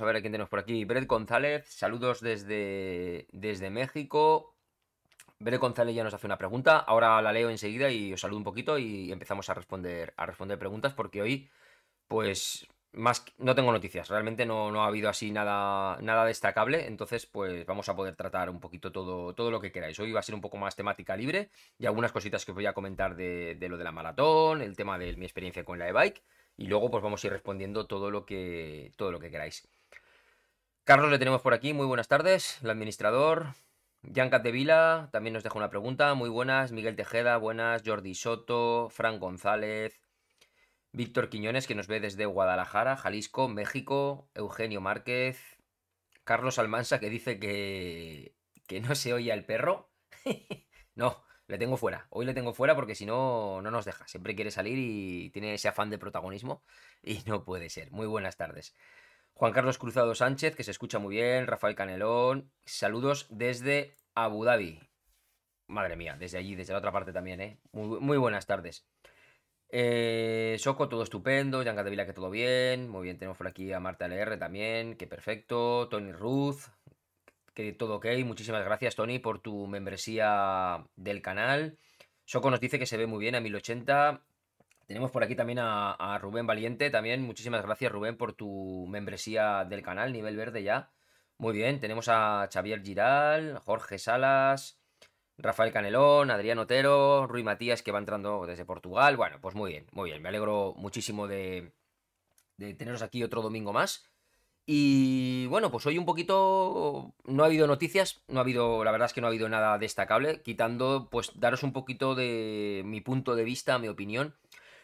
a ver a quién tenemos por aquí. Brett González, saludos desde, desde México. Brett González ya nos hace una pregunta. Ahora la leo enseguida y os saludo un poquito y empezamos a responder, a responder preguntas porque hoy, pues, más no tengo noticias. Realmente no, no ha habido así nada, nada destacable. Entonces, pues vamos a poder tratar un poquito todo, todo lo que queráis. Hoy va a ser un poco más temática libre y algunas cositas que os voy a comentar de, de lo de la maratón, el tema de mi experiencia con la e-bike. Y luego pues vamos a ir respondiendo todo lo que, todo lo que queráis. Carlos le tenemos por aquí, muy buenas tardes, el administrador. Jan Vila también nos deja una pregunta, muy buenas. Miguel Tejeda, buenas. Jordi Soto, Fran González, Víctor Quiñones, que nos ve desde Guadalajara, Jalisco, México, Eugenio Márquez, Carlos Almansa, que dice que, que no se oye al perro. no, le tengo fuera. Hoy le tengo fuera porque si no, no nos deja. Siempre quiere salir y tiene ese afán de protagonismo y no puede ser. Muy buenas tardes. Juan Carlos Cruzado Sánchez, que se escucha muy bien. Rafael Canelón. Saludos desde Abu Dhabi. Madre mía, desde allí, desde la otra parte también, ¿eh? Muy, buenas tardes. Eh, Soco, todo estupendo. Yanga de que todo bien. Muy bien, tenemos por aquí a Marta LR también, que perfecto. Tony Ruth, que todo ok. Muchísimas gracias, Tony, por tu membresía del canal. Soco nos dice que se ve muy bien a 1080. Tenemos por aquí también a, Rubén Valiente. También muchísimas gracias, Rubén, por tu membresía del canal, nivel verde ya. Muy bien, tenemos a Xavier Giral, Jorge Salas, Rafael Canelón, Adrián Otero, Rui Matías, que va entrando desde Portugal. Bueno, pues muy bien, muy bien. Me alegro muchísimo de, de teneros aquí otro domingo más. Y bueno, pues hoy un poquito no ha habido noticias, no ha habido, la verdad es que no ha habido nada destacable, quitando pues daros un poquito de mi punto de vista, mi opinión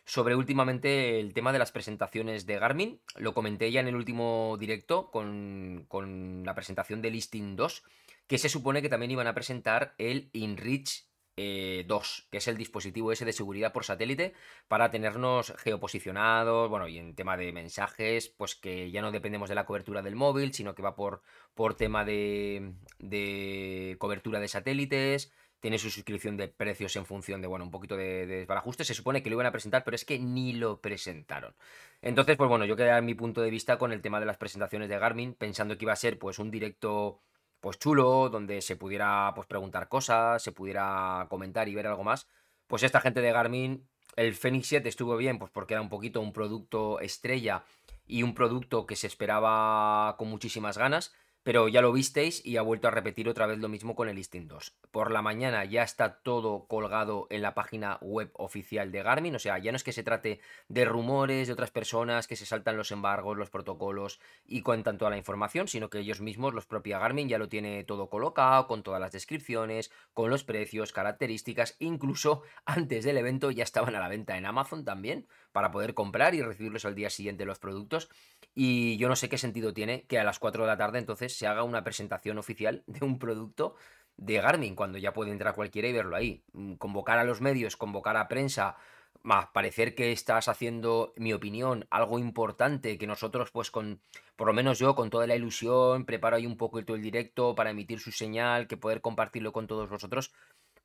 sobre últimamente el tema de las presentaciones de Garmin. Lo comenté ya en el último directo con, con la presentación de Listing 2, que se supone que también iban a presentar el InReach 2, eh, que es el dispositivo ese de seguridad por satélite para tenernos geoposicionados, bueno, y en tema de mensajes, pues que ya no dependemos de la cobertura del móvil, sino que va por, por tema de, de cobertura de satélites, tiene su suscripción de precios en función de, bueno, un poquito de, de desbarajuste. Se supone que lo iban a presentar, pero es que ni lo presentaron. Entonces, pues bueno, yo quedé en mi punto de vista con el tema de las presentaciones de Garmin, pensando que iba a ser pues un directo pues chulo, donde se pudiera pues preguntar cosas, se pudiera comentar y ver algo más. Pues esta gente de Garmin, el Fenix 7 estuvo bien, pues porque era un poquito un producto estrella y un producto que se esperaba con muchísimas ganas. Pero ya lo visteis y ha vuelto a repetir otra vez lo mismo con el Listing 2. Por la mañana ya está todo colgado en la página web oficial de Garmin. O sea, ya no es que se trate de rumores de otras personas que se saltan los embargos, los protocolos y cuentan toda la información, sino que ellos mismos, los propios Garmin, ya lo tiene todo colocado, con todas las descripciones, con los precios, características. Incluso antes del evento ya estaban a la venta en Amazon también para poder comprar y recibirlos al día siguiente los productos. Y yo no sé qué sentido tiene que a las 4 de la tarde entonces se haga una presentación oficial de un producto de Garmin, cuando ya puede entrar cualquiera y verlo ahí. Mm, convocar a los medios, convocar a prensa, más parecer que estás haciendo, mi opinión, algo importante, que nosotros, pues con, por lo menos yo, con toda la ilusión, preparo ahí un poco todo el directo para emitir su señal, que poder compartirlo con todos vosotros,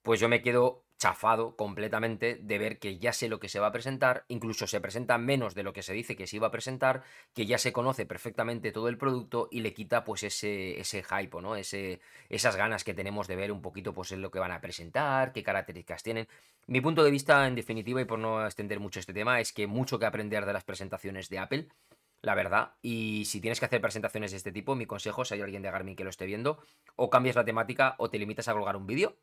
pues yo me quedo chafado completamente de ver que ya sé lo que se va a presentar, incluso se presenta menos de lo que se dice que se iba a presentar, que ya se conoce perfectamente todo el producto y le quita pues ese, ese hype, ¿no? Ese, esas ganas que tenemos de ver un poquito pues es lo que van a presentar, qué características tienen. Mi punto de vista, en definitiva, y por no extender mucho este tema, es que mucho que aprender de las presentaciones de Apple, la verdad. Y si tienes que hacer presentaciones de este tipo, mi consejo, si hay alguien de Garmin que lo esté viendo, o cambias la temática o te limitas a colgar un vídeo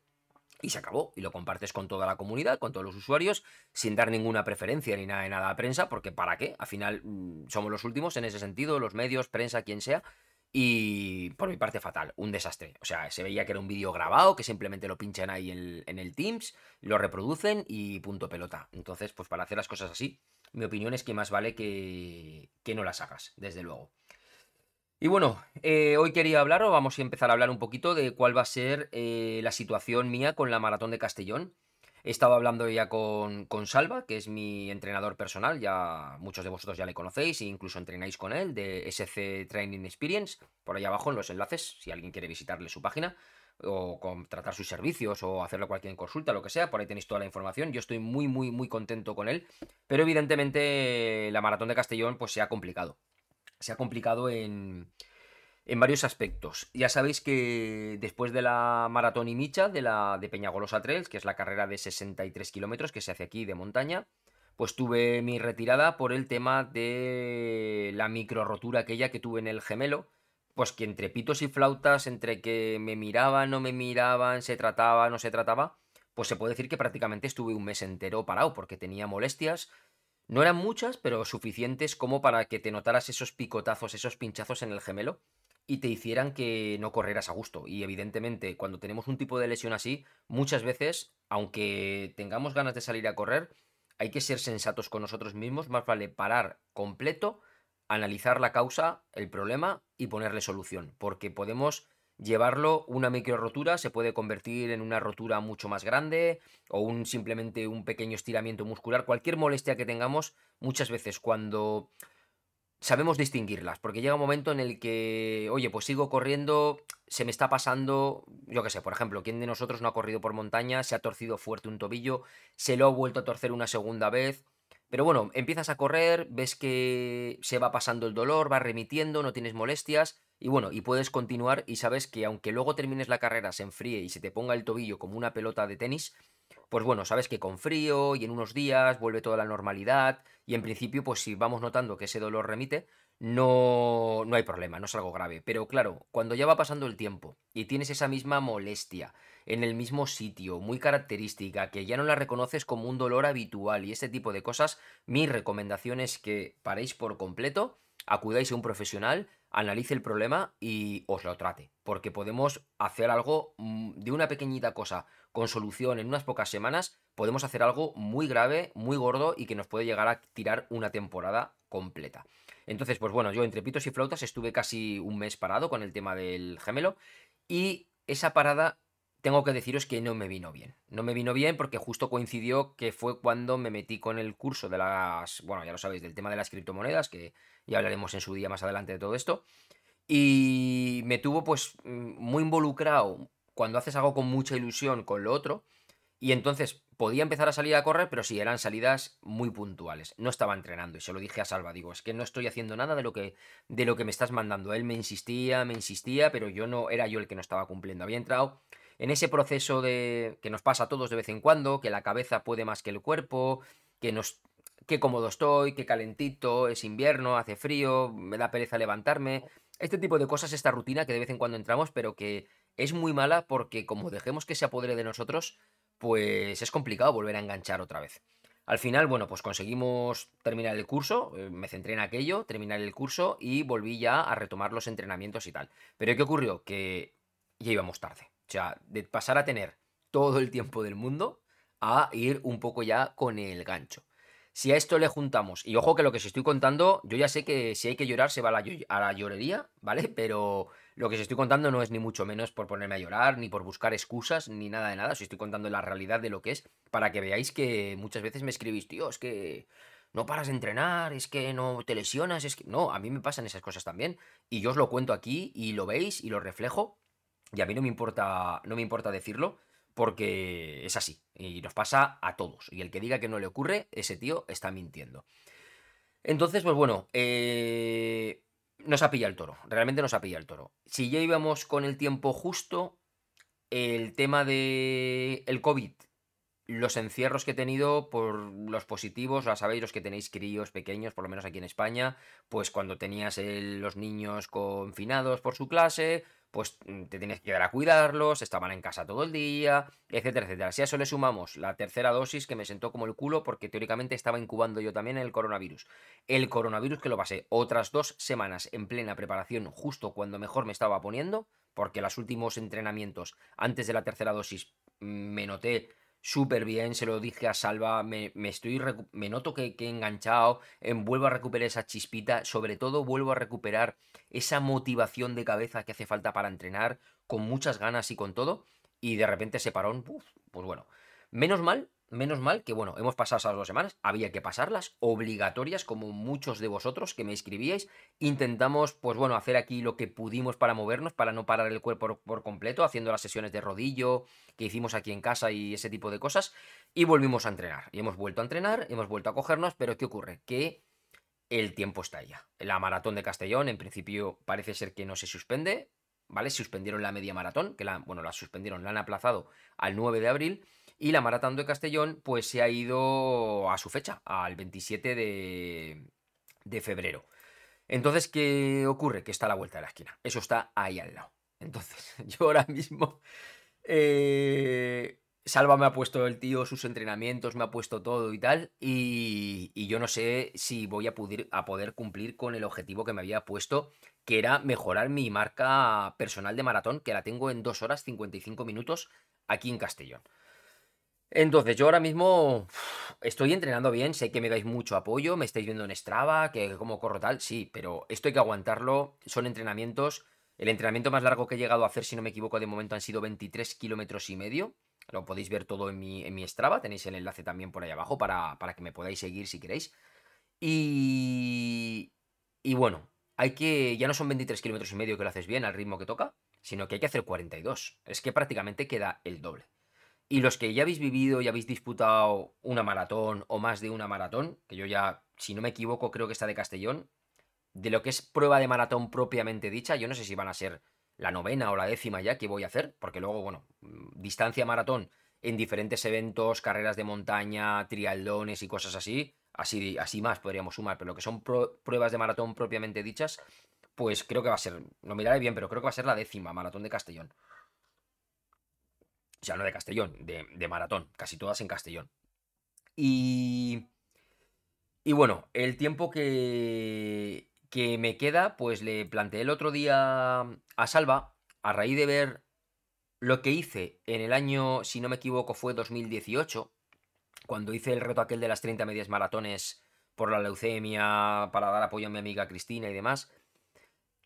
y se acabó. Y lo compartes con toda la comunidad, con todos los usuarios, sin dar ninguna preferencia ni nada de nada a prensa, porque ¿para qué? Al final mm, somos los últimos en ese sentido, los medios, prensa, quien sea. Y por mi parte, fatal, un desastre. O sea, se veía que era un vídeo grabado, que simplemente lo pinchan ahí en, en el Teams, lo reproducen y punto pelota. Entonces, pues para hacer las cosas así, mi opinión es que más vale que, que no las hagas, desde luego. Y bueno, eh, hoy quería hablar, o vamos a empezar a hablar un poquito de cuál va a ser eh, la situación mía con la maratón de Castellón. He estado hablando ya con, con, Salva, que es mi entrenador personal, ya muchos de vosotros ya le conocéis e incluso entrenáis con él, de SC Training Experience, por ahí abajo en los enlaces, si alguien quiere visitarle su página o contratar sus servicios o hacerle cualquier consulta, lo que sea, por ahí tenéis toda la información. Yo estoy muy, muy, muy contento con él, pero evidentemente la maratón de Castellón pues se ha complicado se ha complicado en, en varios aspectos. Ya sabéis que después de la maratón y micha de la de Peñagolosa Trails, que es la carrera de 63 kilómetros que se hace aquí de montaña, pues tuve mi retirada por el tema de la micro rotura aquella que tuve en el gemelo, pues que entre pitos y flautas, entre que me miraban, no me miraban, se trataba, no se trataba, pues se puede decir que prácticamente estuve un mes entero parado porque tenía molestias. No eran muchas, pero suficientes como para que te notaras esos picotazos, esos pinchazos en el gemelo y te hicieran que no correras a gusto. Y evidentemente, cuando tenemos un tipo de lesión así, muchas veces, aunque tengamos ganas de salir a correr, hay que ser sensatos con nosotros mismos, más vale parar completo, analizar la causa, el problema y ponerle solución, porque podemos llevarlo, una micro rotura se puede convertir en una rotura mucho más grande o un simplemente un pequeño estiramiento muscular, cualquier molestia que tengamos, muchas veces cuando sabemos distinguirlas, porque llega un momento en el que, oye, pues sigo corriendo, se me está pasando, yo qué sé, por ejemplo, ¿quién de nosotros no ha corrido por montaña, se ha torcido fuerte un tobillo, se lo ha vuelto a torcer una segunda vez? Pero bueno, empiezas a correr, ves que se va pasando el dolor, va remitiendo, no tienes molestias, y bueno, y puedes continuar y sabes que aunque luego termines la carrera, se enfríe y se te ponga el tobillo como una pelota de tenis, pues bueno, sabes que con frío y en unos días vuelve toda la normalidad y en principio pues si vamos notando que ese dolor remite, no, no hay problema, no es algo grave. Pero claro, cuando ya va pasando el tiempo y tienes esa misma molestia en el mismo sitio, muy característica, que ya no la reconoces como un dolor habitual y este tipo de cosas, mi recomendación es que paréis por completo, acudáis a un profesional, analice el problema y os lo trate. Porque podemos hacer algo mm, de una pequeñita cosa con solución en unas pocas semanas, podemos hacer algo muy grave, muy gordo y que nos puede llegar a tirar una temporada completa. Entonces, pues bueno, yo entre pitos y flautas estuve casi un mes parado con el tema del gemelo y esa parada tengo que deciros que no me vino bien. No me vino bien porque justo coincidió que fue cuando me metí con el curso de las, bueno, ya lo sabéis, del tema de las criptomonedas, que ya hablaremos en su día más adelante de todo esto. Y me tuvo pues mm, muy involucrado cuando haces algo con mucha ilusión con lo otro. Y entonces podía empezar a salir a correr, pero sí, eran salidas muy puntuales. No estaba entrenando y se lo dije a Salva, digo, es que no estoy haciendo nada de lo que, de lo que me estás mandando. Él me insistía, me insistía, pero yo no, era yo el que no estaba cumpliendo. Había entrado en ese proceso de que nos pasa a todos de vez en cuando, que la cabeza puede más que el cuerpo, que nos qué cómodo estoy, qué calentito, es invierno, hace frío, me da pereza levantarme. Este tipo de cosas, esta rutina que de vez en cuando entramos, pero que es muy mala porque como dejemos que se apodere de nosotros, pues es complicado volver a enganchar otra vez. Al final, bueno, pues conseguimos terminar el curso, eh, me centré en aquello, terminar el curso y volví ya a retomar los entrenamientos y tal. Pero ¿qué ocurrió? Que ya íbamos tarde. O sea, de pasar a tener todo el tiempo del mundo a ir un poco ya con el gancho. Si a esto le juntamos, y ojo que lo que os estoy contando, yo ya sé que si hay que llorar se va a la, a la llorería, ¿vale? Pero lo que os estoy contando no es ni mucho menos por ponerme a llorar, ni por buscar excusas, ni nada de nada. Os estoy contando la realidad de lo que es, para que veáis que muchas veces me escribís, tío, es que no paras de entrenar, es que no te lesionas, es que... No, a mí me pasan esas cosas también. Y yo os lo cuento aquí y lo veis y lo reflejo. Y a mí no me importa, no me importa decirlo porque es así. Y nos pasa a todos. Y el que diga que no le ocurre, ese tío está mintiendo. Entonces, pues bueno, eh, nos ha pillado el toro. Realmente nos ha pillado el toro. Si ya íbamos con el tiempo justo, el tema de el COVID, los encierros que he tenido por los positivos, ya sabéis, los que tenéis críos pequeños, por lo menos aquí en España, pues cuando tenías los niños confinados por su clase, pues mm, te tienes que ir a cuidarlos, estaban en casa todo el día, etcétera, etcétera. Si a eso le sumamos la tercera dosis que me sentó como el culo porque teóricamente estaba incubando yo también el coronavirus. El coronavirus que lo pasé otras dos semanas en plena preparación justo cuando mejor me estaba poniendo, porque los últimos entrenamientos antes de la tercera dosis mm, me noté súper bien, se lo dije a Salva, me, estoy me noto que, he enganchado, en, vuelvo a recuperar esa chispita, sobre todo vuelvo a recuperar esa motivación de cabeza que hace falta para entrenar, con muchas ganas y con todo, y de repente se paró, pues bueno, menos mal Menos mal que, bueno, hemos pasado esas dos semanas, había que pasarlas, obligatorias, como muchos de vosotros que me escribíais. Intentamos, pues bueno, hacer aquí lo que pudimos para movernos, para no parar el cuerpo por, completo, haciendo las sesiones de rodillo que hicimos aquí en casa y ese tipo de cosas. Y volvimos a entrenar. Y hemos vuelto a entrenar, hemos vuelto a cogernos, pero ¿qué ocurre? Que el tiempo está ya. La maratón de Castellón, en principio, parece ser que no se suspende, ¿vale? Suspendieron la media maratón, que la, bueno, la suspendieron, la han aplazado al 9 de abril, y la maratón de Castellón, pues se ha ido a su fecha, al 27 de, de febrero. Entonces, ¿qué ocurre? Que está a la vuelta de la esquina. Eso está ahí al lado. Entonces, yo ahora mismo... Eh, Salva me ha puesto el tío sus entrenamientos, me ha puesto todo y tal. Y, yo no sé si voy a poder, a poder cumplir con el objetivo que me había puesto, que era mejorar mi marca personal de maratón, que la tengo en 2 horas 55 minutos aquí en Castellón. Entonces, yo ahora mismo estoy entrenando bien, sé que me dais mucho apoyo, me estáis viendo en Strava, que como corro tal, sí, pero esto hay que aguantarlo, son entrenamientos. El entrenamiento más largo que he llegado a hacer, si no me equivoco, de momento han sido 23 kilómetros y medio. Lo podéis ver todo en mi, en mi Strava, tenéis el enlace también por ahí abajo para, para que me podáis seguir si queréis. Y, y bueno, hay que, ya no son 23 kilómetros y medio que lo haces bien al ritmo que toca, sino que hay que hacer 42. Es que prácticamente queda el doble. Y los que ya habéis vivido y habéis disputado una maratón o más de una maratón, que yo ya, si no me equivoco, creo que está de Castellón, de lo que es prueba de maratón propiamente dicha, yo no sé si van a ser la novena o la décima ya que voy a hacer, porque luego, bueno, mm, distancia maratón en diferentes eventos, carreras de montaña, trialdones y cosas así, así, así más podríamos sumar, pero lo que son pruebas de maratón propiamente dichas, pues creo que va a ser, lo miraré bien, pero creo que va a ser la décima maratón de Castellón. No de Castellón, de, de maratón, casi todas en Castellón. Y... Y bueno, el tiempo que, que me queda, pues le planteé el otro día a Salva, a raíz de ver lo que hice en el año, si no me equivoco, fue 2018, cuando hice el reto aquel de las 30 medias maratones por la leucemia, para dar apoyo a mi amiga Cristina y demás.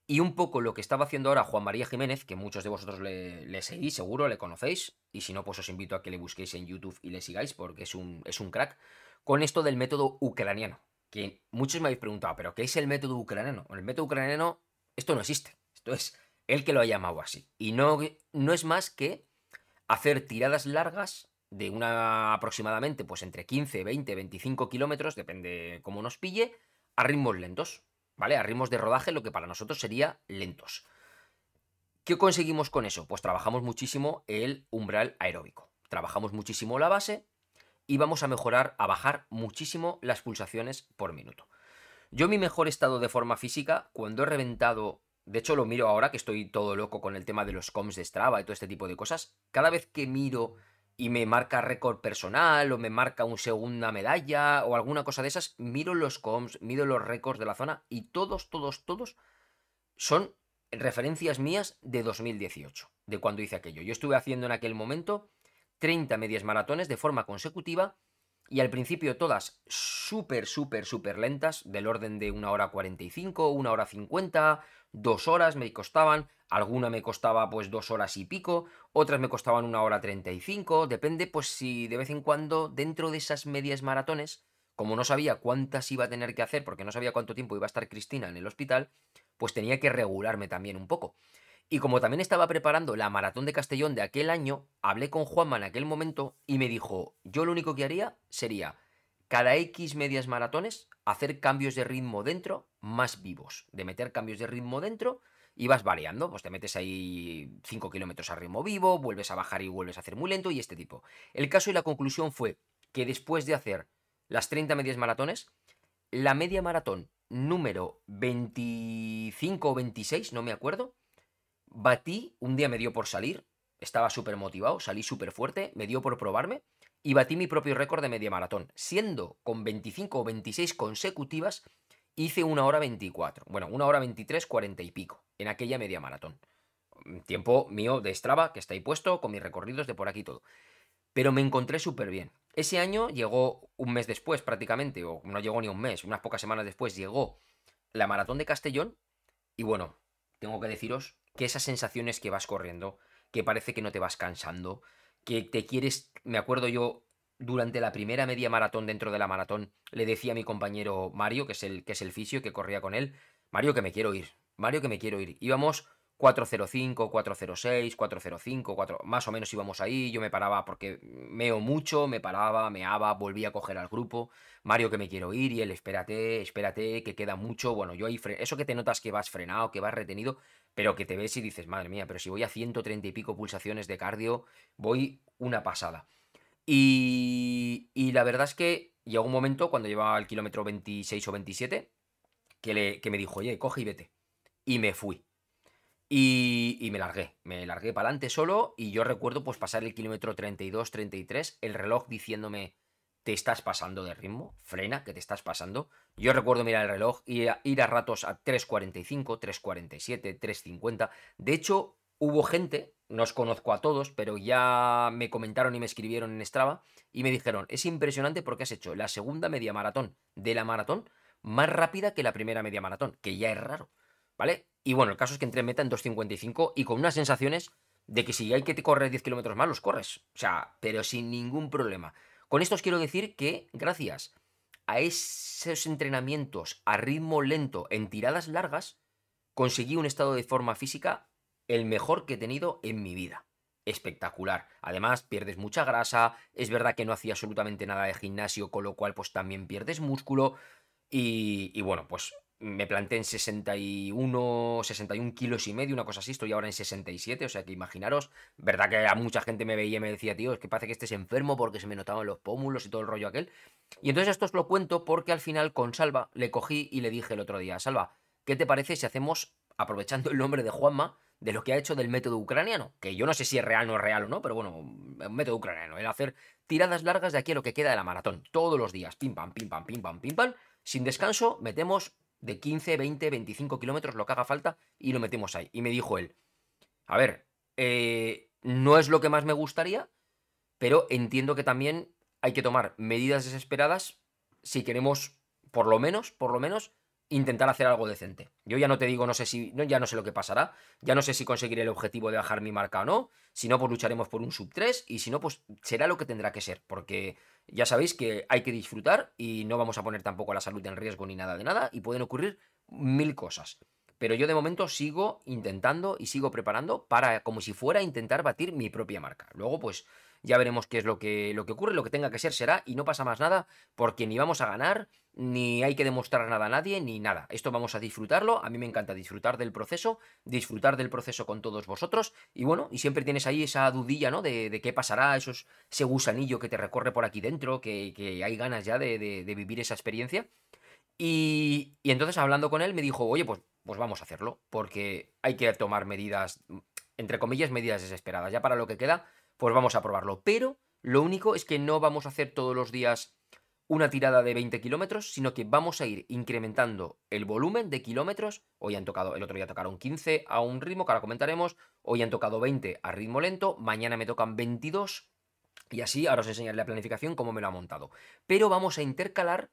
Y un poco lo que estaba haciendo ahora Juan María Jiménez, que muchos de vosotros le, seguís, seguro, le conocéis, y si no, pues os invito a que le busquéis en YouTube y le sigáis, porque es un, es un crack, con esto del método ucraniano que muchos me habéis preguntado, ¿pero qué es el método ucraniano? el método ucraniano, esto no existe. Esto es él que lo ha llamado así. Y no, no es más que hacer tiradas largas de una aproximadamente, pues entre 15, 20, 25 kilómetros, depende cómo nos pille, a ritmos lentos, ¿vale? A ritmos de rodaje, lo que para nosotros sería lentos. ¿Qué conseguimos con eso? Pues trabajamos muchísimo el umbral aeróbico. Trabajamos muchísimo la base y vamos a mejorar, a bajar muchísimo las pulsaciones por minuto. Yo mi mejor estado de forma física, cuando he reventado, de hecho lo miro ahora que estoy todo loco con el tema de los coms de Strava y todo este tipo de cosas, cada vez que miro y me marca récord personal o me marca una segunda medalla o alguna cosa de esas, miro los coms, miro los récords de la zona y todos, todos, todos son referencias mías de 2018, de cuando hice aquello. Yo estuve haciendo en aquel momento 30 medias maratones de forma consecutiva y al principio todas súper, súper, súper lentas, del orden de una hora 45, una hora 50, dos horas me costaban, alguna me costaba pues dos horas y pico, otras me costaban una hora 35, depende pues si de vez en cuando dentro de esas medias maratones, como no sabía cuántas iba a tener que hacer, porque no sabía cuánto tiempo iba a estar Cristina en el hospital, pues tenía que regularme también un poco. Y como también estaba preparando la maratón de Castellón de aquel año, hablé con Juanma en aquel momento y me dijo, yo lo único que haría sería cada X medias maratones hacer cambios de ritmo dentro más vivos, de meter cambios de ritmo dentro y vas variando, pues te metes ahí 5 kilómetros a ritmo vivo, vuelves a bajar y vuelves a hacer muy lento y este tipo. El caso y la conclusión fue que después de hacer las 30 medias maratones, la media maratón número 25 o 26, no me acuerdo, Batí, un día me dio por salir, estaba súper motivado, salí súper fuerte, me dio por probarme y batí mi propio récord de media maratón. Siendo con 25 o 26 consecutivas, hice una hora 24. Bueno, una hora 23, 40 y pico en aquella media maratón. Tiempo mío de Strava, que está ahí puesto, con mis recorridos de por aquí todo. Pero me encontré súper bien. Ese año llegó un mes después prácticamente, o no llegó ni un mes, unas pocas semanas después llegó la maratón de Castellón. Y bueno, tengo que deciros que esas sensaciones que vas corriendo, que parece que no te vas cansando, que te quieres, me acuerdo yo durante la primera media maratón dentro de la maratón, le decía a mi compañero Mario, que es el, que es el fisio que corría con él, Mario que me quiero ir, Mario que me quiero ir. Íbamos 405, 406, 405, 4... más o menos íbamos ahí, yo me paraba porque meo mucho, me paraba, meaba, volvía a coger al grupo, Mario que me quiero ir y él espérate, espérate, que queda mucho, bueno, yo ahí, eso que te notas que vas frenado, que vas retenido, pero que te ves y dices, madre mía, pero si voy a 130 y pico pulsaciones de cardio, voy una pasada. Y, y la verdad es que llegó un momento cuando llevaba el kilómetro 26 o 27 que, le, me dijo, oye, coge y vete. Y me fui. Y, me largué, me largué para adelante solo y yo recuerdo pues pasar el kilómetro 32, 33, el reloj diciéndome, te estás pasando de ritmo, frena, que te estás pasando. Yo recuerdo mirar el reloj ir, ir a ratos a 3.45, 3.47, 3.50. De hecho, hubo gente, no os conozco a todos, pero ya me comentaron y me escribieron en Strava y me dijeron, es impresionante porque has hecho la segunda media maratón de la maratón más rápida que la primera media maratón, que ya es raro, ¿vale? Y bueno, el caso es que entré en meta en 2.55 y con unas sensaciones de que si hay que te correr 10 kilómetros más, los corres. O sea, pero sin ningún problema. Con esto os quiero decir que gracias a esos entrenamientos a ritmo lento en tiradas largas, conseguí un estado de forma física el mejor que he tenido en mi vida. Espectacular. Además, pierdes mucha grasa. Es verdad que no hacía absolutamente nada de gimnasio, con lo cual, pues también pierdes músculo. Y, bueno, pues me planté en 61, 61 kilos y medio, una cosa así, estoy ahora en 67, o sea que imaginaros, verdad que a mucha gente me veía y me decía, tío, es que parece que estés enfermo porque se me notaban los pómulos y todo el rollo aquel. Y entonces esto os lo cuento porque al final con Salva le cogí y le dije el otro día, Salva, ¿qué te parece si hacemos, aprovechando el nombre de Juanma, de lo que ha hecho del método ucraniano? Que yo no sé si es real o no es real o no, pero bueno, método ucraniano, el hacer tiradas largas de aquí a lo que queda de la maratón, todos los días, pim pam, pim pam, pim pam, pim pam, sin descanso, metemos de 15, 20, 25 kilómetros, lo que haga falta, y lo metemos ahí. Y me dijo él, a ver, eh, no es lo que más me gustaría, pero entiendo que también hay que tomar medidas desesperadas si queremos, por lo menos, por lo menos, intentar hacer algo decente. Yo ya no te digo, no sé si, no, ya no sé lo que pasará, ya no sé si conseguiré el objetivo de bajar mi marca o no, si no, pues lucharemos por un sub 3, y si no, pues será lo que tendrá que ser, porque ya sabéis que hay que disfrutar y no vamos a poner tampoco la salud en riesgo ni nada de nada, y pueden ocurrir mil cosas. Pero yo de momento sigo intentando y sigo preparando para, como si fuera a intentar batir mi propia marca. Luego, pues ya veremos qué es lo que, lo que ocurre, lo que tenga que ser será y no pasa más nada porque ni vamos a ganar, ni hay que demostrar nada a nadie, ni nada. Esto vamos a disfrutarlo, a mí me encanta disfrutar del proceso, disfrutar del proceso con todos vosotros y bueno, y siempre tienes ahí esa dudilla, ¿no? De, qué pasará, esos, ese gusanillo que te recorre por aquí dentro, que, que hay ganas ya de, de, de vivir esa experiencia. Y, y, entonces hablando con él me dijo, oye, pues, pues vamos a hacerlo, porque hay que tomar medidas, entre comillas, medidas desesperadas. Ya para lo que queda, pues vamos a probarlo. Pero lo único es que no vamos a hacer todos los días una tirada de 20 kilómetros, sino que vamos a ir incrementando el volumen de kilómetros. Hoy han tocado, el otro día tocaron 15 a un ritmo, que ahora comentaremos. Hoy han tocado 20 a ritmo lento, mañana me tocan 22. Y así, ahora os enseñaré la planificación, cómo me lo ha montado. Pero vamos a intercalar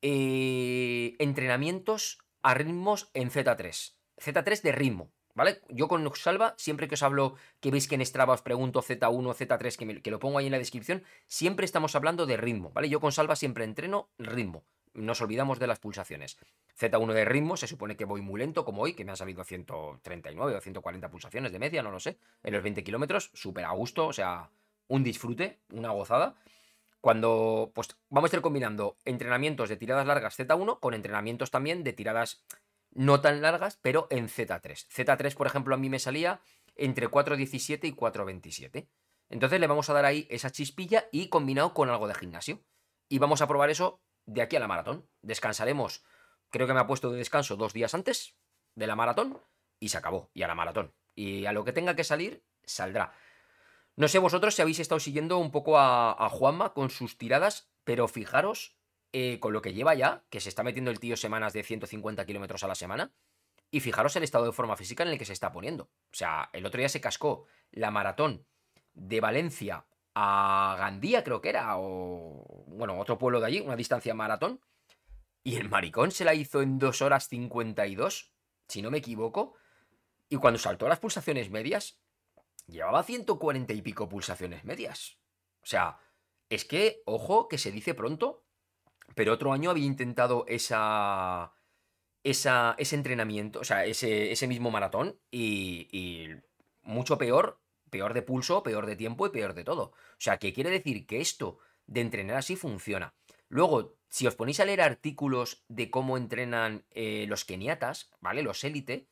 eh, entrenamientos a ritmos en Z3. Z3 de ritmo. ¿Vale? Yo con Salva, siempre que os hablo, que veis que en Strava os pregunto Z1, Z3, que, me, lo pongo ahí en la descripción, siempre estamos hablando de ritmo, ¿vale? Yo con Salva siempre entreno ritmo. Nos olvidamos de las pulsaciones. Z1 de ritmo, se supone que voy muy lento, como hoy, que me han salido a 139 o 140 pulsaciones de media, no lo sé, en los 20 kilómetros, súper a gusto, o sea, un disfrute, una gozada. Cuando, pues, vamos a ir combinando entrenamientos de tiradas largas Z1 con entrenamientos también de tiradas no tan largas, pero en Z3. Z3, por ejemplo, a mí me salía entre 4.17 y 4.27. Entonces le vamos a dar ahí esa chispilla y combinado con algo de gimnasio. Y vamos a probar eso de aquí a la maratón. Descansaremos, creo que me ha puesto de descanso dos días antes de la maratón y se acabó. Y a la maratón. Y a lo que tenga que salir, saldrá. No sé vosotros si habéis estado siguiendo un poco a, a Juanma con sus tiradas, pero fijaros eh, con lo que lleva ya, que se está metiendo el tío semanas de 150 kilómetros a la semana. Y fijaros el estado de forma física en el que se está poniendo. O sea, el otro día se cascó la maratón de Valencia a Gandía, creo que era, o bueno, otro pueblo de allí, una distancia maratón. Y el maricón se la hizo en 2 horas 52, si no me equivoco. Y cuando saltó las pulsaciones medias, llevaba 140 y pico pulsaciones medias. O sea, es que, ojo, que se dice pronto pero otro año había intentado esa, esa, ese entrenamiento, o sea, ese, ese mismo maratón y, mucho peor, peor de pulso, peor de tiempo y peor de todo. O sea, que quiere decir que esto de entrenar así funciona. Luego, si os ponéis a leer artículos de cómo entrenan eh, los keniatas, ¿vale? Los élite,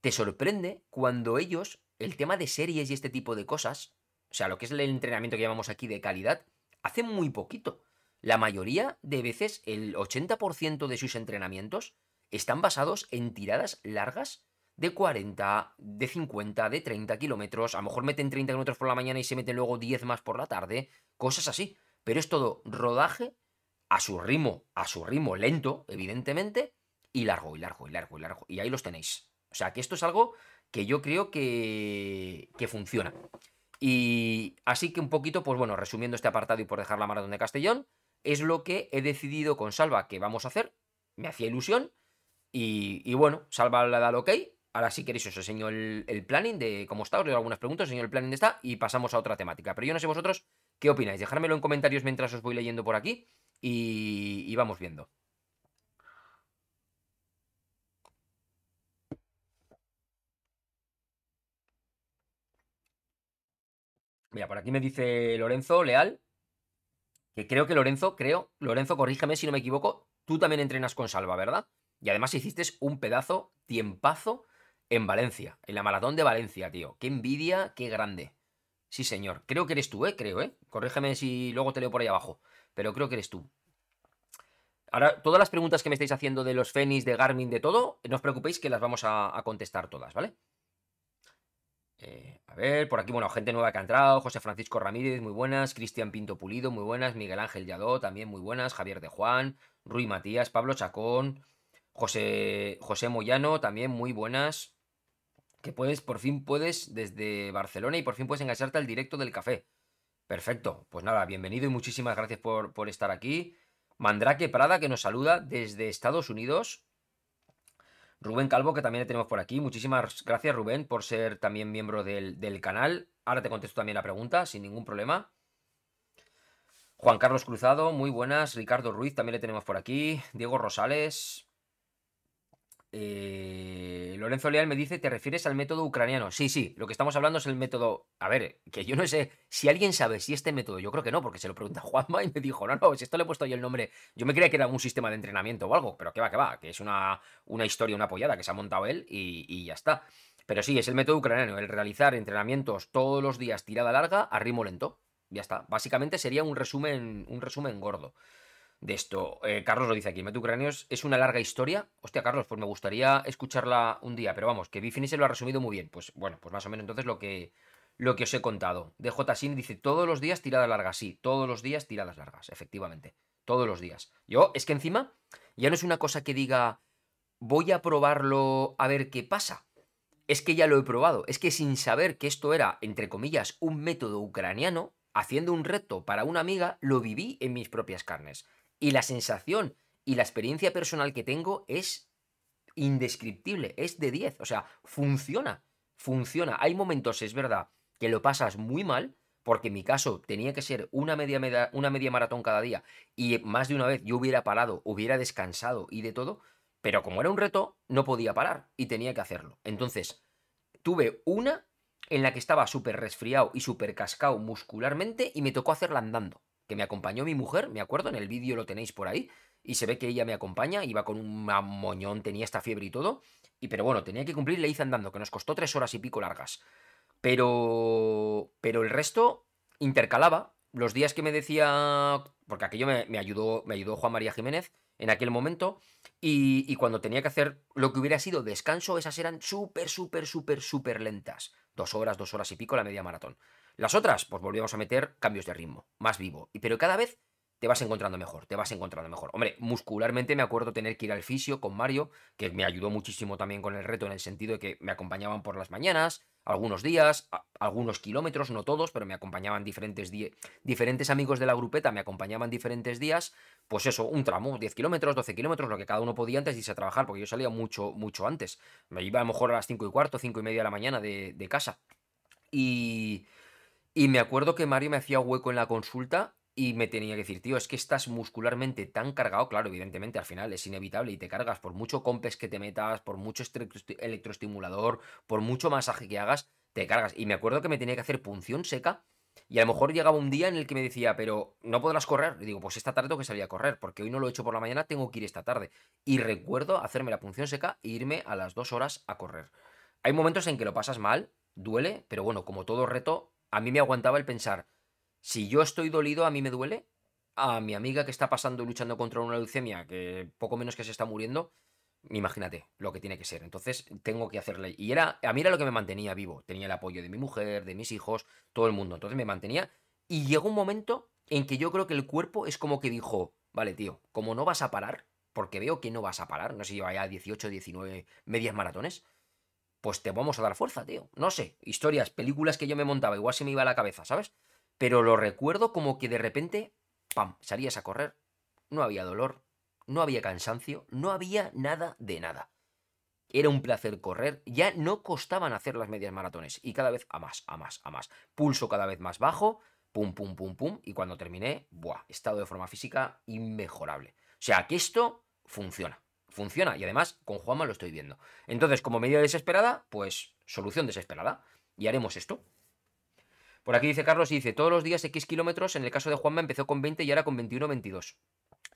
te sorprende cuando ellos, el tema de series y este tipo de cosas, o sea, lo que es el entrenamiento que llamamos aquí de calidad, hacen muy poquito. La mayoría de veces, el 80% de sus entrenamientos están basados en tiradas largas de 40, de 50, de 30 kilómetros. A lo mejor meten 30 kilómetros por la mañana y se meten luego 10 más por la tarde. Cosas así. Pero es todo rodaje a su ritmo, a su ritmo lento, evidentemente, y largo, y largo, y largo, y largo. Y ahí los tenéis. O sea, que esto es algo que yo creo que, que funciona. Y así que un poquito, pues bueno, resumiendo este apartado y por dejar la maratón de Castellón, es lo que he decidido con Salva que vamos a hacer. Me hacía ilusión. Y, bueno, Salva le da el ok. Ahora si queréis os enseño el, planning de cómo está, os doy algunas preguntas, os enseño el planning de esta y pasamos a otra temática. Pero yo no sé vosotros qué opináis. Dejármelo en comentarios mientras os voy leyendo por aquí y, vamos viendo. Mira, por aquí me dice Lorenzo Leal, creo que Lorenzo, creo, Lorenzo, corrígeme si no me equivoco, tú también entrenas con Salva, ¿verdad? Y además hiciste un pedazo, tiempazo en Valencia, en la maratón de Valencia, tío. Qué envidia, qué grande. Sí, señor. Creo que eres tú, ¿eh? Creo, ¿eh? Corrígeme si luego te leo por ahí abajo. Pero creo que eres tú. Ahora, todas las preguntas que me estáis haciendo de los Fénix, de Garmin, de todo, no os preocupéis que las vamos a, contestar todas, ¿vale? Eh, a ver, por aquí, bueno, gente nueva que ha entrado, José Francisco Ramírez, muy buenas, Cristian Pinto Pulido, muy buenas, Miguel Ángel Yadó, también muy buenas, Javier de Juan, Rui Matías, Pablo Chacón, José, José Moyano, también muy buenas, que puedes, por fin puedes desde Barcelona y por fin puedes engancharte al directo del café. Perfecto, pues nada, bienvenido y muchísimas gracias por, por estar aquí. Mandrake Prada, que nos saluda desde Estados Unidos. Rubén Calvo, que también le tenemos por aquí. Muchísimas gracias, Rubén, por ser también miembro del, canal. Ahora te contesto también la pregunta, sin ningún problema. Juan Carlos Cruzado, muy buenas. Ricardo Ruiz, también le tenemos por aquí. Diego Rosales, eh, Lorenzo Leal me dice, ¿te refieres al método ucraniano? Sí, sí, lo que estamos hablando es el método... A ver, que yo no sé si alguien sabe si este método, yo creo que no, porque se lo pregunta Juanma y me dijo, no, no, si esto le he puesto yo el nombre, yo me creía que era un sistema de entrenamiento o algo, pero que va, que va, que es una, una historia, una apoyada que se ha montado él y, y ya está. Pero sí, es el método ucraniano, el realizar entrenamientos todos los días tirada larga a ritmo lento. Ya está. Básicamente sería un resumen, un resumen gordo de esto. Eh, Carlos lo dice aquí, Meto Ucranios es una larga historia. Hostia, Carlos, pues me gustaría escucharla un día, pero vamos, que Bifini se lo ha resumido muy bien. Pues bueno, pues más o menos entonces lo que, lo que os he contado. DJ Sin dice, todos los días tiradas largas, sí, todos los días tiradas largas, efectivamente. Todos los días. Yo, es que encima, ya no es una cosa que diga, voy a probarlo a ver qué pasa. Es que ya lo he probado. Es que sin saber que esto era, entre comillas, un método ucraniano, haciendo un reto para una amiga, lo viví en mis propias carnes. Y la sensación y la experiencia personal que tengo es indescriptible, es de 10. O sea, funciona, funciona. Hay momentos, es verdad, que lo pasas muy mal, porque en mi caso tenía que ser una media, una media maratón cada día y más de una vez yo hubiera parado, hubiera descansado y de todo, pero como era un reto, no podía parar y tenía que hacerlo. Entonces, tuve una en la que estaba súper resfriado y súper cascado muscularmente y me tocó hacerla andando que me acompañó mi mujer, me acuerdo, en el vídeo lo tenéis por ahí, y se ve que ella me acompaña, iba con un moñón, tenía esta fiebre y todo, y pero bueno, tenía que cumplir, le hice andando, que nos costó tres horas y pico largas. Pero, pero el resto intercalaba. Los días que me decía, porque aquello me, ayudó, me ayudó Juan María Jiménez en aquel momento, y, y cuando tenía que hacer lo que hubiera sido descanso, esas eran súper, súper, súper, súper lentas. Dos horas, dos horas y pico la media maratón. Las otras, pues volvíamos a meter cambios de ritmo, más vivo. Pero cada vez te vas encontrando mejor, te vas encontrando mejor. Hombre, muscularmente me acuerdo tener que ir al fisio con Mario, que me ayudó muchísimo también con el reto en el sentido de que me acompañaban por las mañanas, algunos días, algunos kilómetros, no todos, pero me acompañaban diferentes, diferentes amigos de la grupeta, me acompañaban diferentes días, pues eso, un tramo, 10 kilómetros, 12 kilómetros, lo que cada uno podía antes de irse a trabajar, porque yo salía mucho, mucho antes. Me iba a lo mejor a las 5 y cuarto, 5 y media de la mañana de casa. Y, y me acuerdo que Mario me hacía hueco en la consulta y me tenía que decir, tío, es que estás muscularmente tan cargado, claro, evidentemente al final es inevitable y te cargas por mucho compes que te metas, por mucho electroestimulador, por mucho masaje que hagas, te cargas. Y me acuerdo que me tenía que hacer punción seca y a lo mejor llegaba un día en el que me decía, pero no podrás correr. Y digo, pues esta tarde tengo que salir a correr, porque hoy no lo he hecho por la mañana, tengo que ir esta tarde. Y recuerdo hacerme la punción seca e irme a las dos horas a correr. Hay momentos en que lo pasas mal, duele, pero bueno, como todo reto, a mí me aguantaba el pensar, si yo estoy dolido, a mí me duele, a mi amiga que está pasando luchando contra una leucemia, que poco menos que se está muriendo, imagínate lo que tiene que ser. Entonces tengo que hacerle. Y era, a mí era lo que me mantenía vivo. Tenía el apoyo de mi mujer, de mis hijos, todo el mundo. Entonces me mantenía. Y llegó un momento en que yo creo que el cuerpo es como que dijo, vale, tío, como no vas a parar, porque veo que no vas a parar, no sé lleva ya 18, 19 medias maratones, pues te vamos a dar fuerza, tío. No sé, historias, películas que yo me montaba, igual se me iba a la cabeza, ¿sabes? Pero lo recuerdo como que de repente, ¡pam!, salías a correr, no había dolor, no había cansancio, no había nada de nada. Era un placer correr, ya no costaban hacer las medias maratones y cada vez a más, a más, a más. Pulso cada vez más bajo, pum, pum, pum, pum, y cuando terminé, ¡buah! Estado de forma física inmejorable. O sea, que esto funciona, funciona y además con Juanma lo estoy viendo. Entonces, como medida desesperada, pues solución desesperada y haremos esto. Por aquí dice Carlos y dice, todos los días X kilómetros, en el caso de Juanma empezó con 20 y ahora con 21, 22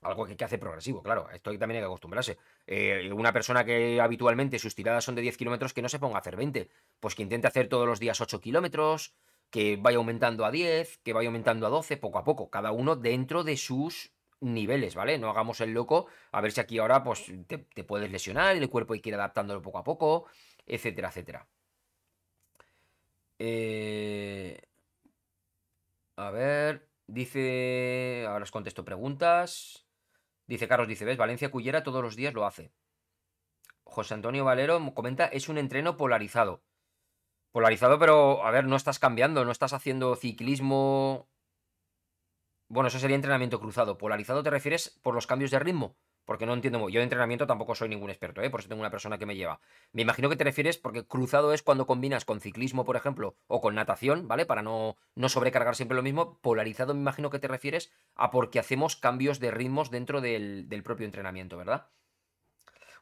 algo que, que hace progresivo, claro. Esto también hay que acostumbrarse. Eh, una persona que habitualmente sus tiradas son de 10 kilómetros, que no se ponga a hacer 20. Pues que intente hacer todos los días 8 kilómetros, que vaya aumentando a 10, que vaya aumentando a 12, poco a poco. Cada uno dentro de sus niveles, ¿vale? No hagamos el loco, a ver si aquí ahora pues te, puedes lesionar, el cuerpo hay que ir adaptándolo poco a poco, etcétera, etcétera. Eh... A ver, dice... Ahora os contesto preguntas. Dice Carlos, dice, ¿ves? Valencia Cullera todos los días lo hace. José Antonio Valero comenta, es un entreno polarizado. Polarizado, pero, a ver, no estás cambiando, no estás haciendo ciclismo... Bueno, eso sería entrenamiento cruzado. Polarizado te refieres por los cambios de ritmo. Porque no entiendo. Yo de entrenamiento tampoco soy ningún experto, ¿eh? por eso tengo una persona que me lleva. Me imagino que te refieres porque cruzado es cuando combinas con ciclismo, por ejemplo, o con natación, ¿vale? Para no, no sobrecargar siempre lo mismo. Polarizado me imagino que te refieres a porque hacemos cambios de ritmos dentro del, del propio entrenamiento, ¿verdad?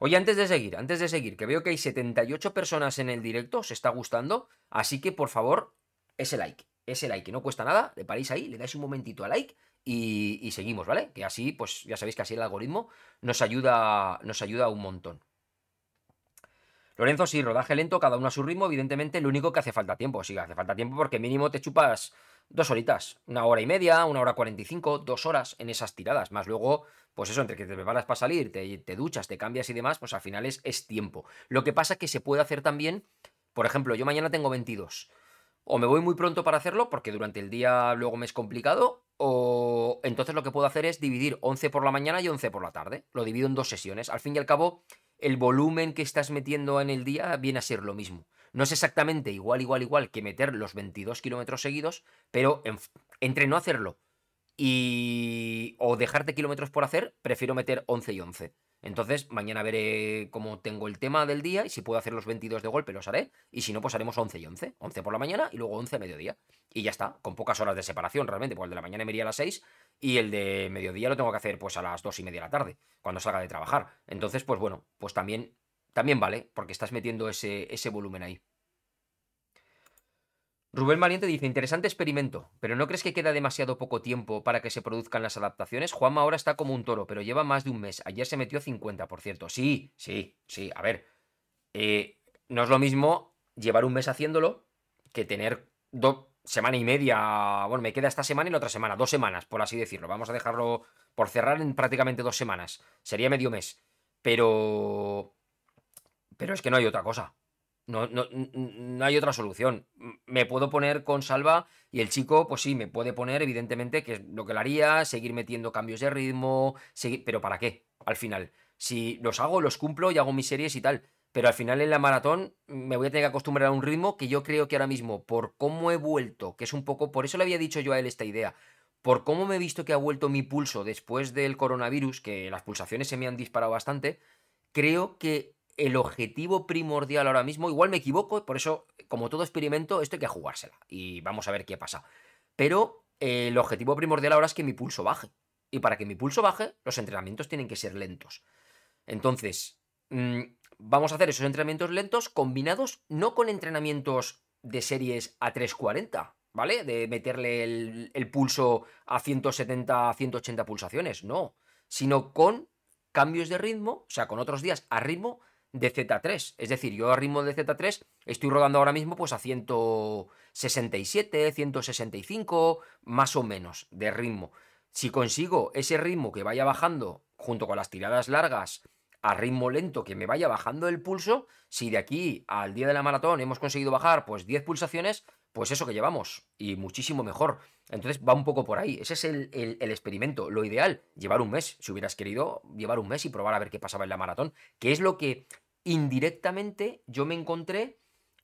Oye, antes de seguir, antes de seguir, que veo que hay 78 personas en el directo, os está gustando, así que por favor, ese like, ese like, que no cuesta nada, le paráis ahí, le dais un momentito a like y, seguimos, ¿vale? Que así, pues ya sabéis que así el algoritmo nos ayuda, nos ayuda un montón. Lorenzo, sí, rodaje lento, cada uno a su ritmo, evidentemente, lo único que hace falta tiempo, sí, hace falta tiempo porque mínimo te chupas dos horitas, una hora y media, una hora cuarenta y cinco, dos horas en esas tiradas, más luego, pues eso, entre que te preparas para salir, te, te duchas, te cambias y demás, pues al final es, es tiempo. Lo que pasa es que se puede hacer también, por ejemplo, yo mañana tengo 22, o me voy muy pronto para hacerlo, porque durante el día luego me es complicado, o entonces lo que puedo hacer es dividir 11 por la mañana y 11 por la tarde. Lo divido en dos sesiones. Al fin y al cabo, el volumen que estás metiendo en el día viene a ser lo mismo. No es exactamente igual, igual, igual que meter los 22 kilómetros seguidos, pero entre no hacerlo y o dejarte kilómetros por hacer, prefiero meter 11 y 11. Entonces, mañana veré cómo tengo el tema del día y si puedo hacer los 22 de golpe los haré. Y si no, pues haremos 11 y 11. 11 por la mañana y luego 11 a mediodía. Y ya está, con pocas horas de separación realmente, porque el de la mañana me iría a las 6 y el de mediodía lo tengo que hacer pues a las 2 y media de la tarde, cuando salga de trabajar. Entonces, pues bueno, pues también, también vale, porque estás metiendo ese, ese volumen ahí. Rubén Valiente dice, interesante experimento, pero ¿no crees que queda demasiado poco tiempo para que se produzcan las adaptaciones? Juanma ahora está como un toro, pero lleva más de un mes. Ayer se metió 50%. Sí, sí, sí. A ver, eh, no es lo mismo llevar un mes haciéndolo que tener dos semana y media. Bueno, me queda esta semana y la otra semana, dos semanas, por así decirlo. Vamos a dejarlo por cerrar en prácticamente dos semanas. Sería medio mes. Pero... Pero es que no hay otra cosa. No, no, no, hay otra solución. Me puedo poner con Salva y el chico, pues sí, me puede poner, evidentemente, que es lo que le haría, seguir metiendo cambios de ritmo, pero ¿para qué? Al final, si los hago, los cumplo y hago mis series y tal, pero al final en la maratón me voy a tener que acostumbrar a un ritmo que yo creo que ahora mismo, por cómo he vuelto, que es un poco, por eso le había dicho yo a él esta idea, por cómo me he visto que ha vuelto mi pulso después del coronavirus, que las pulsaciones se me han disparado bastante, creo que el objetivo primordial ahora mismo, igual me equivoco, por eso, como todo experimento, esto hay que jugársela y vamos a ver qué pasa. Pero el objetivo primordial ahora es que mi pulso baje. Y para que mi pulso baje, los entrenamientos tienen que ser lentos. Entonces, mm, vamos a hacer esos entrenamientos lentos combinados no con entrenamientos de series a 340, ¿vale? De meterle el, el pulso a 170, 180 pulsaciones, no. Sino con cambios de ritmo, o sea, con otros días a ritmo de Z3. Es decir, yo a ritmo de Z3 estoy rodando ahora mismo pues a 167, 165, más o menos de ritmo. Si consigo ese ritmo que vaya bajando junto con las tiradas largas a ritmo lento que me vaya bajando el pulso, si de aquí al día de la maratón hemos conseguido bajar pues 10 pulsaciones, pues eso que llevamos, y muchísimo mejor. Entonces va un poco por ahí, ese es el, el, experimento. Lo ideal, llevar un mes, si hubieras querido, llevar un mes y probar a ver qué pasaba en la maratón, que es lo que indirectamente yo me encontré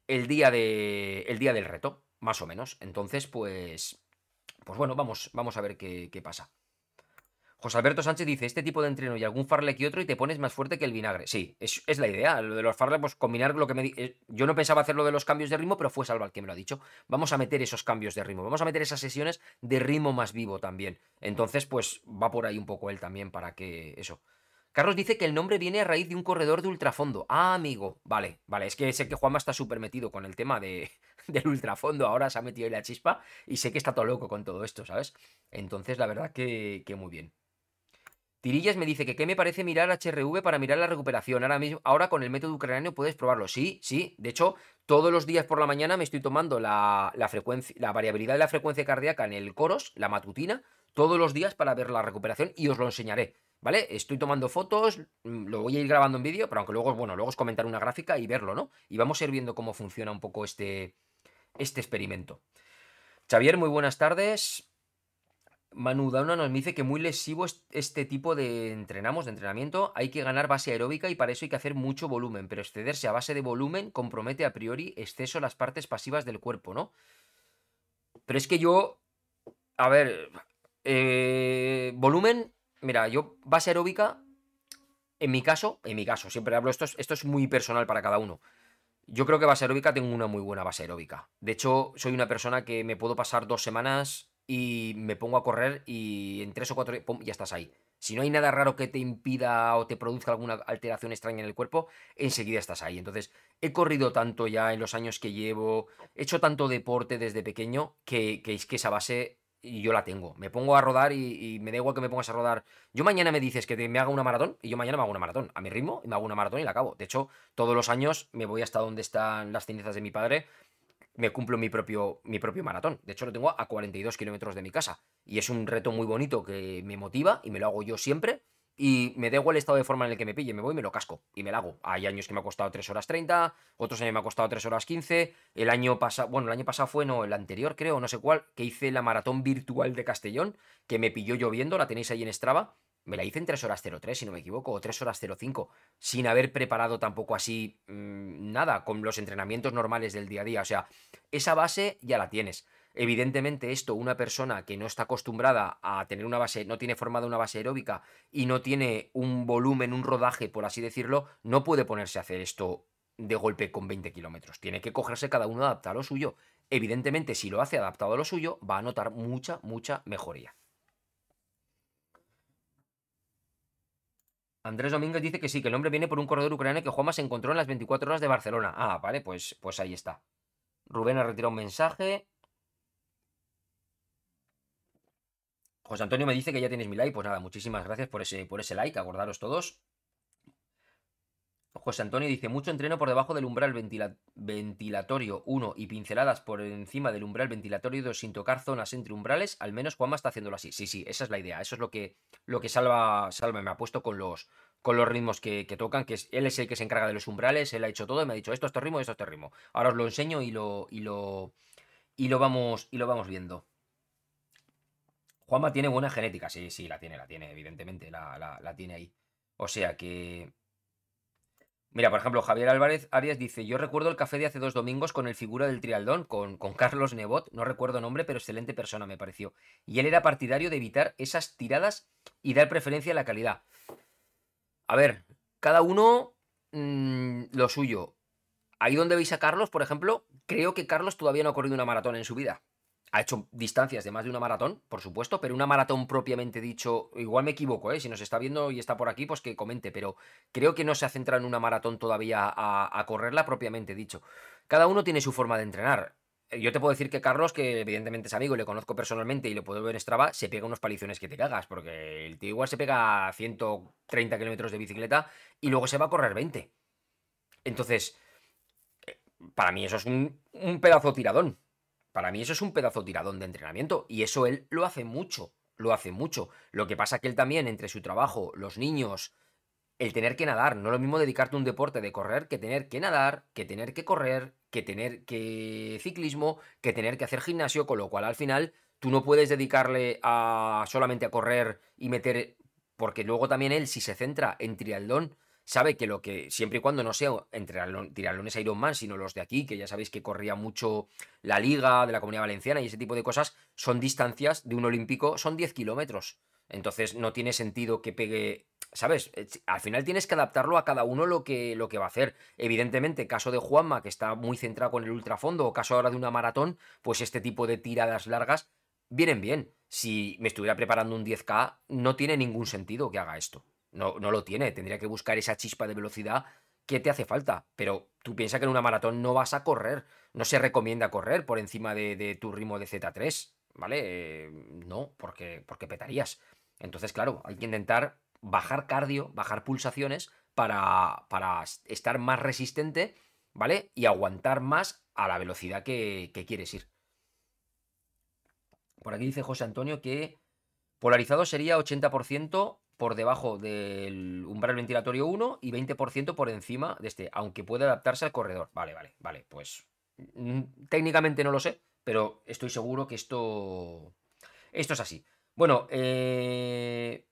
el día, el día del reto, más o menos. Entonces, pues, pues bueno, vamos, vamos a ver qué, qué pasa. José Alberto Sánchez dice, este tipo de entreno y algún farle que otro y te pones más fuerte que el vinagre. Sí, es, es la idea. Lo de los farle, pues combinar lo que me... Eh, yo no pensaba hacer lo de los cambios de ritmo, pero fue Salva el que me lo ha dicho. Vamos a meter esos cambios de ritmo, vamos a meter esas sesiones de ritmo más vivo también. Entonces, pues va por ahí un poco él también para que eso. Carlos dice que el nombre viene a raíz de un corredor de ultrafondo. Ah, amigo. Vale, vale. Es que sé que Juanma está súper metido con el tema de, del ultrafondo. Ahora se ha metido en la chispa y sé que está todo loco con todo esto, ¿sabes? Entonces, la verdad que, que muy bien. Tirillas me dice que qué me parece mirar HRV para mirar la recuperación. Ahora mismo, ahora con el método ucraniano puedes probarlo. Sí, sí. De hecho, todos los días por la mañana me estoy tomando la, la, variabilidad de la frecuencia cardíaca en el coros, la matutina, todos los días para ver la recuperación y os lo enseñaré. ¿Vale? Estoy tomando fotos, mm, lo voy a ir grabando en vídeo, pero aunque luego, bueno, luego es comentar una gráfica y verlo, ¿no? Y vamos a ir viendo cómo funciona un poco este, este experimento. Xavier, muy buenas tardes. Manu Dauna nos dice que muy lesivo este tipo de entrenamos, de entrenamiento. Hay que ganar base aeróbica y para eso hay que hacer mucho volumen, pero excederse a base de volumen compromete a priori exceso las partes pasivas del cuerpo, ¿no? Pero es que yo, a ver, eh, volumen, mira, yo base aeróbica, en mi caso, en mi caso, siempre hablo, esto esto es muy personal para cada uno. Yo creo que base aeróbica tengo una muy buena base aeróbica. De hecho, soy una persona que me puedo pasar dos semanas y me pongo a correr y en tres o cuatro pum, ya estás ahí. Si no hay nada raro que te impida o te produzca alguna alteración extraña en el cuerpo, enseguida estás ahí. Entonces, he corrido tanto ya en los años que llevo, he hecho tanto deporte desde pequeño que, es que esa base yo la tengo. Me pongo a rodar y, me da igual que me pongas a rodar. Yo mañana me dices que me haga una maratón y yo mañana me hago una maratón a mi ritmo y me hago una maratón y la acabo. De hecho, todos los años me voy hasta donde están las cenizas de mi padre me cumplo mi propio, mi propio maratón. De hecho, lo tengo a 42 kilómetros de mi casa. Y es un reto muy bonito que me motiva y me lo hago yo siempre. Y me da igual el estado de forma en el que me pille, me voy y me lo casco y me lo hago. Hay años que me ha costado 3 horas 30, otros años me ha costado 3 horas 15. El año pasado, bueno, el año pasado fue, no, el anterior creo, no sé cuál, que hice la maratón virtual de Castellón, que me pilló lloviendo, la tenéis ahí en Strava. Me la hice en 3 horas 03, si no me equivoco, o 3 horas 05, sin haber preparado tampoco así mmm, nada, con los entrenamientos normales del día a día. O sea, esa base ya la tienes. Evidentemente, esto, una persona que no está acostumbrada a tener una base, no tiene formada una base aeróbica y no tiene un volumen, un rodaje, por así decirlo, no puede ponerse a hacer esto de golpe con 20 kilómetros. Tiene que cogerse cada uno adaptado a lo suyo. Evidentemente, si lo hace adaptado a lo suyo, va a notar mucha, mucha mejoría. Andrés Domínguez dice que sí, que el hombre viene por un corredor ucraniano que Juanma se encontró en las 24 horas de Barcelona. Ah, vale, pues, pues ahí está. Rubén ha retirado un mensaje. José Antonio me dice que ya tienes mi like. Pues nada, muchísimas gracias por ese, por ese like. Acordaros todos. José Antonio dice, mucho entreno por debajo del umbral ventilatorio 1 y pinceladas por encima del umbral ventilatorio 2 sin tocar zonas entre umbrales, al menos Juanma está haciéndolo así. Sí, sí, esa es la idea. Eso es lo que, lo que Salva, Salva me ha puesto con los, con los ritmos que, tocan, que es, él es el que se encarga de los umbrales, él ha hecho todo y me ha dicho, esto es este ritmo, esto es este ritmo. Ahora os lo enseño y lo, y lo, y lo, vamos, y lo vamos viendo. Juanma tiene buena genética, sí, sí, la tiene, la tiene, evidentemente, la, la tiene ahí. O sea que, Mira, por ejemplo, Javier Álvarez Arias dice, yo recuerdo el café de hace dos domingos con el figura del trialdón, con, Carlos Nebot, no recuerdo nombre, pero excelente persona me pareció. Y él era partidario de evitar esas tiradas y dar preferencia a la calidad. A ver, cada uno mmm, lo suyo. Ahí donde veis a Carlos, por ejemplo, creo que Carlos todavía no ha corrido una maratón en su vida. Ha hecho distancias de más de una maratón, por supuesto, pero una maratón propiamente dicho, igual me equivoco, ¿eh? si nos está viendo y está por aquí, pues que comente, pero creo que no se ha centrado en una maratón todavía a, correrla propiamente dicho. Cada uno tiene su forma de entrenar. Yo te puedo decir que Carlos, que evidentemente es amigo y le conozco personalmente y le puedo ver en Strava, se pega unos palizones que te cagas, porque el tío igual se pega 130 kilómetros de bicicleta y luego se va a correr 20. Entonces, eh, para mí eso es un pedazo tiradón. Para mí eso es un pedazo tiradón de entrenamiento y eso él lo hace mucho, lo hace mucho. Lo que pasa que él también, entre su trabajo, los niños, el tener que nadar, no es lo mismo dedicarte a un deporte de correr que tener que nadar, que tener que correr, que tener que ciclismo, que tener que hacer gimnasio, con lo cual al final tú no puedes dedicarle a solamente a correr y meter porque luego también él si se centra en triatlón sabe que lo que, siempre y cuando no sea entre tiralones Ironman, sino los de aquí, que ya sabéis que corría mucho la Liga de la Comunidad Valenciana y ese tipo de cosas, son distancias de un olímpico, son 10 kilómetros. Entonces no tiene sentido que pegue, ¿sabes? Eh, al final tienes que adaptarlo a cada uno lo que, lo que va a hacer. Evidentemente, caso de Juanma, que está muy centrado con el ultrafondo, o caso ahora de una maratón, pues este tipo de tiradas largas vienen bien. Si me estuviera preparando un 10K, no tiene ningún sentido que haga esto. No, no lo tiene, tendría que buscar esa chispa de velocidad que te hace falta. Pero tú piensas que en una maratón no vas a correr, no se recomienda correr por encima de, tu ritmo de Z3, ¿vale? Eh, no, porque, porque petarías. Entonces, claro, hay que intentar bajar cardio, bajar pulsaciones para, para estar más resistente, ¿vale? Y aguantar más a la velocidad que, que quieres ir. Por aquí dice José Antonio que polarizado sería 80% por debajo del umbral ventilatorio 1 y 20% por encima de este, aunque puede adaptarse al corredor. Vale, vale, vale, pues mm, técnicamente no lo sé, pero estoy seguro que esto, esto es así. Bueno, eh...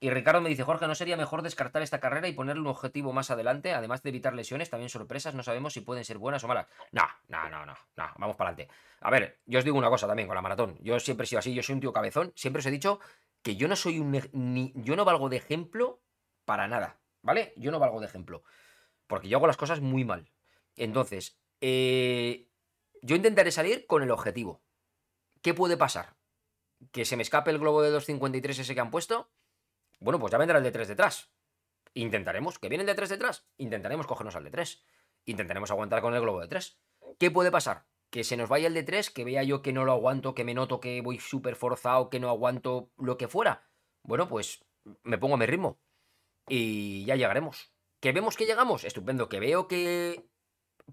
y Ricardo me dice, Jorge, ¿no sería mejor descartar esta carrera y ponerle un objetivo más adelante? Además de evitar lesiones, también sorpresas, no sabemos si pueden ser buenas o malas. No, no, no, no, no, vamos para adelante. A ver, yo os digo una cosa también con la maratón. Yo siempre he sido así, yo soy un tío cabezón, siempre os he dicho que yo no soy un... Ni, yo no valgo de ejemplo para nada, ¿vale? Yo no valgo de ejemplo. Porque yo hago las cosas muy mal. Entonces, eh, yo intentaré salir con el objetivo. ¿Qué puede pasar? ¿Que se me escape el globo de 253 ese que han puesto? Bueno, pues ya vendrá el de 3 detrás. Intentaremos. ¿Que viene el de 3 detrás? Intentaremos cogernos al de 3. Intentaremos aguantar con el globo de 3. ¿Qué puede pasar? Que se nos vaya el de 3, que vea yo que no lo aguanto, que me noto que voy súper forzado, que no aguanto lo que fuera. Bueno, pues me pongo a mi ritmo. Y ya llegaremos. ¿Que vemos que llegamos? Estupendo. ¿Que veo que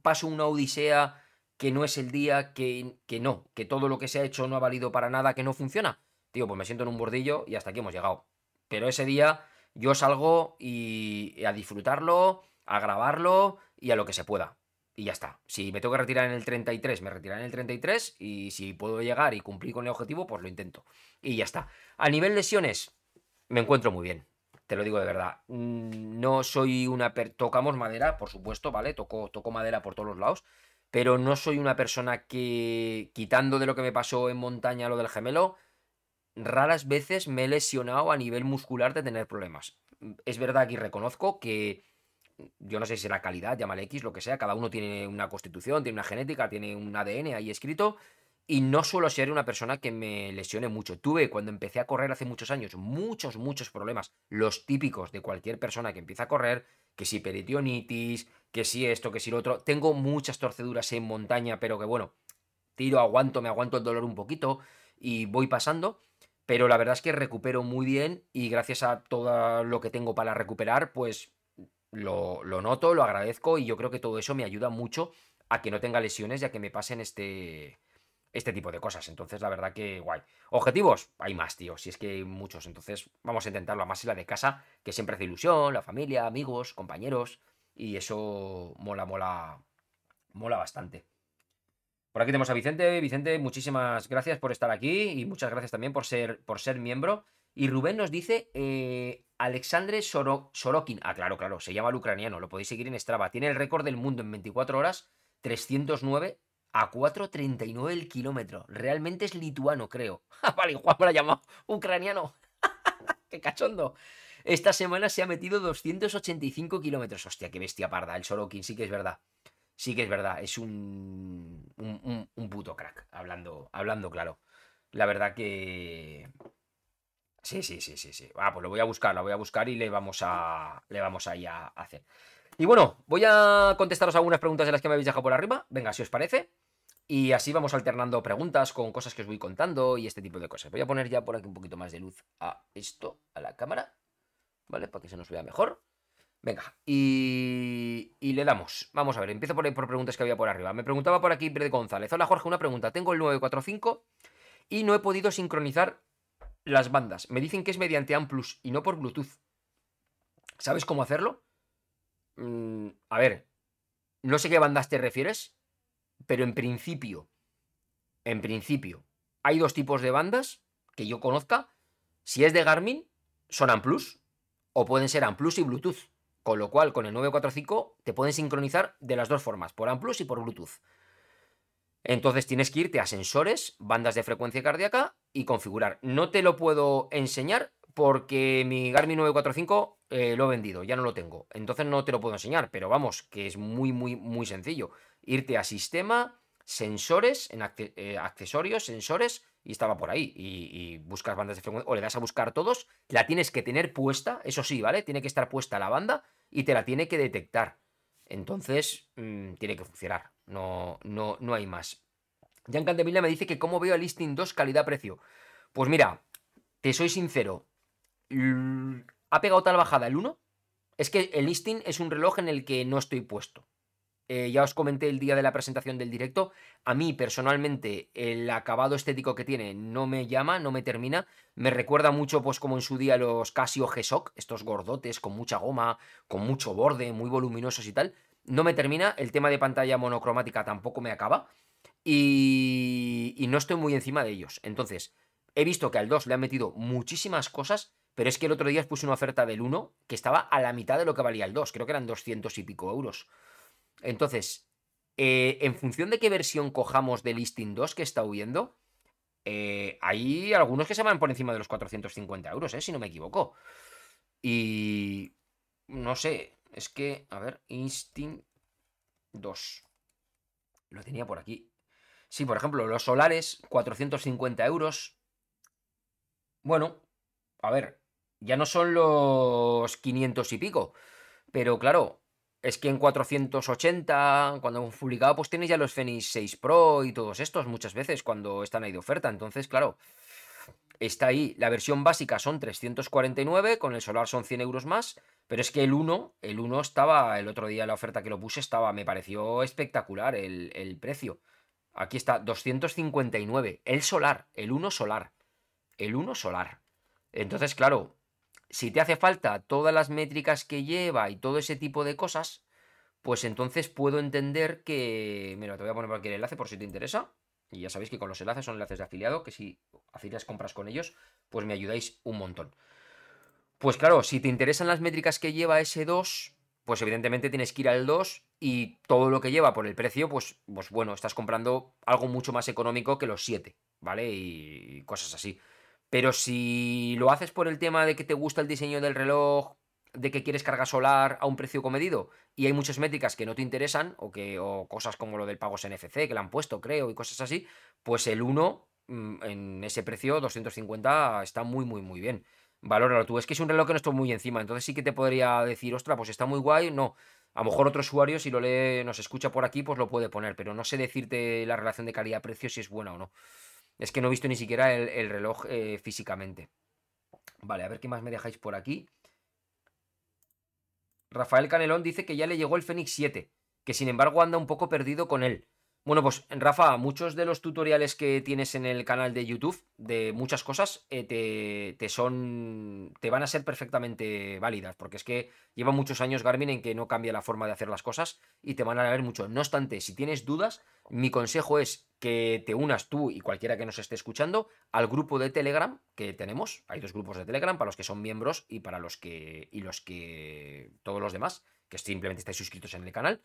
paso una odisea, que no es el día, que, que no, que todo lo que se ha hecho no ha valido para nada, que no funciona? Tío, pues me siento en un bordillo y hasta aquí hemos llegado. Pero ese día yo salgo y a disfrutarlo, a grabarlo y a lo que se pueda y ya está. Si me tengo que retirar en el 33, me retiraré en el 33 y si puedo llegar y cumplir con el objetivo, pues lo intento. Y ya está. A nivel lesiones, me encuentro muy bien. Te lo digo de verdad. Mm, no soy una... Tocamos madera, por supuesto, ¿vale? Toco, toco madera por todos los lados. Pero no soy una persona que, quitando de lo que me pasó en montaña lo del gemelo, raras veces me he lesionado a nivel muscular de tener problemas. Es verdad que reconozco que yo no sé si será calidad, llámale X, lo que sea, cada uno tiene una constitución, tiene una genética, tiene un ADN ahí escrito, y no suelo ser una persona que me lesione mucho. Tuve, cuando empecé a correr hace muchos años, muchos, muchos problemas, los típicos de cualquier persona que empieza a correr, que si peridionitis, que si esto, que si lo otro. Tengo muchas torceduras en montaña, pero que bueno, tiro, aguanto, me aguanto el dolor un poquito y voy pasando. Pero la verdad es que recupero muy bien y gracias a todo lo que tengo para recuperar, pues lo, noto, lo agradezco y yo creo que todo eso me ayuda mucho a que no tenga lesiones y a que me pasen este, este tipo de cosas. Entonces, la verdad que guay. Objetivos, hay más, tío. Si es que hay muchos. Entonces, vamos a intentarlo. Más en la de casa, que siempre hace ilusión, la familia, amigos, compañeros. Y eso mola, mola, mola bastante. Por aquí tenemos a Vicente. Vicente, muchísimas gracias por estar aquí y muchas gracias también por ser, por ser miembro. Y Rubén nos dice, eh, Alexandre Sorokin. Ah, claro, claro, se llama el ucraniano, lo podéis seguir en Strava. Tiene el récord del mundo en 24 horas, 309 a 4.39 el kilómetro. Realmente es lituano, creo. Vale, Juan me lo ha llamado ucraniano. ¡Qué cachondo! Esta semana se ha metido 285 kilómetros. Hostia, qué bestia parda. El Sorokin, sí que es verdad. Sí que es verdad. Es un. un, puto crack, hablando, hablando claro. La verdad que... Sí, sí, sí, sí, sí. Ah, pues lo voy a buscar, lo voy a buscar y le vamos a, le vamos a, a hacer. Y bueno, voy a contestaros algunas preguntas de las que me habéis dejado por arriba. Venga, si os parece. Y así vamos alternando preguntas con cosas que os voy contando y este tipo de cosas. Voy a poner ya por aquí un poquito más de luz a esto, a la cámara. ¿Vale? Para que se nos vea mejor. Venga, y, y le damos. Vamos a ver, empiezo por, por preguntas que había por arriba. Me preguntaba por aquí Brede González. Hola Jorge, una pregunta. Tengo el 945 y no he podido sincronizar las bandas. Me dicen que es mediante Amplus y no por Bluetooth. ¿Sabes cómo hacerlo? Mm, a ver, no sé qué bandas te refieres, pero en principio, en principio, hay dos tipos de bandas que yo conozca. Si es de Garmin, son Amplus o pueden ser Amplus y Bluetooth. Con lo cual, con el 945 te pueden sincronizar de las dos formas, por Amplus y por Bluetooth. Entonces tienes que irte a sensores, bandas de frecuencia cardíaca y configurar. No te lo puedo enseñar porque mi Garmin 945 eh, lo he vendido, ya no lo tengo. Entonces no te lo puedo enseñar, pero vamos, que es muy, muy, muy sencillo. Irte a sistema, sensores, en eh, accesorios, sensores, y estaba por ahí. Y, buscas bandas de frecuencia, o le das a buscar todos, la tienes que tener puesta, eso sí, ¿vale? Tiene que estar puesta la banda y te la tiene que detectar. Entonces, mm, tiene que funcionar. No, no, no hay más. Jan Candemila me dice que cómo veo el listing 2 calidad-precio. Pues mira, te soy sincero, ha pegado tal bajada el 1. Es que el listing es un reloj en el que no estoy puesto. Eh, ya os comenté el día de la presentación del directo. A mí, personalmente, el acabado estético que tiene no me llama, no me termina. Me recuerda mucho, pues, como en su día los Casio G-Shock, estos gordotes con mucha goma, con mucho borde, muy voluminosos y tal. No me termina. El tema de pantalla monocromática tampoco me acaba. Y, y no estoy muy encima de ellos. Entonces, he visto que al 2 le han metido muchísimas cosas pero es que el otro día puse una oferta del 1 que estaba a la mitad de lo que valía el 2. Creo que eran 200 y pico euros. Entonces, eh, en función de qué versión cojamos del listing 2 que está huyendo, eh, hay algunos que se van por encima de los 450 euros, eh, si no me equivoco. Y... No sé, es que... A ver, Instinct 2. Lo tenía por aquí. Sí, por ejemplo, los solares, 450 euros. Bueno, a ver, ya no son los 500 y pico. Pero claro, es que en 480, cuando hemos publicado, pues tienes ya los Fenix 6 Pro y todos estos muchas veces cuando están ahí de oferta. Entonces, claro, está ahí. La versión básica son 349, con el solar son 100 euros más. Pero es que el 1, el 1 estaba, el otro día la oferta que lo puse estaba, me pareció espectacular el, el precio. Aquí está, 259. El solar, el 1 solar. El 1 solar. Entonces, claro, si te hace falta todas las métricas que lleva y todo ese tipo de cosas, pues entonces puedo entender que... Mira, te voy a poner aquí el enlace por si te interesa. Y ya sabéis que con los enlaces son enlaces de afiliado, que si hacéis compras con ellos, pues me ayudáis un montón. Pues claro, si te interesan las métricas que lleva ese 2, pues evidentemente tienes que ir al 2 y todo lo que lleva por el precio, pues, pues bueno, estás comprando algo mucho más económico que los 7, ¿vale? Y cosas así. Pero si lo haces por el tema de que te gusta el diseño del reloj, de que quieres carga solar a un precio comedido y hay muchas métricas que no te interesan o que o cosas como lo del pagos NFC que le han puesto, creo, y cosas así, pues el 1 mm, en ese precio 250 está muy muy muy bien. Valóralo tú, es que es un reloj que no estoy muy encima, entonces sí que te podría decir, "Ostras, pues está muy guay." No, a lo mejor otro usuario si lo lee, nos escucha por aquí, pues lo puede poner, pero no sé decirte la relación de calidad-precio si es buena o no. Es que no he visto ni siquiera el, reloj eh, físicamente. Vale, a ver qué más me dejáis por aquí. Rafael Canelón dice que ya le llegó el Fenix 7, que sin embargo anda un poco perdido con él. Bueno, pues Rafa, muchos de los tutoriales que tienes en el canal de YouTube de muchas cosas eh, te, te, son. te van a ser perfectamente válidas, porque es que lleva muchos años Garmin en que no cambia la forma de hacer las cosas y te van a ver mucho. No obstante, si tienes dudas, mi consejo es que te unas tú y cualquiera que nos esté escuchando al grupo de Telegram que tenemos. Hay dos grupos de Telegram para los que son miembros y para los que. y los que. todos los demás, que simplemente estáis suscritos en el canal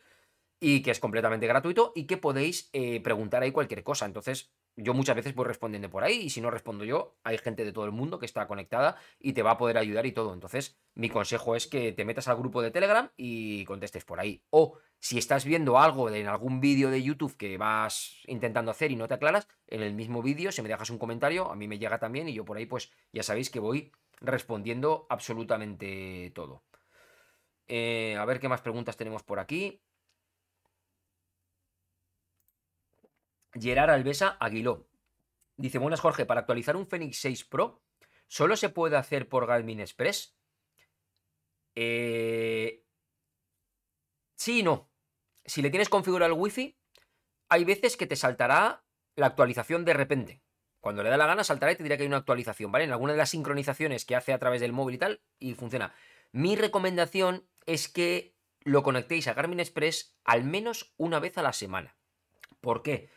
y que es completamente gratuito y que podéis eh, preguntar ahí cualquier cosa. Entonces, yo muchas veces voy respondiendo por ahí y si no respondo yo, hay gente de todo el mundo que está conectada y te va a poder ayudar y todo. Entonces, mi consejo es que te metas al grupo de Telegram y contestes por ahí. O si estás viendo algo en algún vídeo de YouTube que vas intentando hacer y no te aclaras, en el mismo vídeo, si me dejas un comentario, a mí me llega también y yo por ahí, pues ya sabéis que voy respondiendo absolutamente todo. Eh, a ver qué más preguntas tenemos por aquí. Gerard Alvesa Aguiló. Dice, buenas Jorge, para actualizar un Fenix 6 Pro, ¿solo se puede hacer por Garmin Express? Eh... Sí y no. Si le tienes configurado el Wi-Fi, hay veces que te saltará la actualización de repente. Cuando le da la gana, saltará y te dirá que hay una actualización, ¿vale? En alguna de las sincronizaciones que hace a través del móvil y tal, y funciona. Mi recomendación es que lo conectéis a Garmin Express al menos una vez a la semana. ¿Por qué?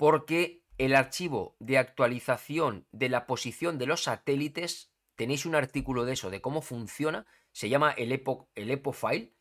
Porque el archivo de actualización de la posición de los satélites, tenéis un artículo de eso, de cómo funciona, se llama el Epo, el File,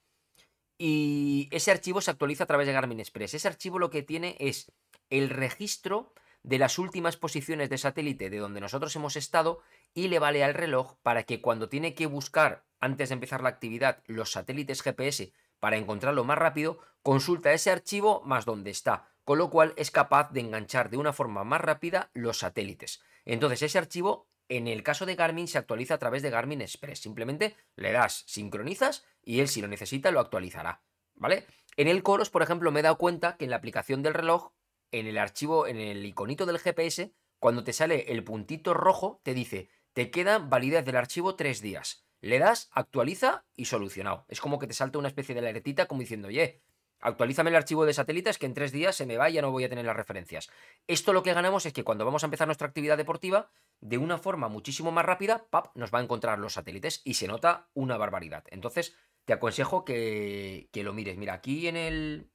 y ese archivo se actualiza a través de Garmin Express. Ese archivo lo que tiene es el registro de las últimas posiciones de satélite de donde nosotros hemos estado y le vale al reloj para que cuando tiene que buscar antes de empezar la actividad los satélites GPS para encontrarlo más rápido, consulta ese archivo más donde está con lo cual es capaz de enganchar de una forma más rápida los satélites. Entonces ese archivo, en el caso de Garmin, se actualiza a través de Garmin Express. Simplemente le das, sincronizas y él si lo necesita lo actualizará. ¿Vale? En el Coros, por ejemplo, me he dado cuenta que en la aplicación del reloj, en el archivo, en el iconito del GPS, cuando te sale el puntito rojo, te dice, te queda validez del archivo tres días. Le das, actualiza y solucionado. Es como que te salta una especie de alertita como diciendo, oye, Actualízame el archivo de satélites que en tres días se me va y ya no voy a tener las referencias. Esto lo que ganamos es que cuando vamos a empezar nuestra actividad deportiva, de una forma muchísimo más rápida, ¡pap! nos va a encontrar los satélites y se nota una barbaridad. Entonces, te aconsejo que, que lo mires. Mira, aquí en el...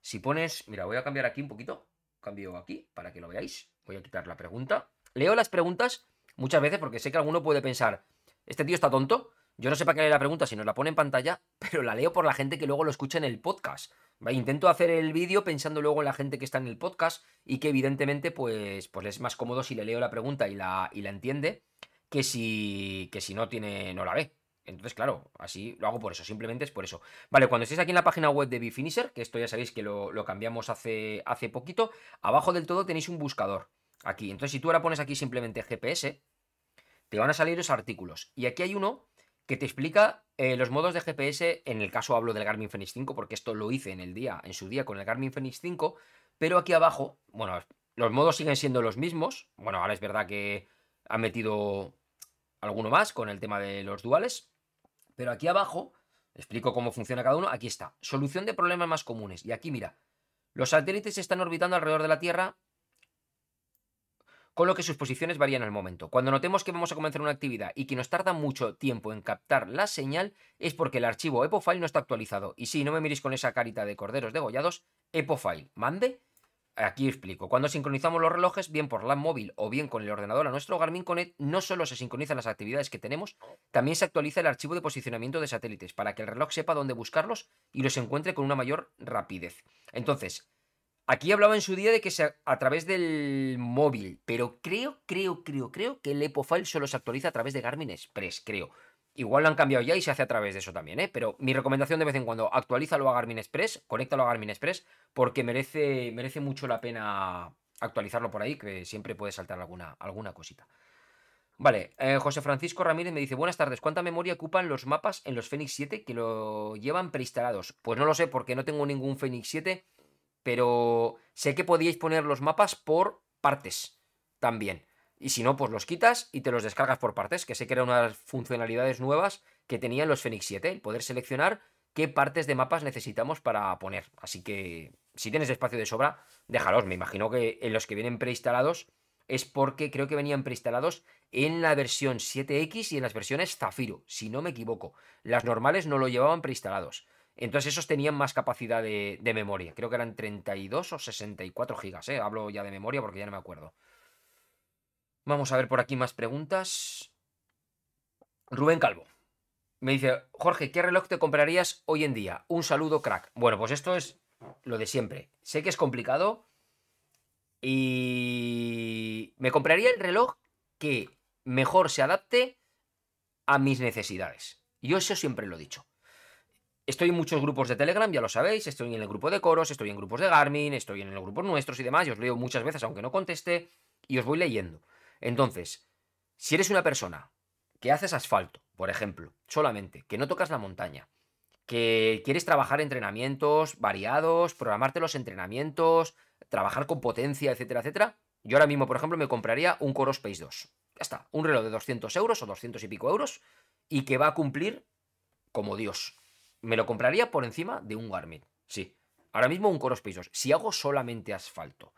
Si pones... Mira, voy a cambiar aquí un poquito. Cambio aquí para que lo veáis. Voy a quitar la pregunta. Leo las preguntas muchas veces porque sé que alguno puede pensar, este tío está tonto, yo no sé para qué lee la pregunta si nos la pone en pantalla, pero la leo por la gente que luego lo escucha en el podcast. Intento hacer el vídeo pensando luego en la gente que está en el podcast y que evidentemente pues, pues es más cómodo si le leo la pregunta y la, y la entiende que si, que si no tiene, no la ve. Entonces, claro, así lo hago por eso, simplemente es por eso. Vale, cuando estéis aquí en la página web de Bifinisher, que esto ya sabéis que lo, lo, cambiamos hace, hace poquito, abajo del todo tenéis un buscador. Aquí. Entonces, si tú ahora pones aquí simplemente GPS, te van a salir los artículos. Y aquí hay uno que te explica eh, los modos de GPS, en el caso hablo del Garmin Fenix 5, porque esto lo hice en el día, en su día con el Garmin Fenix 5, pero aquí abajo, bueno, los modos siguen siendo los mismos, bueno, ahora es verdad que han metido alguno más con el tema de los duales, pero aquí abajo, explico cómo funciona cada uno, aquí está, solución de problemas más comunes, y aquí mira, los satélites están orbitando alrededor de la Tierra con lo que sus posiciones varían al momento. Cuando notemos que vamos a comenzar una actividad y que nos tarda mucho tiempo en captar la señal, es porque el archivo EpoFile no está actualizado. Y si no me miréis con esa carita de corderos degollados, EpoFile, mande. Aquí explico. Cuando sincronizamos los relojes, bien por la móvil o bien con el ordenador a nuestro Garmin Connect, no solo se sincronizan las actividades que tenemos, también se actualiza el archivo de posicionamiento de satélites para que el reloj sepa dónde buscarlos y los encuentre con una mayor rapidez. Entonces, Aquí hablaba en su día de que sea a través del móvil, pero creo, creo, creo, creo que el EpoFile solo se actualiza a través de Garmin Express, creo. Igual lo han cambiado ya y se hace a través de eso también, ¿eh? Pero mi recomendación de vez en cuando, actualízalo a Garmin Express, conéctalo a Garmin Express, porque merece, merece mucho la pena actualizarlo por ahí, que siempre puede saltar alguna, alguna cosita. Vale, eh, José Francisco Ramírez me dice, buenas tardes, ¿cuánta memoria ocupan los mapas en los Fenix 7 que lo llevan preinstalados? Pues no lo sé porque no tengo ningún Fenix 7 pero sé que podíais poner los mapas por partes también. Y si no, pues los quitas y te los descargas por partes, que sé que eran unas funcionalidades nuevas que tenían los Fenix 7, el poder seleccionar qué partes de mapas necesitamos para poner. Así que si tienes espacio de sobra, déjalos. Me imagino que en los que vienen preinstalados es porque creo que venían preinstalados en la versión 7X y en las versiones Zafiro, si no me equivoco. Las normales no lo llevaban preinstalados. Entonces esos tenían más capacidad de, memoria. Creo que eran 32 o 64 gigas. ¿eh? Hablo ya de memoria porque ya no me acuerdo. Vamos a ver por aquí más preguntas. Rubén Calvo. Me dice, Jorge, ¿qué reloj te comprarías hoy en día? Un saludo, crack. Bueno, pues esto es lo de siempre. Sé que es complicado. Y me compraría el reloj que mejor se adapte a mis necesidades. Yo eso siempre lo he dicho. Estoy en muchos grupos de Telegram, ya lo sabéis, estoy en el grupo de Coros, estoy en grupos de Garmin, estoy en los grupos nuestros y demás, y os leo muchas veces aunque no conteste, y os voy leyendo. Entonces, si eres una persona que haces asfalto, por ejemplo, solamente, que no tocas la montaña, que quieres trabajar entrenamientos variados, programarte los entrenamientos, trabajar con potencia, etcétera, etcétera, yo ahora mismo, por ejemplo, me compraría un Core Space 2. Ya está, un reloj de 200 euros o 200 y pico euros y que va a cumplir como Dios. Me lo compraría por encima de un Garmin. Sí, ahora mismo un Core Space 2. Si hago solamente asfalto.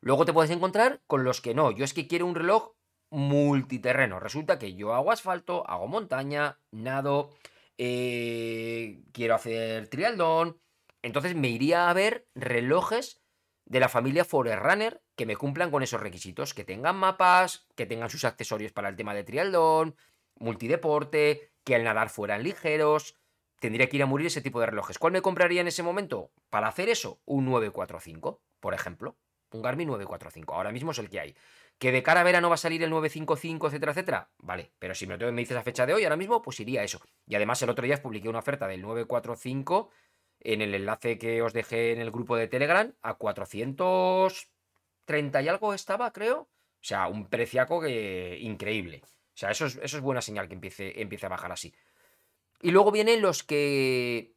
Luego te puedes encontrar con los que no. Yo es que quiero un reloj multiterreno. Resulta que yo hago asfalto, hago montaña, nado, eh, quiero hacer trialdón. Entonces me iría a ver relojes de la familia Forerunner que me cumplan con esos requisitos, que tengan mapas, que tengan sus accesorios para el tema de trialdón, multideporte, que al nadar fueran ligeros. Tendría que ir a morir ese tipo de relojes. ¿Cuál me compraría en ese momento? Para hacer eso, un 945, por ejemplo. Un Garmin 945. Ahora mismo es el que hay. ¿Que de cara a verano va a salir el 955, etcétera, etcétera? Vale, pero si me, dices la fecha de hoy, ahora mismo, pues iría a eso. Y además el otro día publiqué una oferta del 945 en el enlace que os dejé en el grupo de Telegram a 430 y algo estaba, creo. O sea, un preciaco increíble. O sea, eso es, eso es buena señal que empiece, empiece a bajar así. Y luego vienen los que...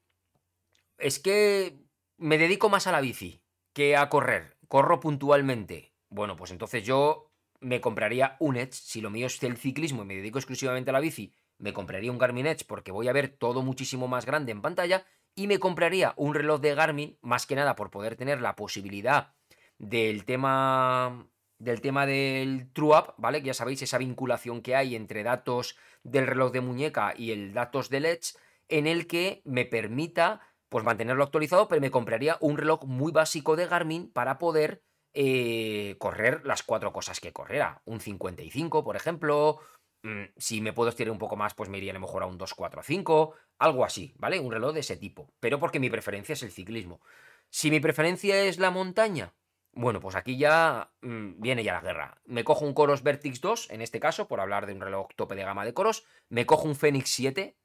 Es que me dedico más a la bici que a correr. Corro puntualmente. Bueno, pues entonces yo me compraría un Edge. Si lo mío es el ciclismo y me dedico exclusivamente a la bici, me compraría un Garmin Edge porque voy a ver todo muchísimo más grande en pantalla y me compraría un reloj de Garmin, más que nada por poder tener la posibilidad del tema del tema del True Up, ¿vale? Que ya sabéis esa vinculación que hay entre datos del reloj de muñeca y el datos del Edge, en el que me permita pues mantenerlo actualizado, pero me compraría un reloj muy básico de Garmin para poder eh, correr las cuatro cosas que correrá. Un 55, por ejemplo, Mm, si me puedo estirar un poco más, pues me iría a lo mejor a un 245, algo así, ¿vale? Un reloj de ese tipo. Pero porque mi preferencia es el ciclismo. Si mi preferencia es la montaña, bueno, pues aquí ya mm, viene ya la guerra. Me cojo un Coros Vertix 2, en este caso, por hablar de un reloj tope de gama de Coros. Me cojo un Fenix 7,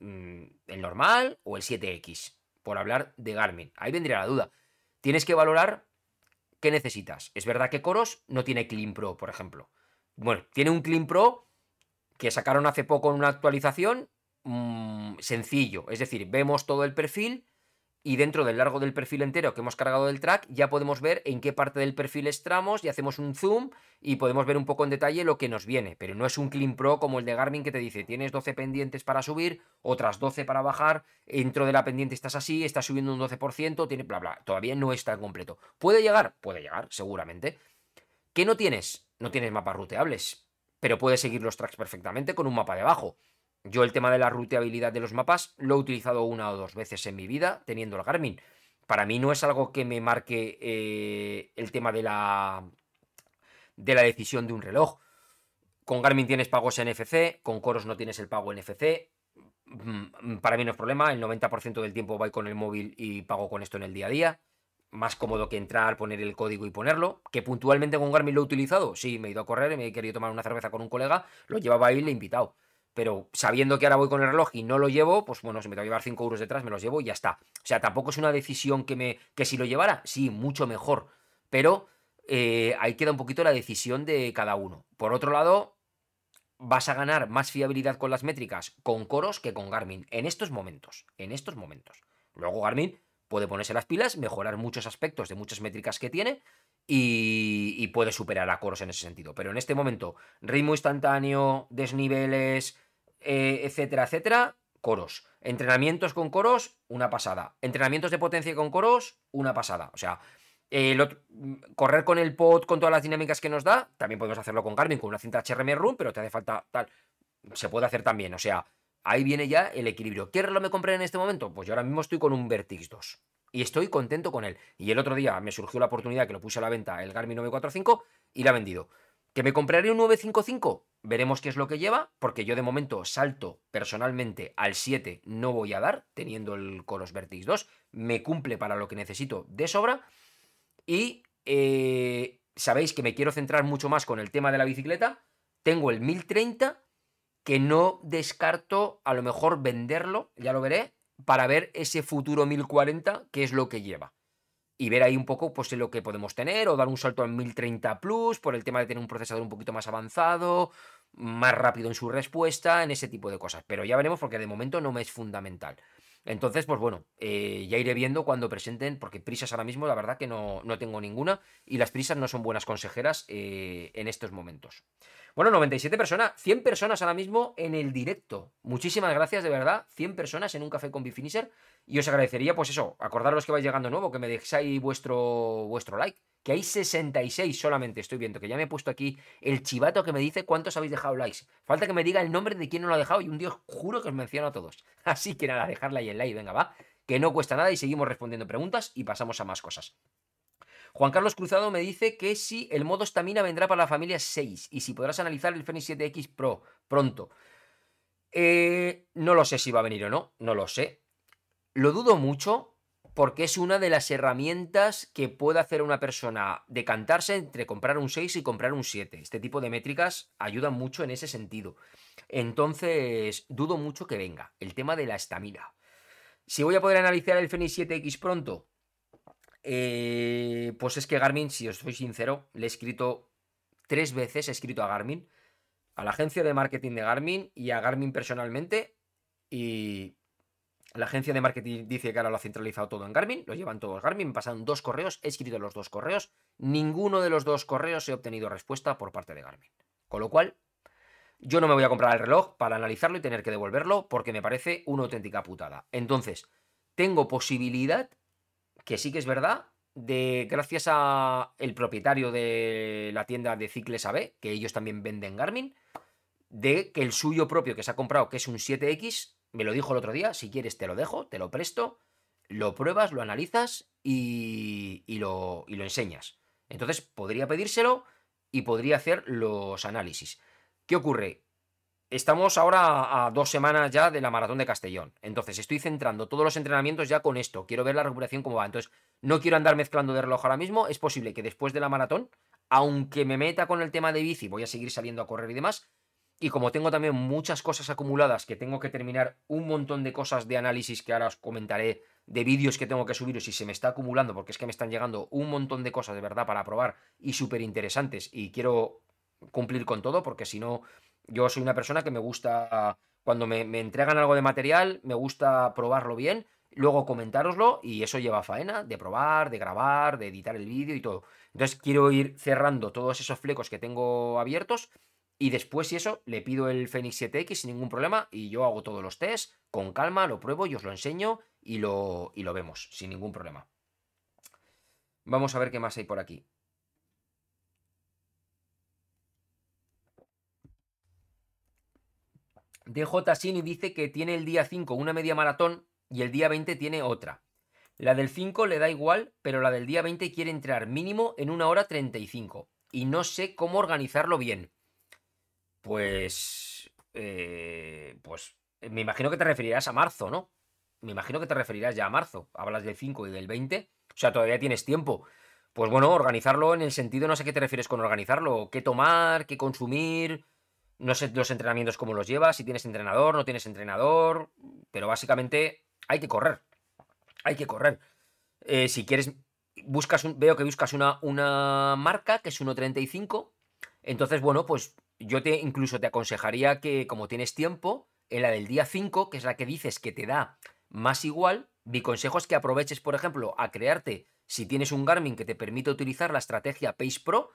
mm, el normal, o el 7X, por hablar de Garmin. Ahí vendría la duda. Tienes que valorar qué necesitas. Es verdad que Coros no tiene Clean Pro, por ejemplo. Bueno, tiene un Clean Pro que sacaron hace poco en una actualización mm, sencillo. Es decir, vemos todo el perfil y dentro del largo del perfil entero que hemos cargado del track ya podemos ver en qué parte del perfil estamos y hacemos un zoom y podemos ver un poco en detalle lo que nos viene. Pero no es un Clean Pro como el de Garmin que te dice tienes 12 pendientes para subir, otras 12 para bajar, dentro de la pendiente estás así, estás subiendo un 12%, tiene bla bla. Todavía no está completo. ¿Puede llegar? Puede llegar, seguramente. ¿Qué no tienes? No tienes mapas ruteables pero puedes seguir los tracks perfectamente con un mapa debajo. Yo el tema de la ruteabilidad de los mapas lo he utilizado una o dos veces en mi vida teniendo el Garmin. Para mí no es algo que me marque eh, el tema de la, de la decisión de un reloj. Con Garmin tienes pagos NFC, con Coros no tienes el pago NFC. Mm, para mí no es problema, el 90% del tiempo voy con el móvil y pago con esto en el día a día más cómodo que entrar, poner el código y ponerlo. Que puntualmente con Garmin lo he utilizado. Sí, me he ido a correr, me he querido tomar una cerveza con un colega, lo llevaba ahí y le he invitado. Pero sabiendo que ahora voy con el reloj y no lo llevo, pues bueno, si me tengo que llevar 5 euros detrás, me los llevo y ya está. O sea, tampoco es una decisión que me. que si lo llevara, sí, mucho mejor. Pero eh, ahí queda un poquito la decisión de cada uno. Por otro lado, vas a ganar más fiabilidad con las métricas con Coros que con Garmin. En estos momentos. En estos momentos. Luego Garmin puede ponerse las pilas, mejorar muchos aspectos de muchas métricas que tiene y, puede superar a Coros en ese sentido. Pero en este momento, ritmo instantáneo, desniveles, eh, etcétera, etcétera, Coros. Entrenamientos con Coros, una pasada. Entrenamientos de potencia con Coros, una pasada. O sea, correr con el pod con todas las dinámicas que nos da, también podemos hacerlo con Garmin, con una cinta HRM Room, pero te hace falta tal. Se puede hacer también, o sea, ahí viene ya el equilibrio. ¿Qué reloj me compré en este momento? Pues yo ahora mismo estoy con un Vertix 2. Y estoy contento con él. Y el otro día me surgió la oportunidad que lo puse a la venta el Garmin 945 y la he vendido. ¿Que me compraré un 955? Veremos qué es lo que lleva, porque yo de momento salto personalmente al 7, no voy a dar, teniendo el Coros Vertix 2. Me cumple para lo que necesito de sobra. Y eh, sabéis que me quiero centrar mucho más con el tema de la bicicleta. Tengo el 1030 que no descarto a lo mejor venderlo, ya lo veré, para ver ese futuro 1040, qué es lo que lleva. Y ver ahí un poco pues lo que podemos tener o dar un salto al 1030 Plus por el tema de tener un procesador un poquito más avanzado, más rápido en su respuesta, en ese tipo de cosas. Pero ya veremos porque de momento no me es fundamental. Entonces, pues bueno, eh, ya iré viendo cuando presenten, porque prisas ahora mismo, la verdad que no, no tengo ninguna, y las prisas no son buenas consejeras eh, en estos momentos. Bueno, 97 personas, 100 personas ahora mismo en el directo. Muchísimas gracias, de verdad, 100 personas en un café con Bifinisher, y os agradecería, pues eso, acordaros que vais llegando nuevo, que me dejéis vuestro, vuestro like que hay 66 solamente, estoy viendo, que ya me he puesto aquí el chivato que me dice cuántos habéis dejado likes. Falta que me diga el nombre de quién no lo ha dejado y un día os juro que os menciono a todos. Así que nada, dejarle ahí el like, venga, va, que no cuesta nada y seguimos respondiendo preguntas y pasamos a más cosas. Juan Carlos Cruzado me dice que si el modo estamina vendrá para la familia 6 y si podrás analizar el Fenix 7X Pro pronto. Eh, no lo sé si va a venir o no, no lo sé. Lo dudo mucho porque es una de las herramientas que puede hacer una persona decantarse entre comprar un 6 y comprar un 7. Este tipo de métricas ayudan mucho en ese sentido. Entonces, dudo mucho que venga el tema de la estamina. Si voy a poder analizar el Fenix 7X pronto, eh, pues es que Garmin, si os soy sincero, le he escrito tres veces, he escrito a Garmin, a la agencia de marketing de Garmin y a Garmin personalmente, y la agencia de marketing dice que ahora lo ha centralizado todo en Garmin, lo llevan todos Garmin, me pasan dos correos, he escrito los dos correos, ninguno de los dos correos he obtenido respuesta por parte de Garmin. Con lo cual, yo no me voy a comprar el reloj para analizarlo y tener que devolverlo porque me parece una auténtica putada. Entonces, tengo posibilidad, que sí que es verdad, de gracias a el propietario de la tienda de Cicles AB, que ellos también venden Garmin, de que el suyo propio que se ha comprado, que es un 7X, me lo dijo el otro día, si quieres te lo dejo, te lo presto, lo pruebas, lo analizas y, lo, y lo enseñas. Entonces podría pedírselo y podría hacer los análisis. ¿Qué ocurre? Estamos ahora a dos semanas ya de la maratón de Castellón. Entonces estoy centrando todos los entrenamientos ya con esto. Quiero ver la recuperación cómo va. Entonces no quiero andar mezclando de reloj ahora mismo. Es posible que después de la maratón, aunque me meta con el tema de bici, voy a seguir saliendo a correr y demás, y como tengo también muchas cosas acumuladas que tengo que terminar, un montón de cosas de análisis que ahora os comentaré, de vídeos que tengo que subir, y se me está acumulando, porque es que me están llegando un montón de cosas de verdad para probar y súper interesantes, y quiero cumplir con todo, porque si no, yo soy una persona que me gusta, cuando me, me entregan algo de material, me gusta probarlo bien, luego comentároslo, y eso lleva faena de probar, de grabar, de editar el vídeo y todo. Entonces quiero ir cerrando todos esos flecos que tengo abiertos y después, si eso, le pido el Fenix 7X sin ningún problema y yo hago todos los tests con calma, lo pruebo y os lo enseño y lo, y lo vemos sin ningún problema. Vamos a ver qué más hay por aquí. DJ Sini dice que tiene el día 5 una media maratón y el día 20 tiene otra. La del 5 le da igual, pero la del día 20 quiere entrar mínimo en una hora 35. Y no sé cómo organizarlo bien. Pues. Eh, pues. Me imagino que te referirás a marzo, ¿no? Me imagino que te referirás ya a marzo. Hablas del 5 y del 20. O sea, todavía tienes tiempo. Pues bueno, organizarlo en el sentido, no sé qué te refieres con organizarlo. ¿Qué tomar? ¿Qué consumir? No sé los entrenamientos cómo los llevas, si tienes entrenador, no tienes entrenador. Pero básicamente hay que correr. Hay que correr. Eh, si quieres, buscas un, veo que buscas una, una marca que es 1.35. Entonces, bueno, pues yo te incluso te aconsejaría que, como tienes tiempo, en la del día 5, que es la que dices que te da más igual, mi consejo es que aproveches, por ejemplo, a crearte, si tienes un Garmin que te permite utilizar la estrategia Pace Pro,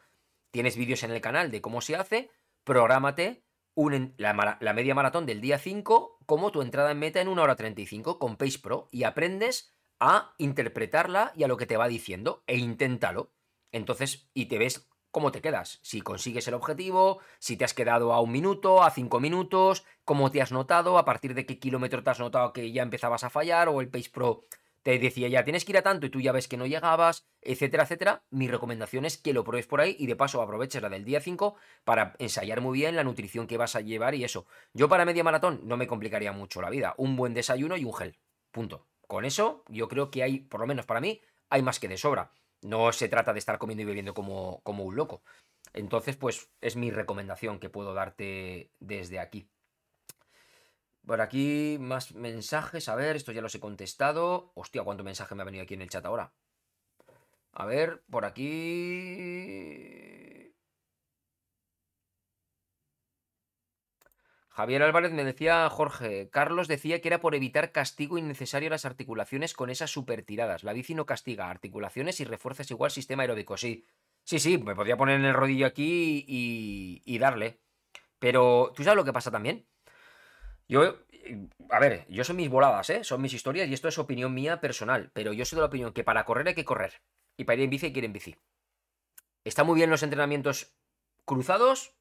tienes vídeos en el canal de cómo se hace, prográmate la, la, media maratón del día 5 como tu entrada en meta en 1 hora 35 con Pace Pro y aprendes a interpretarla y a lo que te va diciendo e inténtalo. Entonces, y te ves cómo te quedas, si consigues el objetivo, si te has quedado a un minuto, a cinco minutos, cómo te has notado, a partir de qué kilómetro te has notado que ya empezabas a fallar o el Pace Pro te decía ya tienes que ir a tanto y tú ya ves que no llegabas, etcétera, etcétera. Mi recomendación es que lo pruebes por ahí y de paso aproveches la del día 5 para ensayar muy bien la nutrición que vas a llevar y eso. Yo para media maratón no me complicaría mucho la vida, un buen desayuno y un gel. Punto. Con eso yo creo que hay, por lo menos para mí, hay más que de sobra. No se trata de estar comiendo y bebiendo como, como un loco. Entonces, pues es mi recomendación que puedo darte desde aquí. Por aquí más mensajes. A ver, esto ya los he contestado. Hostia, cuánto mensaje me ha venido aquí en el chat ahora. A ver, por aquí. Javier Álvarez me decía, Jorge, Carlos decía que era por evitar castigo innecesario a las articulaciones con esas super tiradas. La bici no castiga articulaciones y refuerzas igual sistema aeróbico. Sí, sí, sí, me podría poner en el rodillo aquí y, y darle. Pero, ¿tú sabes lo que pasa también? Yo, a ver, yo son mis voladas, ¿eh? Son mis historias y esto es opinión mía personal. Pero yo soy de la opinión que para correr hay que correr. Y para ir en bici hay que ir en bici. Está muy bien los entrenamientos cruzados,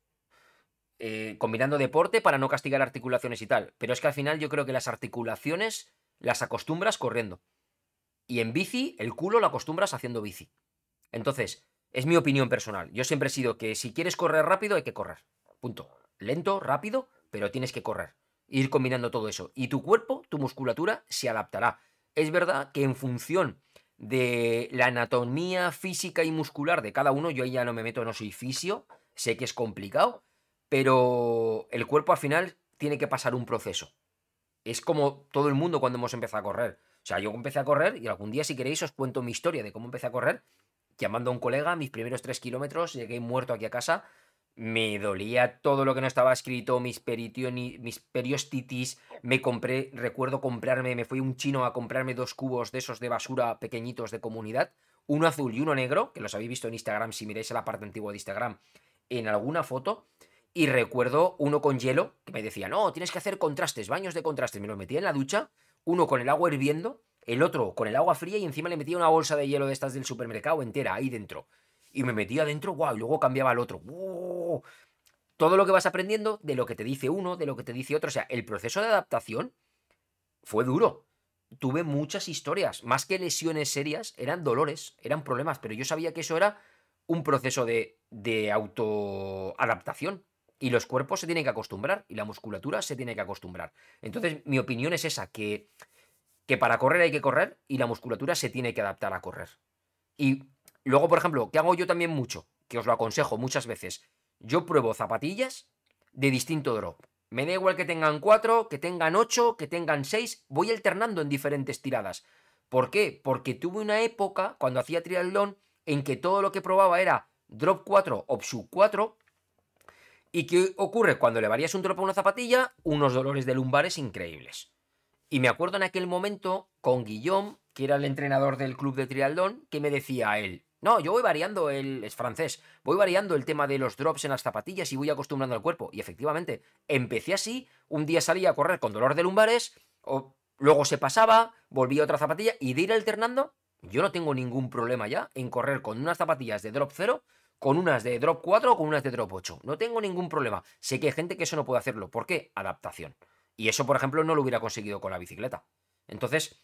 eh, combinando deporte para no castigar articulaciones y tal. Pero es que al final yo creo que las articulaciones las acostumbras corriendo. Y en bici, el culo lo acostumbras haciendo bici. Entonces, es mi opinión personal. Yo siempre he sido que si quieres correr rápido, hay que correr. Punto. Lento, rápido, pero tienes que correr. Ir combinando todo eso. Y tu cuerpo, tu musculatura, se adaptará. Es verdad que en función de la anatomía física y muscular de cada uno, yo ahí ya no me meto, no soy fisio, sé que es complicado, pero el cuerpo al final tiene que pasar un proceso. Es como todo el mundo cuando hemos empezado a correr. O sea, yo empecé a correr y algún día, si queréis, os cuento mi historia de cómo empecé a correr. Llamando a un colega, mis primeros tres kilómetros, llegué muerto aquí a casa. Me dolía todo lo que no estaba escrito, mis, mis periostitis. Me compré, recuerdo comprarme, me fui un chino a comprarme dos cubos de esos de basura pequeñitos de comunidad. Uno azul y uno negro, que los habéis visto en Instagram si miráis a la parte antigua de Instagram en alguna foto. Y recuerdo uno con hielo que me decía, no, tienes que hacer contrastes, baños de contrastes. Me los metía en la ducha, uno con el agua hirviendo, el otro con el agua fría y encima le metía una bolsa de hielo de estas del supermercado entera ahí dentro. Y me metía dentro, guau, y luego cambiaba al otro. Todo lo que vas aprendiendo de lo que te dice uno, de lo que te dice otro. O sea, el proceso de adaptación fue duro. Tuve muchas historias, más que lesiones serias, eran dolores, eran problemas, pero yo sabía que eso era un proceso de, de autoadaptación. Y los cuerpos se tienen que acostumbrar y la musculatura se tiene que acostumbrar. Entonces, mi opinión es esa, que, que para correr hay que correr y la musculatura se tiene que adaptar a correr. Y luego, por ejemplo, ¿qué hago yo también mucho? Que os lo aconsejo muchas veces. Yo pruebo zapatillas de distinto drop. Me da igual que tengan cuatro, que tengan ocho, que tengan seis. Voy alternando en diferentes tiradas. ¿Por qué? Porque tuve una época, cuando hacía triatlón, en que todo lo que probaba era drop 4 o sub 4 ¿Y qué ocurre? Cuando le varías un drop a una zapatilla, unos dolores de lumbares increíbles. Y me acuerdo en aquel momento con Guillaume, que era el entrenador del club de trialdón, que me decía a él, no, yo voy variando el, es francés, voy variando el tema de los drops en las zapatillas y voy acostumbrando al cuerpo. Y efectivamente, empecé así, un día salía a correr con dolor de lumbares, o luego se pasaba, volvía a otra zapatilla y de ir alternando, yo no tengo ningún problema ya en correr con unas zapatillas de drop cero con unas de drop 4 o con unas de drop 8. No tengo ningún problema. Sé que hay gente que eso no puede hacerlo. ¿Por qué? Adaptación. Y eso, por ejemplo, no lo hubiera conseguido con la bicicleta. Entonces,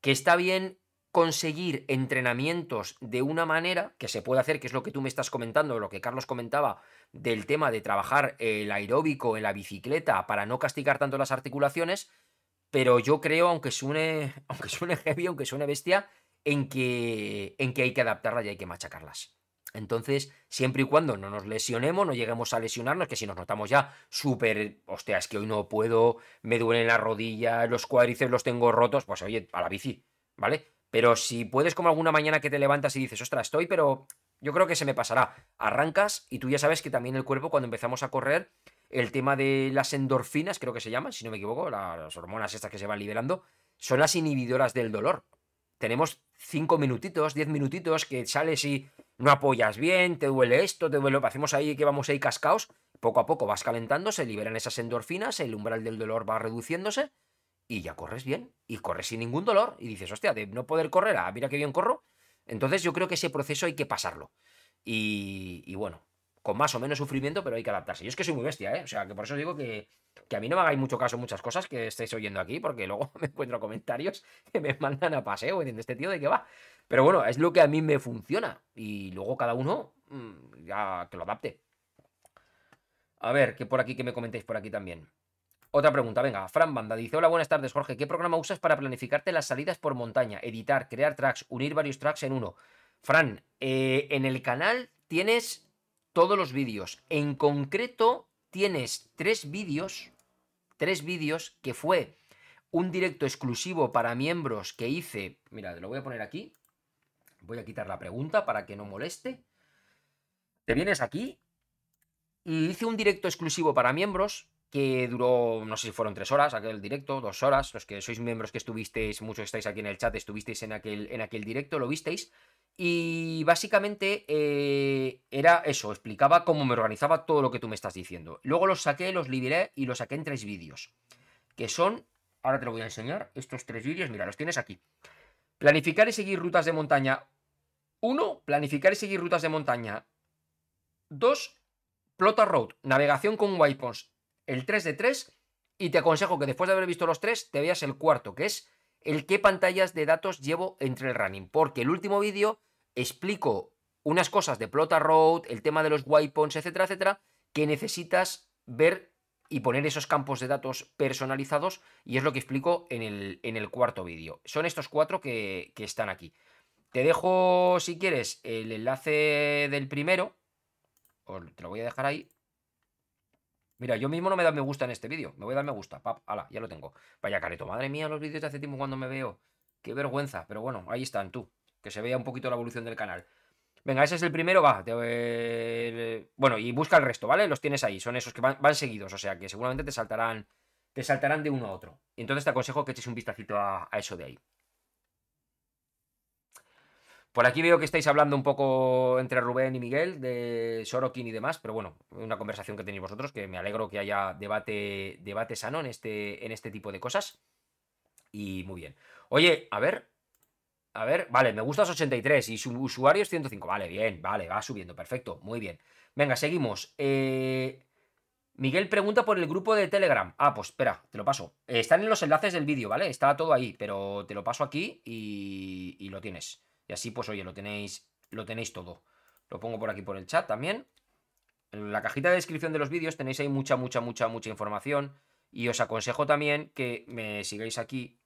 que está bien conseguir entrenamientos de una manera que se puede hacer, que es lo que tú me estás comentando, lo que Carlos comentaba del tema de trabajar el aeróbico en la bicicleta para no castigar tanto las articulaciones, pero yo creo, aunque suene, aunque suene heavy, aunque suene bestia, en que, en que hay que adaptarlas y hay que machacarlas. Entonces, siempre y cuando no nos lesionemos, no lleguemos a lesionarnos, que si nos notamos ya súper, hostia, es que hoy no puedo, me duelen las rodillas, los cuádriceps los tengo rotos, pues oye, a la bici, ¿vale? Pero si puedes como alguna mañana que te levantas y dices, ostras, estoy, pero yo creo que se me pasará. Arrancas y tú ya sabes que también el cuerpo cuando empezamos a correr, el tema de las endorfinas, creo que se llaman, si no me equivoco, las hormonas estas que se van liberando, son las inhibidoras del dolor. Tenemos cinco minutitos, diez minutitos que sales y no apoyas bien, te duele esto, te duele, hacemos ahí que vamos ahí cascaos, poco a poco vas calentando, se liberan esas endorfinas, el umbral del dolor va reduciéndose y ya corres bien y corres sin ningún dolor y dices, hostia, de no poder correr, ah, mira qué bien corro. Entonces yo creo que ese proceso hay que pasarlo. Y bueno, con más o menos sufrimiento, pero hay que adaptarse. Yo es que soy muy bestia, ¿eh? O sea, que por eso digo que, que a mí no me hagáis mucho caso muchas cosas que estáis oyendo aquí, porque luego me encuentro comentarios que me mandan a paseo, diciendo, este tío de qué va. Pero bueno, es lo que a mí me funciona. Y luego cada uno mm, ya que lo adapte. A ver, que por aquí, que me comentéis por aquí también. Otra pregunta, venga, Fran Banda dice, hola, buenas tardes, Jorge, ¿qué programa usas para planificarte las salidas por montaña, editar, crear tracks, unir varios tracks en uno? Fran, eh, en el canal tienes todos los vídeos. En concreto, tienes tres vídeos. Tres vídeos que fue un directo exclusivo para miembros que hice. Mira, lo voy a poner aquí. Voy a quitar la pregunta para que no moleste. Te vienes aquí y hice un directo exclusivo para miembros que duró, no sé si fueron tres horas, aquel directo, dos horas. Los que sois miembros que estuvisteis, muchos estáis aquí en el chat, estuvisteis en aquel, en aquel directo, lo visteis. Y básicamente eh, era eso, explicaba cómo me organizaba todo lo que tú me estás diciendo. Luego los saqué, los liberé y los saqué en tres vídeos. Que son, ahora te lo voy a enseñar, estos tres vídeos, mira, los tienes aquí. Planificar y seguir rutas de montaña. Uno, planificar y seguir rutas de montaña. Dos, Plota Road, navegación con waypoints. El 3 de 3. Y te aconsejo que después de haber visto los tres, te veas el cuarto, que es el qué pantallas de datos llevo entre el running. Porque el último vídeo explico unas cosas de Plota Road, el tema de los waypoints, etcétera, etcétera, que necesitas ver y poner esos campos de datos personalizados y es lo que explico en el, en el cuarto vídeo. Son estos cuatro que, que, están aquí. Te dejo, si quieres, el enlace del primero. te lo voy a dejar ahí. Mira, yo mismo no me da me gusta en este vídeo. Me voy a dar me gusta. Pap, ala, ya lo tengo. Vaya careto. Madre mía, los vídeos de hace tiempo cuando me veo. Qué vergüenza. Pero bueno, ahí están, tú que se vea un poquito la evolución del canal. Venga, ese es el primero, va. bueno, y busca el resto, ¿vale? Los tienes ahí, son esos que van, seguidos, o sea que seguramente te saltarán, te saltarán de uno a otro. Entonces te aconsejo que eches un vistacito a, eso de ahí. Por aquí veo que estáis hablando un poco entre Rubén y Miguel de Sorokin y demás, pero bueno, una conversación que tenéis vosotros, que me alegro que haya debate, debate sano en este, en este tipo de cosas. Y muy bien. Oye, a ver, a ver, vale, me gustas 83 y su usuario es 105. Vale, bien, vale, va subiendo, perfecto, muy bien. Venga, seguimos. Eh, Miguel pregunta por el grupo de Telegram. Ah, pues espera, te lo paso. Están en los enlaces del vídeo, ¿vale? Está todo ahí, pero te lo paso aquí y, lo tienes. Y así, pues oye, lo tenéis, lo tenéis todo. Lo pongo por aquí por el chat también. En la cajita de descripción de los vídeos tenéis ahí mucha, mucha, mucha, mucha información. Y os aconsejo también que me sigáis aquí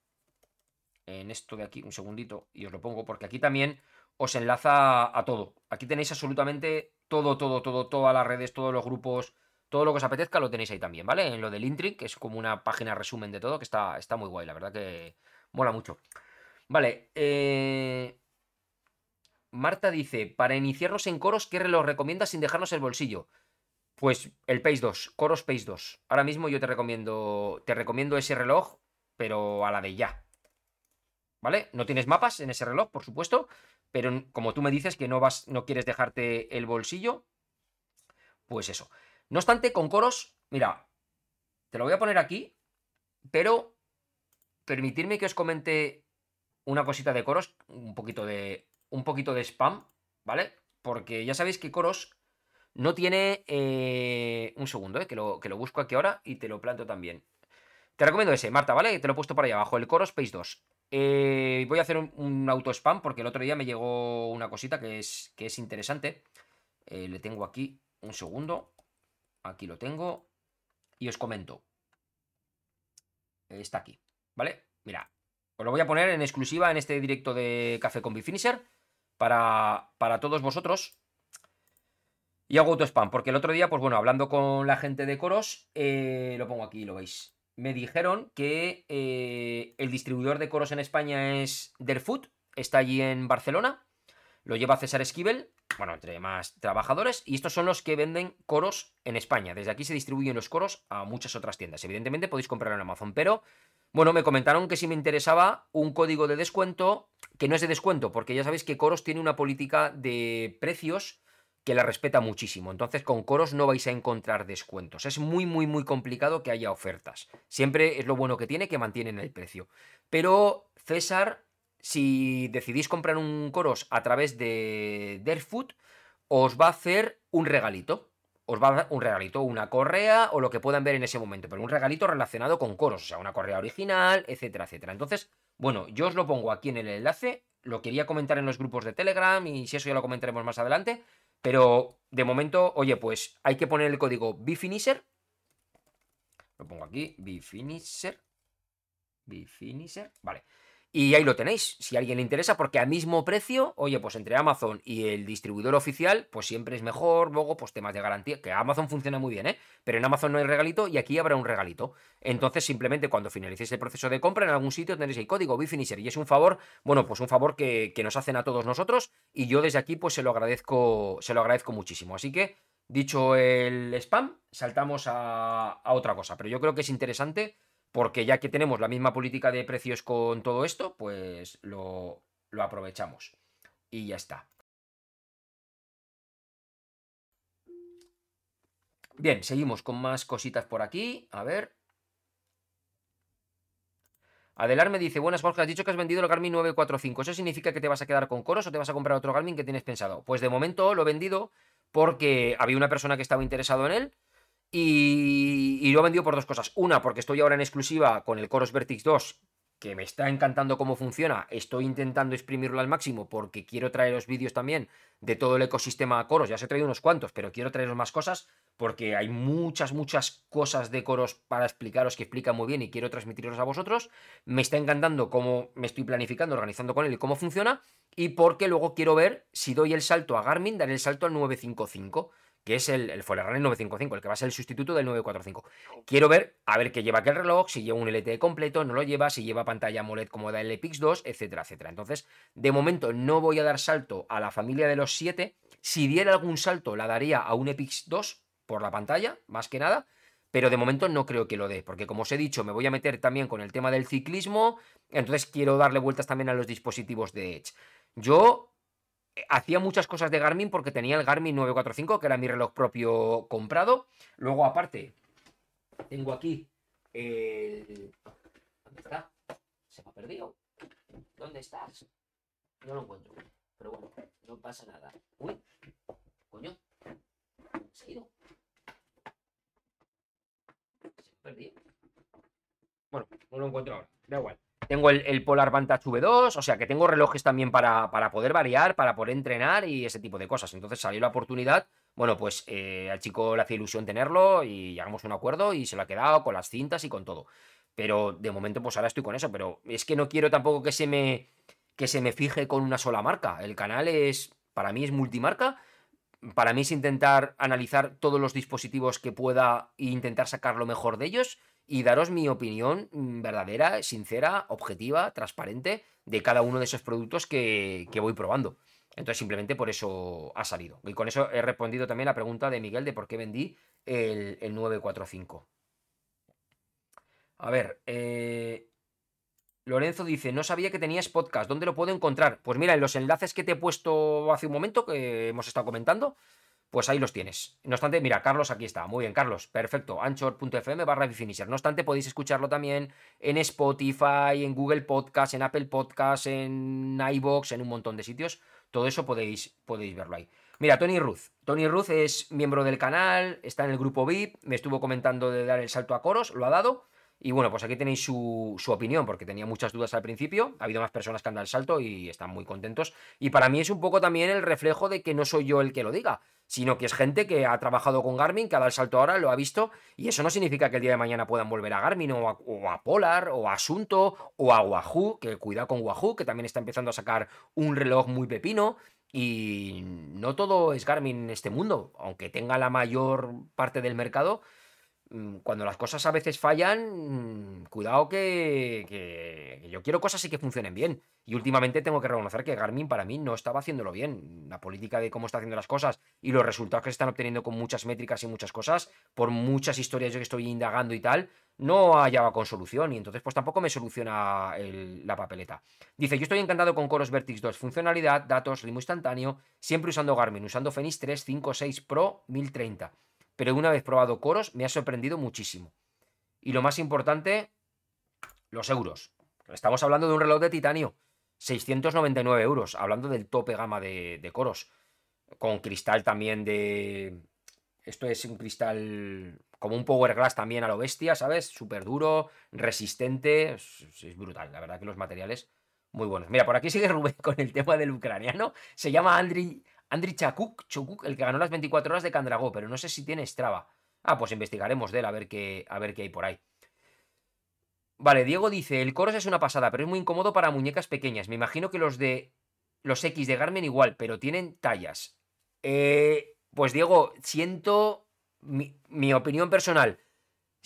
en esto de aquí, un segundito, y os lo pongo, porque aquí también os enlaza a todo. Aquí tenéis absolutamente todo, todo, todo, todas las redes, todos los grupos, todo lo que os apetezca lo tenéis ahí también, ¿vale? En lo del Intri, que es como una página resumen de todo, que está, está muy guay, la verdad que mola mucho. Vale, eh... Marta dice, para iniciarnos en coros, ¿qué reloj recomiendas sin dejarnos el bolsillo? Pues el Pace 2, Coros Pace 2. Ahora mismo yo te recomiendo, te recomiendo ese reloj, pero a la de ya. ¿vale? No tienes mapas en ese reloj, por supuesto, pero como tú me dices que no vas, no quieres dejarte el bolsillo, pues eso. No obstante, con coros, mira, te lo voy a poner aquí, pero permitirme que os comente una cosita de coros, un poquito de, un poquito de spam, ¿vale? Porque ya sabéis que coros no tiene... Eh, un segundo, eh, que, lo, que lo busco aquí ahora y te lo planto también. Te recomiendo ese, Marta, ¿vale? Te lo he puesto por ahí abajo, el Coros Space 2. Eh, voy a hacer un, auto spam porque el otro día me llegó una cosita que es, que es interesante. Eh, le tengo aquí un segundo. Aquí lo tengo. Y os comento. Está aquí, ¿vale? Mira, os lo voy a poner en exclusiva en este directo de Café con Bifinisher para, para todos vosotros. Y hago auto spam, porque el otro día, pues bueno, hablando con la gente de Coros, eh, lo pongo aquí, lo veis me dijeron que eh, el distribuidor de coros en España es Derfoot, está allí en Barcelona, lo lleva César Esquivel, bueno, entre más trabajadores, y estos son los que venden coros en España. Desde aquí se distribuyen los coros a muchas otras tiendas. Evidentemente podéis comprarlo en Amazon, pero bueno, me comentaron que si me interesaba un código de descuento, que no es de descuento, porque ya sabéis que Coros tiene una política de precios que la respeta muchísimo. Entonces con coros no vais a encontrar descuentos. Es muy, muy, muy complicado que haya ofertas. Siempre es lo bueno que tiene que mantienen el precio. Pero César, si decidís comprar un coros a través de Derfood, os va a hacer un regalito. Os va a dar un regalito, una correa o lo que puedan ver en ese momento, pero un regalito relacionado con coros, o sea, una correa original, etcétera, etcétera. Entonces, bueno, yo os lo pongo aquí en el enlace, lo quería comentar en los grupos de Telegram y si eso ya lo comentaremos más adelante, pero de momento, oye, pues hay que poner el código Bifinisher. Lo pongo aquí, Bifinisher. Bifinisher. Vale. Y ahí lo tenéis, si a alguien le interesa, porque a mismo precio, oye, pues entre Amazon y el distribuidor oficial, pues siempre es mejor, luego, pues temas de garantía, que Amazon funciona muy bien, ¿eh? Pero en Amazon no hay regalito y aquí habrá un regalito. Entonces, simplemente cuando finalicéis el proceso de compra, en algún sitio tendréis el código Bifinisher y es un favor, bueno, pues un favor que, nos hacen a todos nosotros y yo desde aquí, pues se lo agradezco, se lo agradezco muchísimo. Así que, dicho el spam, saltamos a otra cosa, pero yo creo que es interesante porque ya que tenemos la misma política de precios con todo esto, pues lo, aprovechamos. Y ya está. Bien, seguimos con más cositas por aquí. A ver. Adelar me dice, buenas Jorge, has dicho que has vendido el Garmin 945. ¿Eso significa que te vas a quedar con coros o te vas a comprar otro Garmin que tienes pensado? Pues de momento lo he vendido porque había una persona que estaba interesado en él y, lo he vendido por dos cosas. Una, porque estoy ahora en exclusiva con el Coros Vertix 2, que me está encantando cómo funciona. Estoy intentando exprimirlo al máximo porque quiero traer los vídeos también de todo el ecosistema Coros. Ya os he traído unos cuantos, pero quiero traeros más cosas porque hay muchas, muchas cosas de Coros para explicaros que explican muy bien y quiero transmitirlos a vosotros. Me está encantando cómo me estoy planificando, organizando con él y cómo funciona. Y porque luego quiero ver si doy el salto a Garmin, daré el salto al 955 que es el, el Forerunner 955, el que va a ser el sustituto del 945. Quiero ver, a ver qué lleva aquel reloj, si lleva un LTE completo, no lo lleva, si lleva pantalla AMOLED como da el Epix 2, etcétera, etcétera. Entonces, de momento no voy a dar salto a la familia de los 7. Si diera algún salto, la daría a un Epix 2 por la pantalla, más que nada. Pero de momento no creo que lo dé, porque como os he dicho, me voy a meter también con el tema del ciclismo, entonces quiero darle vueltas también a los dispositivos de Edge. Yo hacía muchas cosas de Garmin porque tenía el Garmin 945, que era mi reloj propio comprado. Luego, aparte, tengo aquí el... ¿Dónde está? Se me ha perdido. ¿Dónde estás? No lo encuentro. Pero bueno, no pasa nada. Uy, coño. Se ha ido. Se me ha perdido. Bueno, no lo encuentro ahora. Da igual. Tengo el, Polar Vantage V2, o sea que tengo relojes también para, para, poder variar, para poder entrenar y ese tipo de cosas. Entonces salió la oportunidad, bueno, pues eh, al chico le hace ilusión tenerlo y llegamos a un acuerdo y se lo ha quedado con las cintas y con todo. Pero de momento pues ahora estoy con eso, pero es que no quiero tampoco que se me, que se me fije con una sola marca. El canal es, para mí es multimarca. Para mí es intentar analizar todos los dispositivos que pueda e intentar sacar lo mejor de ellos y daros mi opinión mm, verdadera, sincera, objetiva, transparente de cada uno de esos productos que, voy probando. Entonces simplemente por eso ha salido. Y con eso he respondido también a la pregunta de Miguel de por qué vendí el, 945. A ver, eh, Lorenzo dice, no sabía que tenías podcast, ¿dónde lo puedo encontrar? Pues mira, en los enlaces que te he puesto hace un momento, que hemos estado comentando, pues ahí los tienes. No obstante, mira, Carlos aquí está. Muy bien, Carlos. Perfecto. Anchor.fm barra Finisher. No obstante, podéis escucharlo también en Spotify, en Google Podcast, en Apple Podcast, en iBox, en un montón de sitios. Todo eso podéis, podéis verlo ahí. Mira, Tony Ruth. Tony Ruth es miembro del canal, está en el grupo VIP, me estuvo comentando de dar el salto a coros, lo ha dado. Y bueno, pues aquí tenéis su, su, opinión, porque tenía muchas dudas al principio. Ha habido más personas que han dado el salto y están muy contentos. Y para mí es un poco también el reflejo de que no soy yo el que lo diga, sino que es gente que ha trabajado con Garmin, que ha dado el salto ahora, lo ha visto. Y eso no significa que el día de mañana puedan volver a Garmin o a, Polar o a Asunto o a Wahoo, que cuidado con Wahoo, que también está empezando a sacar un reloj muy pepino. Y no todo es Garmin en este mundo, aunque tenga la mayor parte del mercado cuando las cosas a veces fallan, mm, cuidado que, yo quiero cosas y que funcionen bien. Y últimamente tengo que reconocer que Garmin para mí no estaba haciéndolo bien. La política de cómo está haciendo las cosas y los resultados que se están obteniendo con muchas métricas y muchas cosas, por muchas historias yo que estoy indagando y tal, no hallaba con solución y entonces pues tampoco me soluciona la papeleta. Dice, yo estoy encantado con Coros Vertix 2, funcionalidad, datos, ritmo instantáneo, siempre usando Garmin, usando Fenix 3, 5, 6 Pro 1030 pero una vez probado Coros me ha sorprendido muchísimo. Y lo más importante, los euros. Estamos hablando de un reloj de titanio, 699 euros, hablando del tope gama de, Coros, con cristal también de... Esto es un cristal como un Power Glass también a lo bestia, ¿sabes? Súper duro, resistente, es, brutal, la verdad que los materiales muy buenos. Mira, por aquí sigue Rubén con el tema del ucraniano, se llama Andriy Andriy Chakuk, el que ganó las 24 horas de Candragó, pero no sé si tiene Strava. Ah, pues investigaremos de él a ver qué, a ver qué hay por ahí. Vale, Diego dice, el Coros es una pasada, pero es muy incómodo para muñecas pequeñas. Me imagino que los de los X de Garmin igual, pero tienen tallas. Eh, pues Diego, siento mi opinión personal.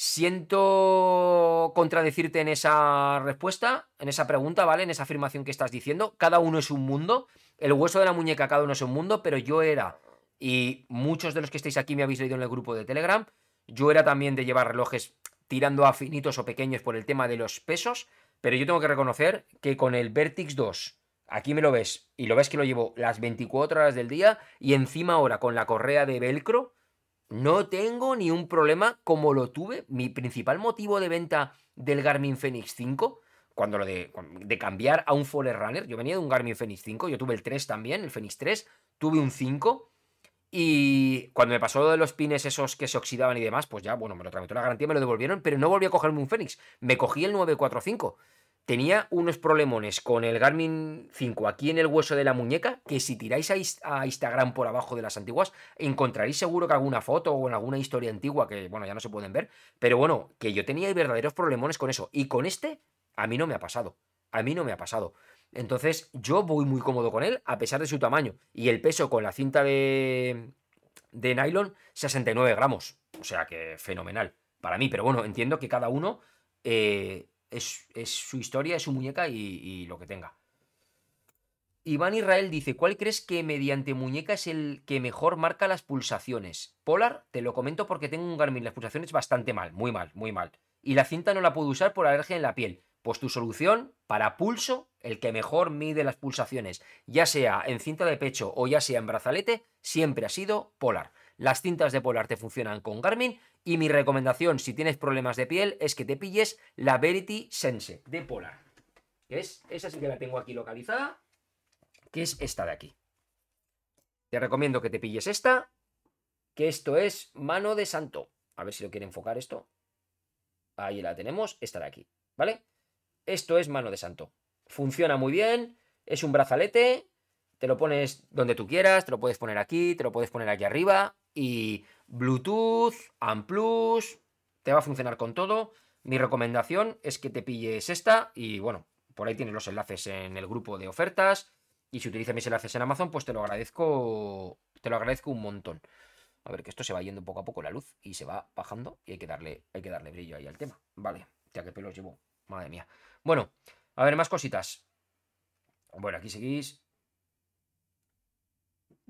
Siento contradecirte en esa respuesta, en esa pregunta, ¿vale? En esa afirmación que estás diciendo. Cada uno es un mundo. El hueso de la muñeca, cada uno es un mundo, pero yo era, y muchos de los que estáis aquí me habéis leído en el grupo de Telegram, yo era también de llevar relojes tirando a finitos o pequeños por el tema de los pesos, pero yo tengo que reconocer que con el Vertix 2, aquí me lo ves, y lo ves que lo llevo las 24 horas del día, y encima ahora con la correa de velcro, no tengo ni un problema como lo tuve. Mi principal motivo de venta del Garmin Fenix 5, cuando lo de, de cambiar a un Forerunner, yo venía de un Garmin Fenix 5, yo tuve el 3 también, el Fenix 3, tuve un 5, y cuando me pasó lo de los pines esos que se oxidaban y demás, pues ya, bueno, me lo tramitó la garantía, me lo devolvieron, pero no volví a cogerme un Fenix. Me cogí el 945. Tenía unos problemones con el Garmin 5 aquí en el hueso de la muñeca, que si tiráis a, Instagram por abajo de las antiguas, encontraréis seguro que alguna foto o en alguna historia antigua que, bueno, ya no se pueden ver. Pero bueno, que yo tenía verdaderos problemones con eso. Y con este, a mí no me ha pasado. A mí no me ha pasado. Entonces, yo voy muy cómodo con él, a pesar de su tamaño. Y el peso con la cinta de, de nylon, 69 gramos. O sea que fenomenal para mí. Pero bueno, entiendo que cada uno eh, es, su historia, es su muñeca y, lo que tenga. Iván Israel dice, ¿cuál crees que mediante muñeca es el que mejor marca las pulsaciones? Polar, te lo comento porque tengo un Garmin, las pulsaciones bastante mal, muy mal, muy mal. Y la cinta no la puedo usar por alergia en la piel. Pues tu solución para pulso, el que mejor mide las pulsaciones, ya sea en cinta de pecho o ya sea en brazalete, siempre ha sido Polar. Las cintas de Polar te funcionan con Garmin y mi recomendación si tienes problemas de piel es que te pilles la Verity Sense de Polar. es, esa sí que la tengo aquí localizada, que es esta de aquí. Te recomiendo que te pilles esta, que esto es mano de santo. A ver si lo quiere enfocar esto. Ahí la tenemos, esta de aquí, ¿vale? Esto es mano de santo. Funciona muy bien, es un brazalete, te lo pones donde tú quieras, te lo puedes poner aquí, te lo puedes poner aquí arriba y Bluetooth, Amplus, te va a funcionar con todo. Mi recomendación es que te pilles esta y bueno, por ahí tienes los enlaces en el grupo de ofertas y si utilizas mis enlaces en Amazon, pues te lo agradezco, te lo agradezco un montón. A ver, que esto se va yendo poco a poco la luz y se va bajando y hay que darle, hay que darle brillo ahí al tema. Vale, ya que pelos llevo. Madre mía. Bueno, a ver, más cositas. Bueno, aquí seguís.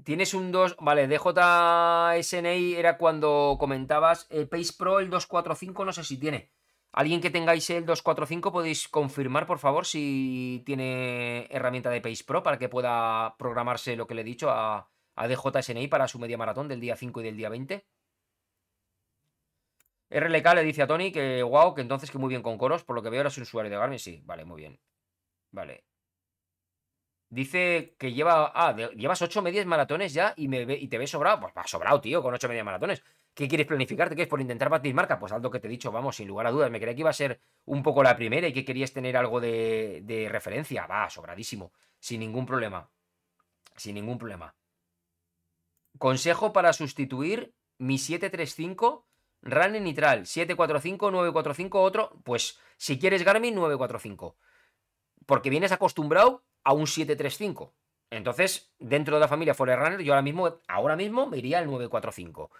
Tienes un 2. Vale, DJSNI era cuando comentabas. El Pace Pro, el 245, no sé si tiene. Alguien que tengáis el 245, podéis confirmar, por favor, si tiene herramienta de Pace Pro para que pueda programarse lo que le he dicho a, a DJSNI para su media maratón del día 5 y del día 20. RLK le dice a Tony que wow, que entonces que muy bien con coros, por lo que veo eres un usuario de Garmin, sí, vale, muy bien. Vale. Dice que lleva. Ah, llevas ocho medias maratones ya y, me ve, y te ves sobrado. Pues va sobrado, tío, con ocho medias maratones. ¿Qué quieres planificar? ¿Te quieres por intentar batir marca? Pues algo que te he dicho, vamos, sin lugar a dudas. Me creía que iba a ser un poco la primera y que querías tener algo de, de referencia. Va, sobradísimo. Sin ningún problema. Sin ningún problema. Consejo para sustituir mi 735 Running Nitral, 745, 945, otro. Pues si quieres Garmin, 945. Porque vienes acostumbrado a un 735. Entonces, dentro de la familia Forerunner, yo ahora mismo, ahora mismo me iría al 945.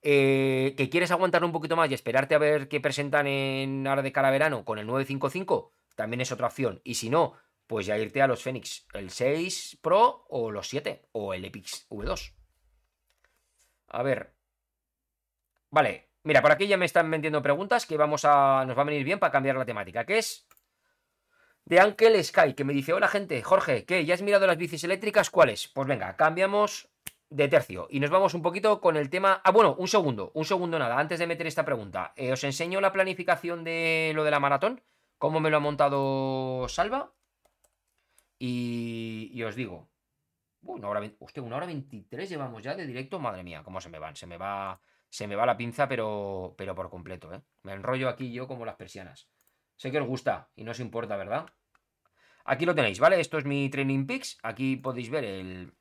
Eh, que quieres aguantar un poquito más y esperarte a ver qué presentan en ahora de cara a verano con el 955, también es otra opción. Y si no, pues ya irte a los Fenix, el 6 Pro o los 7 o el Epix V2. A ver. Vale, Mira, por aquí ya me están vendiendo preguntas que vamos a, nos va a venir bien para cambiar la temática, que es de Ankel Sky, que me dice, hola gente, Jorge, ¿qué? ¿Ya has mirado las bicis eléctricas? ¿Cuáles? Pues venga, cambiamos de tercio y nos vamos un poquito con el tema... Ah, bueno, un segundo, un segundo nada, antes de meter esta pregunta. Eh, os enseño la planificación de lo de la maratón, cómo me lo ha montado Salva. Y, os digo, una hora, hostia, una hora 23 llevamos ya de directo, madre mía, cómo se me van, se me va se me va la pinza, pero, pero por completo, ¿eh? Me enrollo aquí yo como las persianas. Sé que os gusta y no os importa, ¿verdad? Aquí lo tenéis, ¿vale? Esto es mi Training Peaks. Aquí podéis ver el,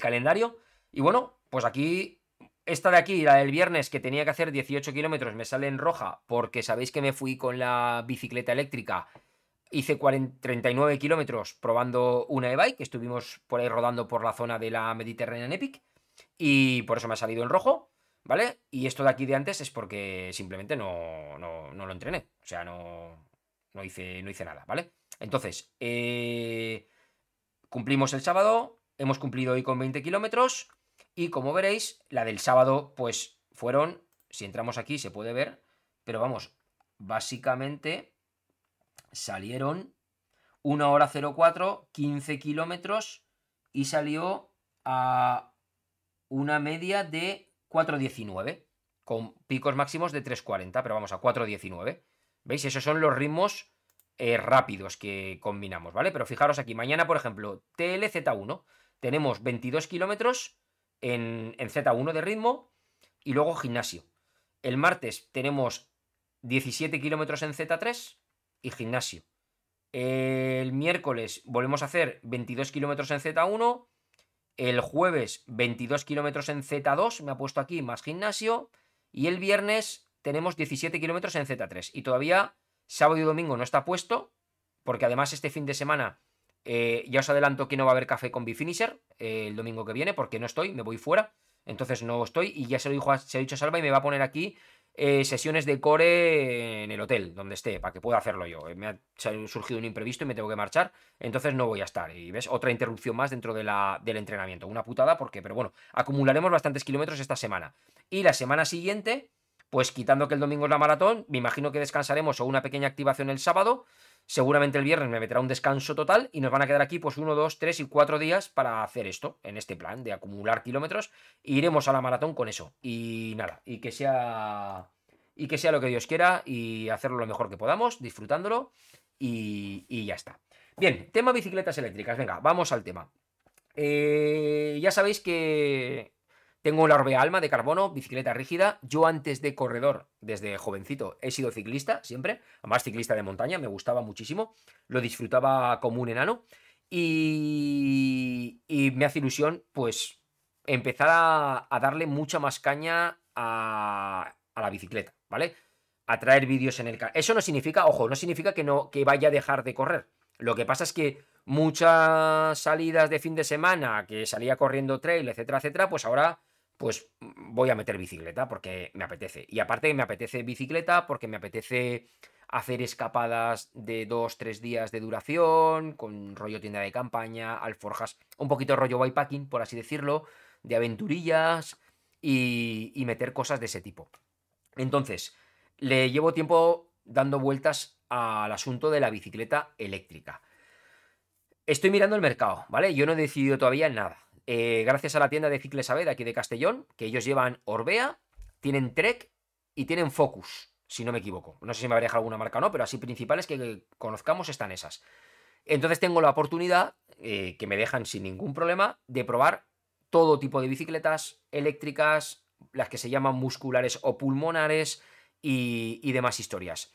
calendario. Y bueno, pues aquí esta de aquí, la del viernes, que tenía que hacer 18 kilómetros, me sale en roja porque sabéis que me fui con la bicicleta eléctrica. Hice 39 kilómetros probando una e-bike, estuvimos por ahí rodando por la zona de la Mediterranean Epic. Y por eso me ha salido en rojo, ¿vale? Y esto de aquí de antes es porque simplemente no, no, lo entrené. O sea, no, no, hice, no hice nada, ¿vale? Entonces, eh, cumplimos el sábado, hemos cumplido hoy con 20 kilómetros. Y como veréis, la del sábado, pues fueron, si entramos aquí se puede ver, pero vamos, básicamente salieron 1 hora 04, 15 kilómetros y salió a una media de 4.19, con picos máximos de 3.40, pero vamos a 4.19. ¿Veis? Esos son los ritmos eh, rápidos que combinamos, ¿vale? Pero fijaros aquí, mañana, por ejemplo, TLZ1, tenemos 22 kilómetros en, Z1 de ritmo y luego gimnasio. El martes tenemos 17 kilómetros en Z3 y gimnasio. El miércoles volvemos a hacer 22 kilómetros en Z1. El jueves 22 kilómetros en Z2, me ha puesto aquí más gimnasio. Y el viernes tenemos 17 kilómetros en Z3. Y todavía sábado y domingo no está puesto, porque además este fin de semana eh, ya os adelanto que no va a haber café con Bifinisher eh, el domingo que viene, porque no estoy, me voy fuera. Entonces no estoy. Y ya se lo, dijo, se ha dicho a Salva y me va a poner aquí eh, sesiones de core en el hotel, donde esté, para que pueda hacerlo yo. Me ha surgido un imprevisto y me tengo que marchar. Entonces no voy a estar. Y ves, otra interrupción más dentro de la, del entrenamiento. Una putada, porque, pero bueno, acumularemos bastantes kilómetros esta semana. Y la semana siguiente, pues quitando que el domingo es la maratón, me imagino que descansaremos o una pequeña activación el sábado. Seguramente el viernes me meterá un descanso total y nos van a quedar aquí pues uno, dos, tres y cuatro días para hacer esto, en este plan de acumular kilómetros. E iremos a la maratón con eso. Y nada, y que sea. Y que sea lo que Dios quiera y hacerlo lo mejor que podamos, disfrutándolo. Y, ya está. Bien, tema bicicletas eléctricas. Venga, vamos al tema. Eh, ya sabéis que tengo la Alma de carbono, bicicleta rígida. Yo antes de corredor, desde jovencito, he sido ciclista siempre. Además, ciclista de montaña, me gustaba muchísimo. Lo disfrutaba como un enano. Y, me hace ilusión, pues, empezar a, darle mucha más caña a, la bicicleta, ¿vale? A traer vídeos en el canal. Eso no significa, ojo, no significa que, no, que vaya a dejar de correr. Lo que pasa es que muchas salidas de fin de semana, que salía corriendo trail, etcétera, etcétera, pues ahora pues voy a meter bicicleta porque me apetece. Y aparte me apetece bicicleta porque me apetece hacer escapadas de dos, tres días de duración, con rollo tienda de campaña, alforjas, un poquito rollo bikepacking, por así decirlo, de aventurillas y, y meter cosas de ese tipo. Entonces, le llevo tiempo dando vueltas al asunto de la bicicleta eléctrica. Estoy mirando el mercado, ¿vale? Yo no he decidido todavía nada. Eh, gracias a la tienda de Cicles de aquí de Castellón, que ellos llevan Orbea, tienen Trek y tienen Focus, si no me equivoco. No sé si me habría dejado alguna marca o no, pero así principales que conozcamos están esas. Entonces tengo la oportunidad, eh, que me dejan sin ningún problema, de probar todo tipo de bicicletas eléctricas, las que se llaman musculares o pulmonares y demás historias.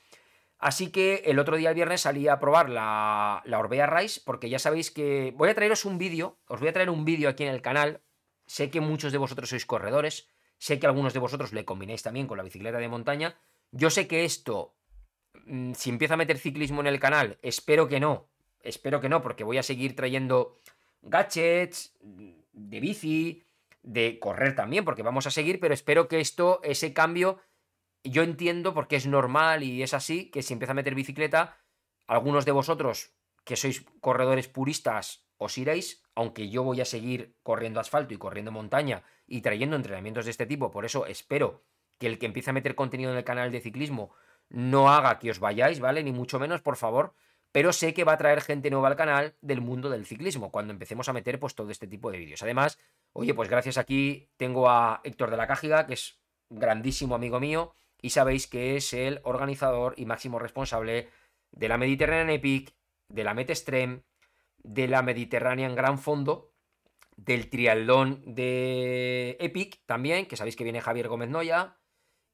Así que el otro día, el viernes, salí a probar la, Orbea Rise, porque ya sabéis que voy a traeros un vídeo, os voy a traer un vídeo aquí en el canal. Sé que muchos de vosotros sois corredores, sé que algunos de vosotros le combináis también con la bicicleta de montaña. Yo sé que esto, mm, si empieza a meter ciclismo en el canal, espero que no, espero que no, porque voy a seguir trayendo gadgets de bici, de correr también, porque vamos a seguir, pero espero que esto, ese cambio yo entiendo porque es normal y es así que si empieza a meter bicicleta, algunos de vosotros que sois corredores puristas os iréis, aunque yo voy a seguir corriendo asfalto y corriendo montaña y trayendo entrenamientos de este tipo, por eso espero que el que empiece a meter contenido en el canal de ciclismo no haga que os vayáis, ¿vale? Ni mucho menos, por favor, pero sé que va a traer gente nueva al canal del mundo del ciclismo cuando empecemos a meter pues todo este tipo de vídeos. Además, oye, pues gracias aquí tengo a Héctor de la Cájiga, que es grandísimo amigo mío, y sabéis que es el organizador y máximo responsable de la Mediterranean Epic, de la Metestream, de la Mediterranean Gran Fondo, del triatlón de Epic también, que sabéis que viene Javier Gómez Noya,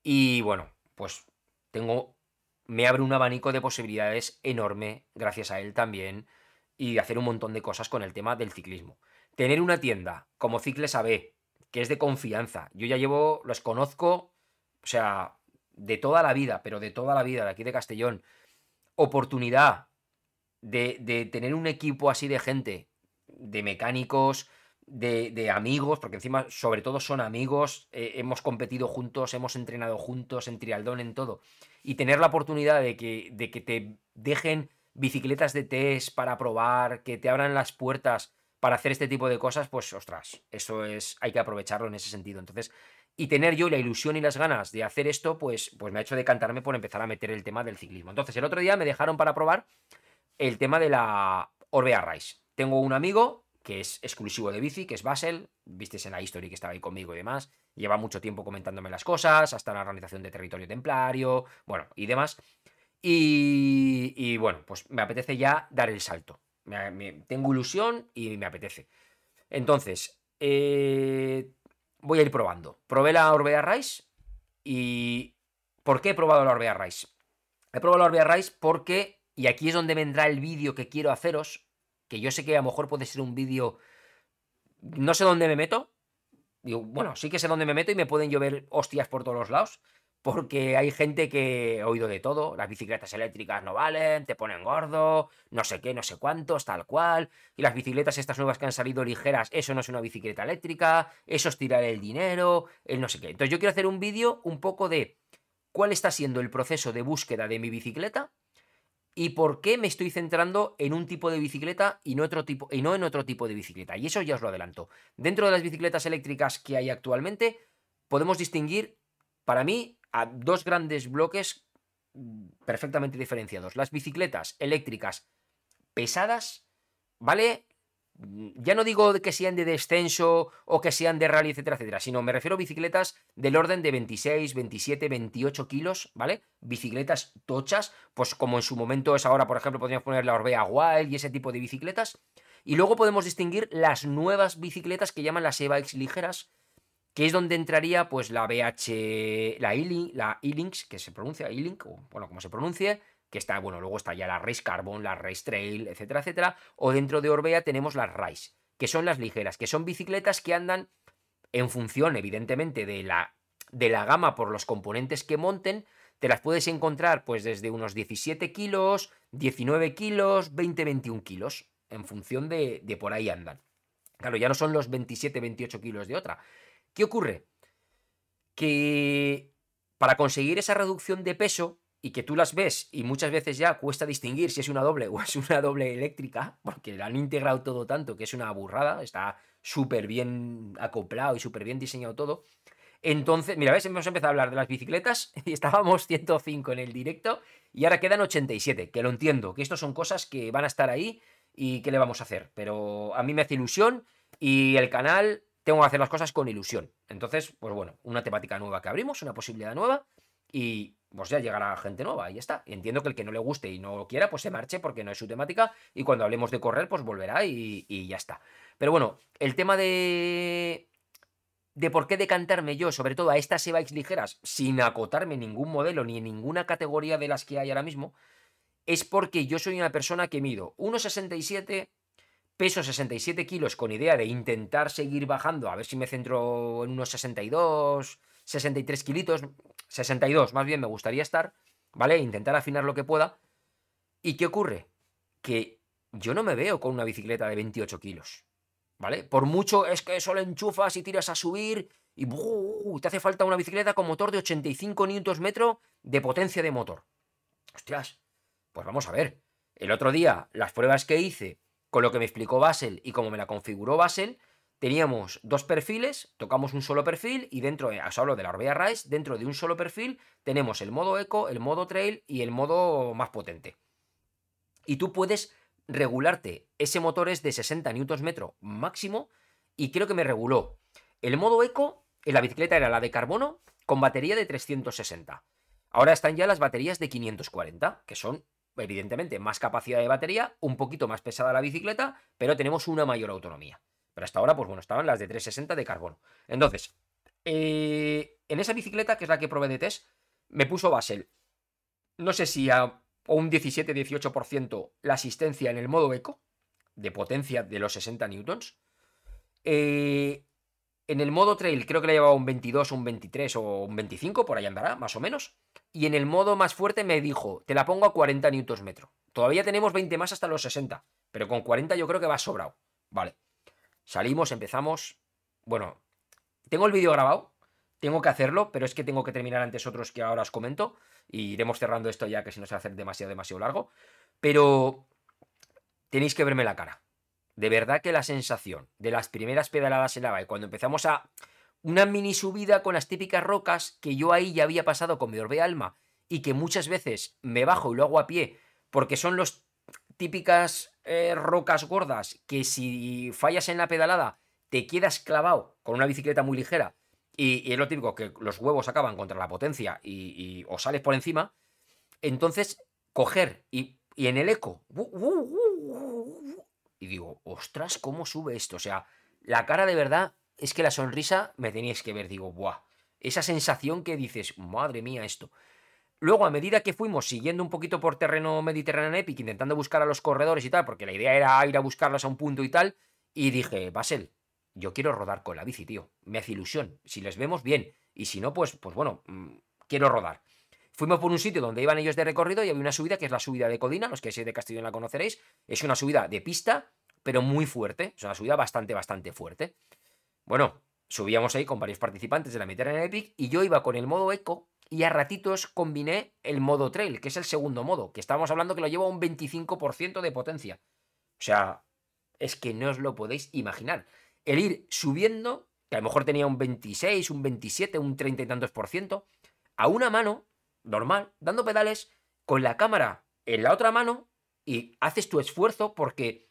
y bueno, pues tengo, me abre un abanico de posibilidades enorme gracias a él también, y hacer un montón de cosas con el tema del ciclismo. Tener una tienda como Cicles AB, que es de confianza. Yo ya llevo, los conozco, o sea, de toda la vida, pero de toda la vida, de aquí de Castellón. Oportunidad de, de tener un equipo así de gente, de mecánicos, de, de, amigos, porque encima sobre todo son amigos, eh, hemos competido juntos, hemos entrenado juntos en trialdón, en todo. Y tener la oportunidad de que, de que te dejen bicicletas de test para probar, que te abran las puertas para hacer este tipo de cosas, pues ostras, eso es, hay que aprovecharlo en ese sentido. Entonces, y tener yo la ilusión y las ganas de hacer esto, pues, pues me ha hecho decantarme por empezar a meter el tema del ciclismo. Entonces, el otro día me dejaron para probar el tema de la Orbea Rice. Tengo un amigo que es exclusivo de bici, que es Basel, visteis en la history que estaba ahí conmigo y demás, lleva mucho tiempo comentándome las cosas, hasta la organización de territorio templario, bueno, y demás. Y, bueno, pues me apetece ya dar el salto. tengo ilusión y me apetece. Entonces, eh, voy a ir probando. Probé la Orbea Rice y... ¿Por qué he probado la Orbea Rice? He probado la Orbea Rice porque, y aquí es donde vendrá el vídeo que quiero haceros, que yo sé que a lo mejor puede ser un vídeo... No sé dónde me meto. Digo, bueno, sí que sé dónde me meto y me pueden llover hostias por todos los lados porque hay gente que he oído de todo, las bicicletas eléctricas no valen, te ponen gordo, no sé qué, no sé cuántos, tal cual, y las bicicletas estas nuevas que han salido ligeras, eso no es una bicicleta eléctrica, eso es tirar el dinero, el no sé qué. Entonces yo quiero hacer un vídeo un poco de cuál está siendo el proceso de búsqueda de mi bicicleta y por qué me estoy centrando en un tipo de bicicleta y no, otro tipo, y no en otro tipo de bicicleta. Y eso ya os lo adelanto. Dentro de las bicicletas eléctricas que hay actualmente, podemos distinguir, para mí, a dos grandes bloques mm, perfectamente diferenciados. Las bicicletas eléctricas pesadas, ¿vale? Mm, ya no digo que sean de descenso o que sean de rally, etcétera, etcétera, sino me refiero a bicicletas del orden de 26, 27, 28 kilos, ¿vale? Bicicletas tochas, pues como en su momento es ahora, por ejemplo, podríamos poner la Orbea Wild y ese tipo de bicicletas. Y luego podemos distinguir las nuevas bicicletas que llaman las e-bikes ligeras, que es donde entraría pues la BH, la e la E-Links, que se pronuncia E-Link, o bueno, como se pronuncie, que está, bueno, luego está ya la Race Carbon, la Race Trail, etcétera, etcétera, o dentro de Orbea tenemos las Race, que son las ligeras, que son bicicletas que andan en función, evidentemente, de la, de la gama por los componentes que monten, te las puedes encontrar pues desde unos 17 kilos, 19 kilos, 20, 21 kilos, en función de, de por ahí andan. Claro, ya no son los 27, 28 kilos de otra, ¿Qué ocurre? Que para conseguir esa reducción de peso y que tú las ves y muchas veces ya cuesta distinguir si es una doble o es una doble eléctrica, porque la han integrado todo tanto que es una burrada, está súper bien acoplado y súper bien diseñado todo. Entonces, mira, ves, hemos empezado a hablar de las bicicletas y estábamos 105 en el directo y ahora quedan 87, que lo entiendo, que esto son cosas que van a estar ahí y que le vamos a hacer, pero a mí me hace ilusión y el canal tengo que hacer las cosas con ilusión. Entonces, pues bueno, una temática nueva que abrimos, una posibilidad nueva y pues ya llegará gente nueva y ya está. entiendo que el que no le guste y no lo quiera, pues se marche porque no es su temática y cuando hablemos de correr, pues volverá y, y ya está. Pero bueno, el tema de de por qué decantarme yo, sobre todo a estas e-bikes ligeras, sin acotarme ningún modelo ni en ninguna categoría de las que hay ahora mismo, es porque yo soy una persona que mido 1,67 Peso 67 kilos con idea de intentar seguir bajando, a ver si me centro en unos 62, 63 kilitos, 62 más bien me gustaría estar, ¿vale? Intentar afinar lo que pueda. ¿Y qué ocurre? Que yo no me veo con una bicicleta de 28 kilos, ¿vale? Por mucho es que solo enchufas y tiras a subir y te hace falta una bicicleta con motor de 85 Nm de potencia de motor. Hostias, pues vamos a ver. El otro día, las pruebas que hice con lo que me explicó Basel y como me la configuró Basel, teníamos dos perfiles, tocamos un solo perfil y dentro, os hablo de la Orbea Rise, dentro de un solo perfil tenemos el modo Eco, el modo Trail y el modo más potente. Y tú puedes regularte, ese motor es de 60 Nm máximo y creo que me reguló. El modo Eco en la bicicleta era la de carbono con batería de 360. Ahora están ya las baterías de 540, que son evidentemente, más capacidad de batería, un poquito más pesada la bicicleta, pero tenemos una mayor autonomía. Pero hasta ahora, pues bueno, estaban las de 360 de carbono. Entonces, eh, en esa bicicleta, que es la que probé de test, me puso Basel, no sé si a un 17-18% la asistencia en el modo eco, de potencia de los 60 newtons. Eh, En el modo trail creo que le llevaba un 22, un 23 o un 25, por ahí andará, más o menos. Y en el modo más fuerte me dijo, te la pongo a 40 Nm. Todavía tenemos 20 más hasta los 60, pero con 40 yo creo que va sobrado. Vale. Salimos, empezamos. Bueno, tengo el vídeo grabado, tengo que hacerlo, pero es que tengo que terminar antes otros que ahora os comento. Y iremos cerrando esto ya, que si no se hacer demasiado, demasiado largo. Pero tenéis que verme la cara. De verdad que la sensación de las primeras pedaladas en la y cuando empezamos a una mini subida con las típicas rocas que yo ahí ya había pasado con mi orbe alma y que muchas veces me bajo y lo hago a pie porque son las típicas eh, rocas gordas que si fallas en la pedalada te quedas clavado con una bicicleta muy ligera y, es lo típico que los huevos acaban contra la potencia y, o sales por encima, entonces coger y, en el eco y digo, ostras, ¿cómo sube esto? O sea, la cara de verdad es que la sonrisa me teníais que ver, digo, buah, esa sensación que dices, madre mía, esto. Luego, a medida que fuimos siguiendo un poquito por terreno Mediterráneo Epic, intentando buscar a los corredores y tal, porque la idea era ir a buscarlos a un punto y tal, y dije, Basel, yo quiero rodar con la bici, tío. Me hace ilusión. Si les vemos, bien. Y si no, pues, pues bueno, mm, quiero rodar. Fuimos por un sitio donde iban ellos de recorrido y había una subida que es la subida de Codina, los que sois de Castellón la conoceréis. Es una subida de pista, pero muy fuerte. Es una subida bastante, bastante fuerte. Bueno, subíamos ahí con varios participantes de la en Epic y yo iba con el modo eco y a ratitos combiné el modo trail, que es el segundo modo, que estábamos hablando que lo lleva un 25% de potencia. O sea, es que no os lo podéis imaginar. El ir subiendo, que a lo mejor tenía un 26, un 27, un 30 y tantos por ciento, a una mano normal, dando pedales, con la cámara en la otra mano y haces tu esfuerzo porque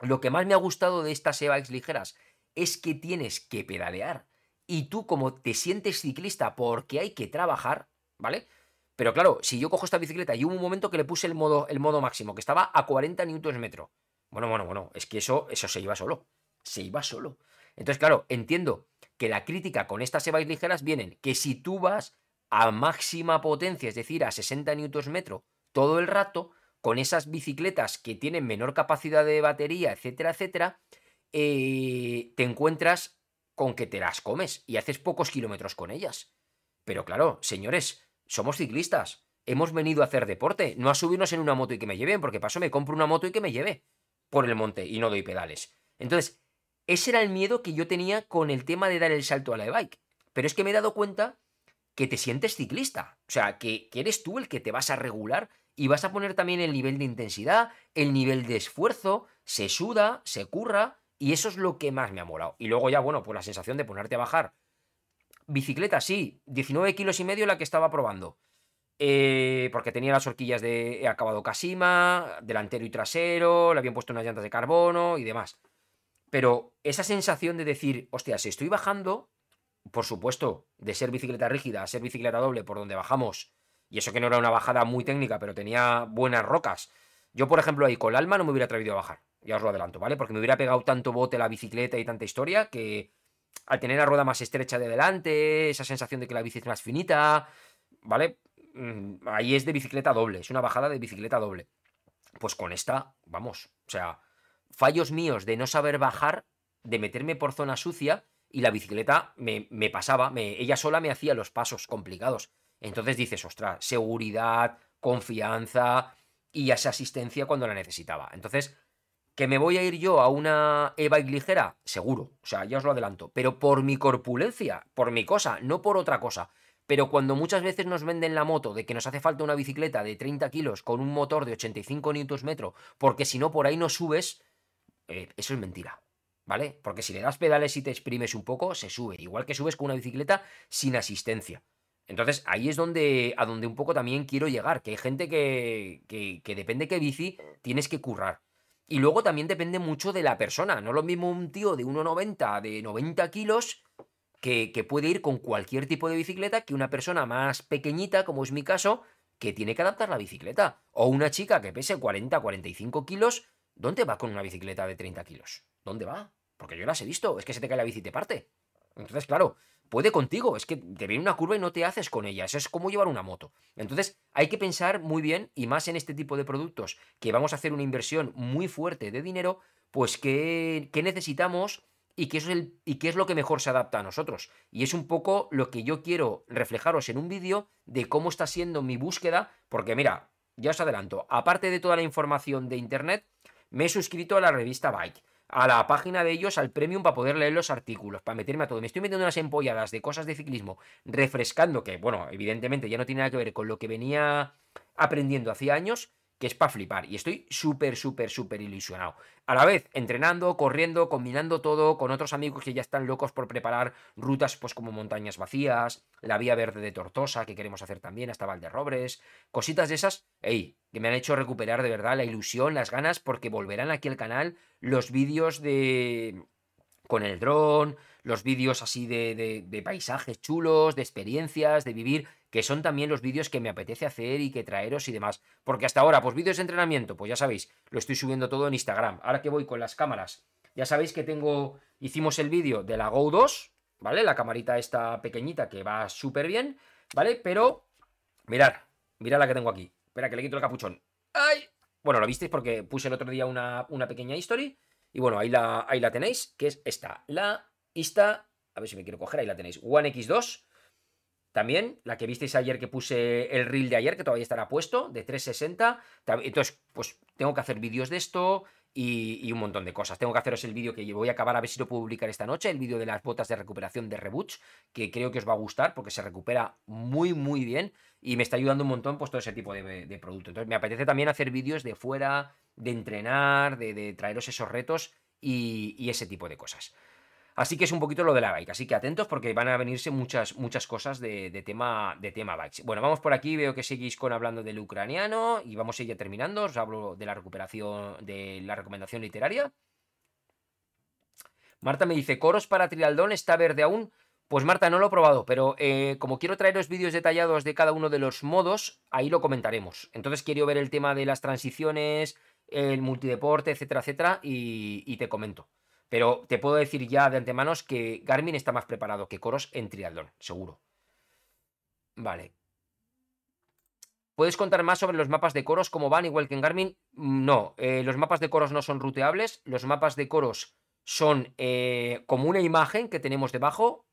lo que más me ha gustado de estas e-bikes ligeras es que tienes que pedalear y tú como te sientes ciclista porque hay que trabajar, ¿vale? Pero claro, si yo cojo esta bicicleta y hubo un momento que le puse el modo, el modo máximo, que estaba a 40 Nm metro. Bueno, bueno, bueno, es que eso, eso se iba solo. Se iba solo. Entonces, claro, entiendo que la crítica con estas e-bikes ligeras vienen que si tú vas a máxima potencia, es decir, a 60 Nm todo el rato, con esas bicicletas que tienen menor capacidad de batería, etcétera, etcétera, eh, te encuentras con que te las comes y haces pocos kilómetros con ellas. Pero claro, señores, somos ciclistas. Hemos venido a hacer deporte, no a subirnos en una moto y que me lleven, porque paso me compro una moto y que me lleve por el monte y no doy pedales. Entonces, ese era el miedo que yo tenía con el tema de dar el salto a la e-bike. Pero es que me he dado cuenta que te sientes ciclista. O sea, que, eres tú el que te vas a regular y vas a poner también el nivel de intensidad, el nivel de esfuerzo, se suda, se curra, y eso es lo que más me ha molado. Y luego ya, bueno, pues la sensación de ponerte a bajar. Bicicleta, sí, 19 kilos y medio la que estaba probando. Eh, porque tenía las horquillas de acabado Casima, delantero y trasero, le habían puesto unas llantas de carbono y demás. Pero esa sensación de decir, hostia, si estoy bajando, por supuesto, de ser bicicleta rígida a ser bicicleta doble por donde bajamos, y eso que no era una bajada muy técnica, pero tenía buenas rocas. Yo, por ejemplo, ahí con el alma no me hubiera atrevido a bajar, ya os lo adelanto, ¿vale? Porque me hubiera pegado tanto bote la bicicleta y tanta historia que al tener la rueda más estrecha de delante, esa sensación de que la bici es más finita, ¿vale? Mm, ahí es de bicicleta doble, es una bajada de bicicleta doble. Pues con esta, vamos, o sea, fallos míos de no saber bajar, de meterme por zona sucia y la bicicleta me, pasaba, me, ella sola me hacía los pasos complicados. Entonces dices, ostras, seguridad, confianza y esa asistencia cuando la necesitaba. Entonces, ¿que me voy a ir yo a una e-bike ligera? Seguro, o sea, ya os lo adelanto, pero por mi corpulencia, por mi cosa, no por otra cosa. Pero cuando muchas veces nos venden la moto de que nos hace falta una bicicleta de 30 kilos con un motor de 85 Nm, porque si no por ahí no subes, eh, eso es mentira. ¿Vale? Porque si le das pedales y te exprimes un poco, se sube, igual que subes con una bicicleta sin asistencia. Entonces ahí es donde, a donde un poco también quiero llegar, que hay gente que, que, que depende qué bici tienes que currar. Y luego también depende mucho de la persona, no lo mismo un tío de 1,90, de 90 kilos, que, que puede ir con cualquier tipo de bicicleta, que una persona más pequeñita, como es mi caso, que tiene que adaptar la bicicleta. O una chica que pese 40, 45 kilos, ¿dónde va con una bicicleta de 30 kilos? ¿Dónde va? Porque yo las he visto, es que se te cae la bici y te parte. Entonces, claro, puede contigo, es que te viene una curva y no te haces con ella. Es como llevar una moto. Entonces, hay que pensar muy bien, y más en este tipo de productos, que vamos a hacer una inversión muy fuerte de dinero, pues qué, necesitamos y es y qué es lo que mejor se adapta a nosotros. Y es un poco lo que yo quiero reflejaros en un vídeo de cómo está siendo mi búsqueda, porque mira, ya os adelanto, aparte de toda la información de Internet, me he suscrito a la revista Bike, a la página de ellos, al premium, para poder leer los artículos, para meterme a todo. Me estoy metiendo unas empolladas de cosas de ciclismo, refrescando, que, bueno, evidentemente ya no tiene nada que ver con lo que venía aprendiendo hacía años, que es para flipar. Y estoy súper, súper, súper ilusionado. A la vez, entrenando, corriendo, combinando todo con otros amigos que ya están locos por preparar rutas pues como montañas vacías, la vía verde de Tortosa, que queremos hacer también, hasta Valderrobres, cositas de esas, ey, que me han hecho recuperar de verdad la ilusión, las ganas, porque volverán aquí al canal los vídeos de... con el dron, los vídeos así de, de paisajes chulos, de experiencias, de vivir que son también los vídeos que me apetece hacer y que traeros y demás. Porque hasta ahora, pues vídeos de entrenamiento, pues ya sabéis, lo estoy subiendo todo en Instagram. Ahora que voy con las cámaras, ya sabéis que tengo, hicimos el vídeo de la Go 2, ¿vale? La camarita esta pequeñita que va súper bien, ¿vale? Pero, mirad, mirad la que tengo aquí. Espera, que le quito el capuchón. ¡Ay! Bueno, lo visteis porque puse el otro día una, una pequeña history. Y bueno, ahí la, ahí la tenéis, que es esta. La Insta, a ver si me quiero coger, ahí la tenéis. One X2 también, la que visteis ayer que puse el reel de ayer, que todavía estará puesto, de 360. Entonces, pues tengo que hacer vídeos de esto y, un montón de cosas. Tengo que haceros el vídeo que voy a acabar a ver si lo puedo publicar esta noche, el vídeo de las botas de recuperación de Reboots, que creo que os va a gustar porque se recupera muy, muy bien y me está ayudando un montón pues todo ese tipo de, producto. Entonces, me apetece también hacer vídeos de fuera, de entrenar, de, traeros esos retos y ese tipo de cosas. Así que es un poquito lo de la bike. Así que atentos porque van a venirse muchas, muchas cosas de, tema, de tema bikes. Bueno, vamos por aquí. Veo que seguís con hablando del ucraniano y vamos a ir terminando. Os hablo de la recuperación, de la recomendación literaria. Marta me dice, coros para trialdón está verde aún. Pues Marta, no lo he probado, pero eh, como quiero traeros vídeos detallados de cada uno de los modos, ahí lo comentaremos. Entonces quiero ver el tema de las transiciones, el multideporte, etcétera, etcétera, y te comento. Pero te puedo decir ya de antemano que Garmin está más preparado que Coros en triatlón, seguro. Vale. ¿Puedes contar más sobre los mapas de coros, cómo van, igual que en Garmin? No, eh, los mapas de coros no son ruteables. Los mapas de coros son eh, como una imagen que tenemos debajo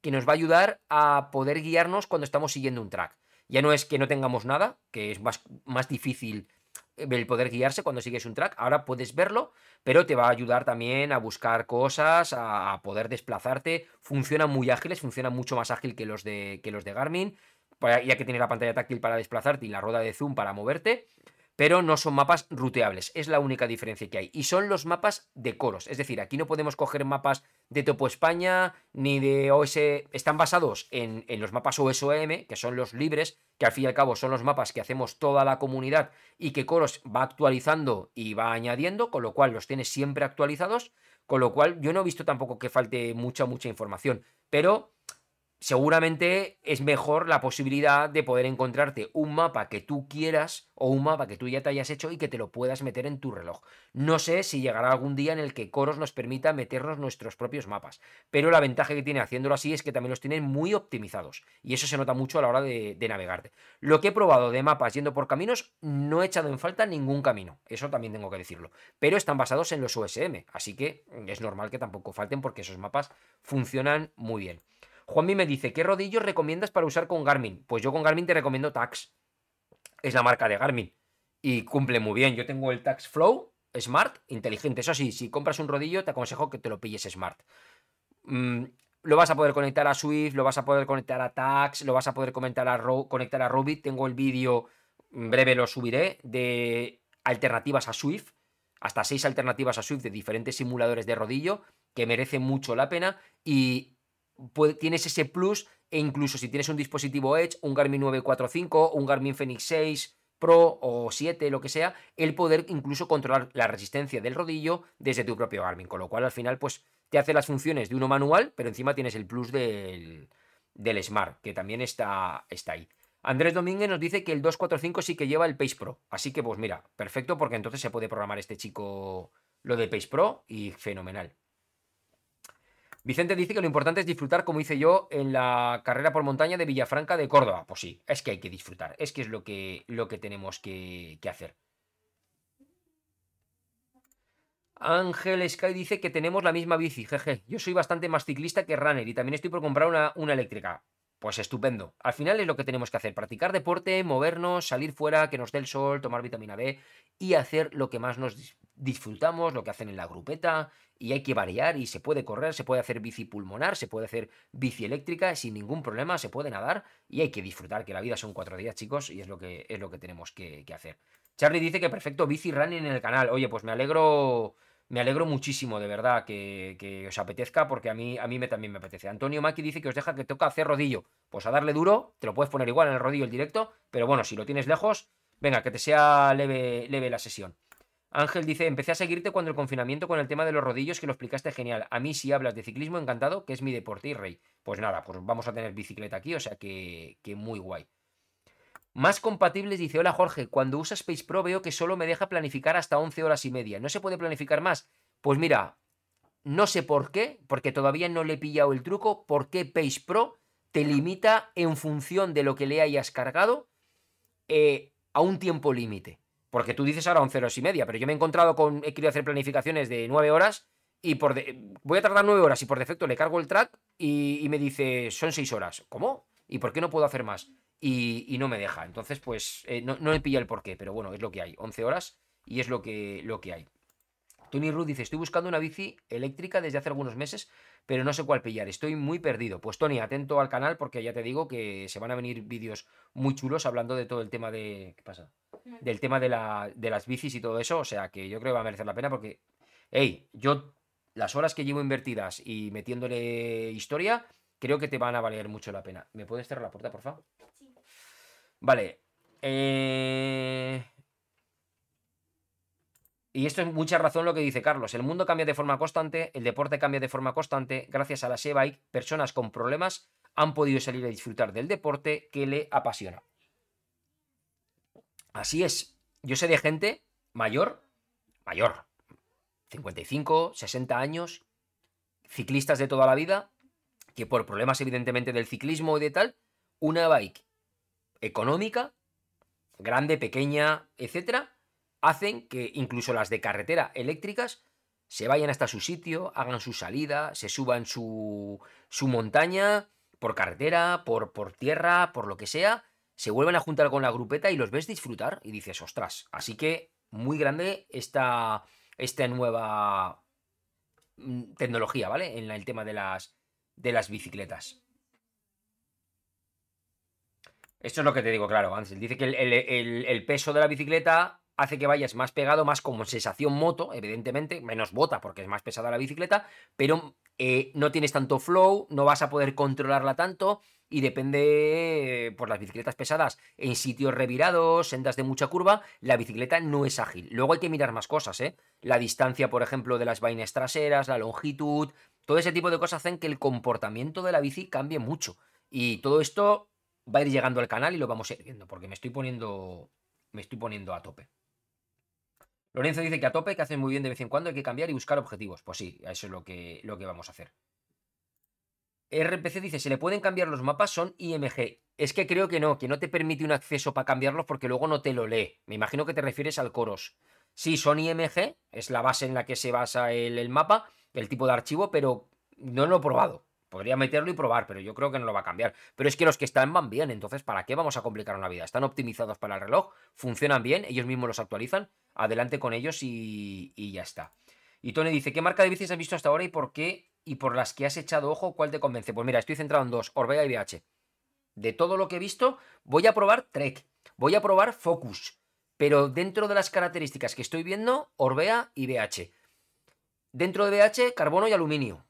que nos va a ayudar a poder guiarnos cuando estamos siguiendo un track. Ya no es que no tengamos nada, que es más difícil el poder guiarse cuando sigues un track. Ahora puedes verlo, pero te va a ayudar también a buscar cosas, a, poder desplazarte. Funcionan muy ágiles, funcionan mucho más ágil que los de, que los de Garmin, ya que tiene la pantalla táctil para desplazarte y la rueda de zoom para moverte pero no son mapas ruteables. Es la única diferencia que hay. Y son los mapas de coros. Es decir, aquí no podemos coger mapas de Topo España ni de OS. Están basados en, los mapas OSOM, que son los libres, que al fin y al cabo son los mapas que hacemos toda la comunidad y que Coros va actualizando y va añadiendo, con lo cual los tiene siempre actualizados. Con lo cual yo no he visto tampoco que falte mucha, mucha información. Pero seguramente es mejor la posibilidad de poder encontrarte un mapa que tú quieras o un mapa que tú ya te hayas hecho y que te lo puedas meter en tu reloj. No sé si llegará algún día en el que Coros nos permita meternos nuestros propios mapas, pero la ventaja que tiene haciéndolo así es que también los tienen muy optimizados y eso se nota mucho a la hora de, de navegarte. Lo que he probado de mapas yendo por caminos no he echado en falta ningún camino, eso también tengo que decirlo, pero están basados en los USM, así que es normal que tampoco falten porque esos mapas funcionan muy bien. Juanmi me dice, ¿qué rodillos recomiendas para usar con Garmin? Pues yo con Garmin te recomiendo Tax. Es la marca de Garmin. Y cumple muy bien. Yo tengo el Tax Flow Smart, inteligente. Eso sí, si compras un rodillo, te aconsejo que te lo pilles Smart. Mm, lo vas a poder conectar a Swift, lo vas a poder conectar a Tax, lo vas a poder conectar a, conectar a Rubit. Tengo el vídeo, breve lo subiré, de alternativas a Swift. Hasta seis alternativas a Swift de diferentes simuladores de rodillo que merecen mucho la pena. Y tienes ese plus e incluso si tienes un dispositivo Edge, un Garmin 945, un Garmin Fenix 6 Pro o 7, lo que sea, el poder incluso controlar la resistencia del rodillo desde tu propio Garmin, con lo cual al final pues te hace las funciones de uno manual, pero encima tienes el plus del, del Smart, que también está, está ahí. Andrés Domínguez nos dice que el 245 sí que lleva el Pace Pro, así que pues mira, perfecto porque entonces se puede programar este chico lo de Pace Pro y fenomenal. Vicente dice que lo importante es disfrutar, como hice yo en la carrera por montaña de Villafranca de Córdoba. Pues sí, es que hay que disfrutar, es que es lo que, lo que tenemos que, hacer. Ángel Sky dice que tenemos la misma bici, jeje. Yo soy bastante más ciclista que runner y también estoy por comprar una, una eléctrica. Pues estupendo. Al final es lo que tenemos que hacer, practicar deporte, movernos, salir fuera, que nos dé el sol, tomar vitamina D y hacer lo que más nos disfrutamos, lo que hacen en la grupeta, y hay que variar y se puede correr, se puede hacer bici pulmonar, se puede hacer bici eléctrica sin ningún problema, se puede nadar y hay que disfrutar, que la vida son cuatro días, chicos, y es lo que, es lo que tenemos que, que hacer. Charlie dice que perfecto bici running en el canal. Oye, pues me alegro me alegro muchísimo, de verdad, que, os apetezca, porque a mí, a mí me, también me apetece. Antonio Maki dice que os deja que toca hacer rodillo. Pues a darle duro, te lo puedes poner igual en el rodillo el directo, pero bueno, si lo tienes lejos, venga, que te sea leve, leve la sesión. Ángel dice, empecé a seguirte cuando el confinamiento con el tema de los rodillos, que lo explicaste genial. A mí si hablas de ciclismo, encantado, que es mi deporte y rey. Pues nada, pues vamos a tener bicicleta aquí, o sea que, que muy guay. Más compatibles, dice, hola Jorge, cuando usa Space Pro veo que solo me deja planificar hasta 11 horas y media. ¿No se puede planificar más? Pues mira, no sé por qué, porque todavía no le he pillado el truco, por qué Pace Pro te limita en función de lo que le hayas cargado eh, a un tiempo límite. Porque tú dices ahora 11 horas y media, pero yo me he encontrado con, he querido hacer planificaciones de 9 horas y por voy a tardar 9 horas y por defecto le cargo el track y, me dice son 6 horas. ¿Cómo? ¿Y por qué no puedo hacer más? y, no me deja. Entonces, pues eh, no, no, me pilla el porqué, pero bueno, es lo que hay. 11 horas y es lo que, lo que hay. Tony Ruth dice, estoy buscando una bici eléctrica desde hace algunos meses, pero no sé cuál pillar, estoy muy perdido. Pues Tony, atento al canal porque ya te digo que se van a venir vídeos muy chulos hablando de todo el tema de... ¿Qué pasa? Del tema de, la, de las bicis y todo eso, o sea que yo creo que va a merecer la pena porque, hey, yo las horas que llevo invertidas y metiéndole historia, creo que te van a valer mucho la pena. ¿Me puedes cerrar la puerta, por favor? Vale. Eh, y esto es mucha razón lo que dice Carlos. El mundo cambia de forma constante, el deporte cambia de forma constante. Gracias a la e-bike, personas con problemas han podido salir a disfrutar del deporte que le apasiona. Así es. Yo sé de gente mayor, mayor, 55, 60 años, ciclistas de toda la vida, que por problemas evidentemente del ciclismo y de tal, una bike económica, grande, pequeña, etcétera, hacen que incluso las de carretera eléctricas se vayan hasta su sitio, hagan su salida, se suban su, su montaña por carretera, por, por tierra, por lo que sea, se vuelven a juntar con la grupeta y los ves disfrutar y dices, ostras, así que muy grande esta, esta nueva mm, tecnología, ¿vale? En el tema de las, de las bicicletas. Esto es lo que te digo, claro, Ansel. Dice que el, peso de la bicicleta hace que vayas más pegado, más como sensación moto, evidentemente, menos bota porque es más pesada la bicicleta, pero eh, no tienes tanto flow, no vas a poder controlarla tanto y depende, por las bicicletas pesadas, en sitios revirados, sendas de mucha curva, la bicicleta no es ágil. Luego hay que mirar más cosas, ¿eh? La distancia, por ejemplo, de las vainas traseras, la longitud, todo ese tipo de cosas hacen que el comportamiento de la bici cambie mucho. Y todo esto va a ir llegando al canal y lo vamos a ir viendo, porque me estoy poniendo, me estoy poniendo a tope. Lorenzo dice que a tope, que hacen muy bien de vez en cuando, hay que cambiar y buscar objetivos. Pues sí, eso es lo que, lo que vamos a hacer. RPC dice, ¿se le pueden cambiar los mapas? Son IMG. Es que creo que no, que no te permite un acceso para cambiarlos porque luego no te lo lee. Me imagino que te refieres al Coros. Sí, son IMG, es la base en la que se basa el, el mapa, el tipo de archivo, pero no lo he probado. Podría meterlo y probar, pero yo creo que no lo va a cambiar. Pero es que los que están van bien, entonces ¿para qué vamos a complicar la vida? Están optimizados para el reloj, funcionan bien, ellos mismos los actualizan, adelante con ellos y, ya está. Y Tony dice, ¿qué marca de bicis has visto hasta ahora y por qué? Y por las que has echado ojo, ¿cuál te convence? Pues mira, estoy centrado en dos, Orbea y BH. De todo lo que he visto, voy a probar Trek, voy a probar Focus, pero dentro de las características que estoy viendo, Orbea y BH. Dentro de BH, carbono y aluminio.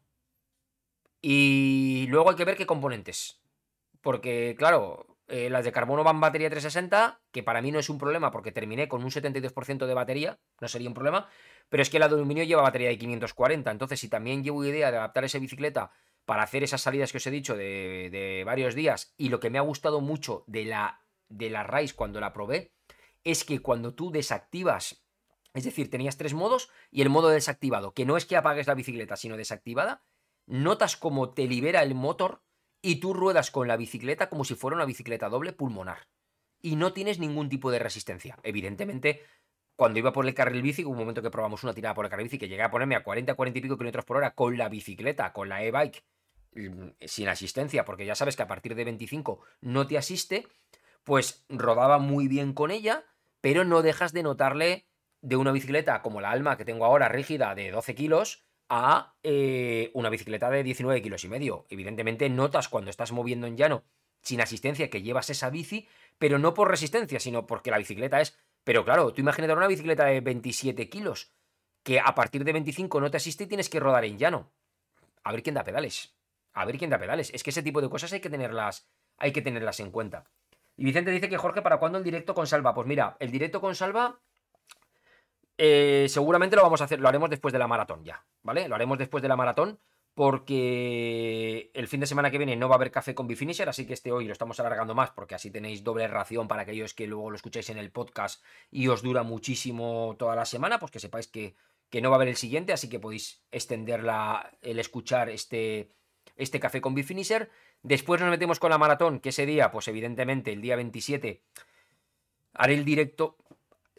Y luego hay que ver qué componentes. Porque, claro, eh, las de carbono van batería 360, que para mí no es un problema porque terminé con un 72% de batería, no sería un problema, pero es que la de aluminio lleva batería de 540, entonces si también llevo idea de adaptar esa bicicleta para hacer esas salidas que os he dicho de, de varios días, y lo que me ha gustado mucho de la, de la Rise cuando la probé, es que cuando tú desactivas, es decir, tenías tres modos y el modo desactivado, que no es que apagues la bicicleta, sino desactivada, notas como te libera el motor y tú ruedas con la bicicleta como si fuera una bicicleta doble pulmonar. Y no tienes ningún tipo de resistencia. Evidentemente, cuando iba por el carril bici, un momento que probamos una tirada por el carril bici que llegué a ponerme a 40, 40 y pico kilómetros por hora con la bicicleta, con la e-bike, mm, sin asistencia, porque ya sabes que a partir de 25 no te asiste, pues rodaba muy bien con ella, pero no dejas de notarle de una bicicleta como la Alma que tengo ahora rígida de 12 kilos a eh, una bicicleta de 19 kilos y medio. Evidentemente notas cuando estás moviendo en llano sin asistencia que llevas esa bici, pero no por resistencia, sino porque la bicicleta es pero claro, tú imagínate una bicicleta de 27 kilos, que a partir de 25 no te asiste y tienes que rodar en llano. A ver quién da pedales. A ver quién da pedales. Es que ese tipo de cosas hay que tenerlas, hay que tenerlas en cuenta. Y Vicente dice que Jorge, ¿para cuándo el directo con Salva? Pues mira, el directo con Salva eh, seguramente lo vamos a hacer, lo haremos después de la maratón ya, ¿vale? Lo haremos después de la maratón porque el fin de semana que viene no va a haber café con Bifinisher, así que este hoy lo estamos alargando más porque así tenéis doble ración para aquellos que luego lo escucháis en el podcast y os dura muchísimo toda la semana, pues que sepáis que, que no va a haber el siguiente, así que podéis extender el escuchar este, este café con Bifinisher. Después nos metemos con la maratón, que ese día, pues evidentemente el día 27 haré el directo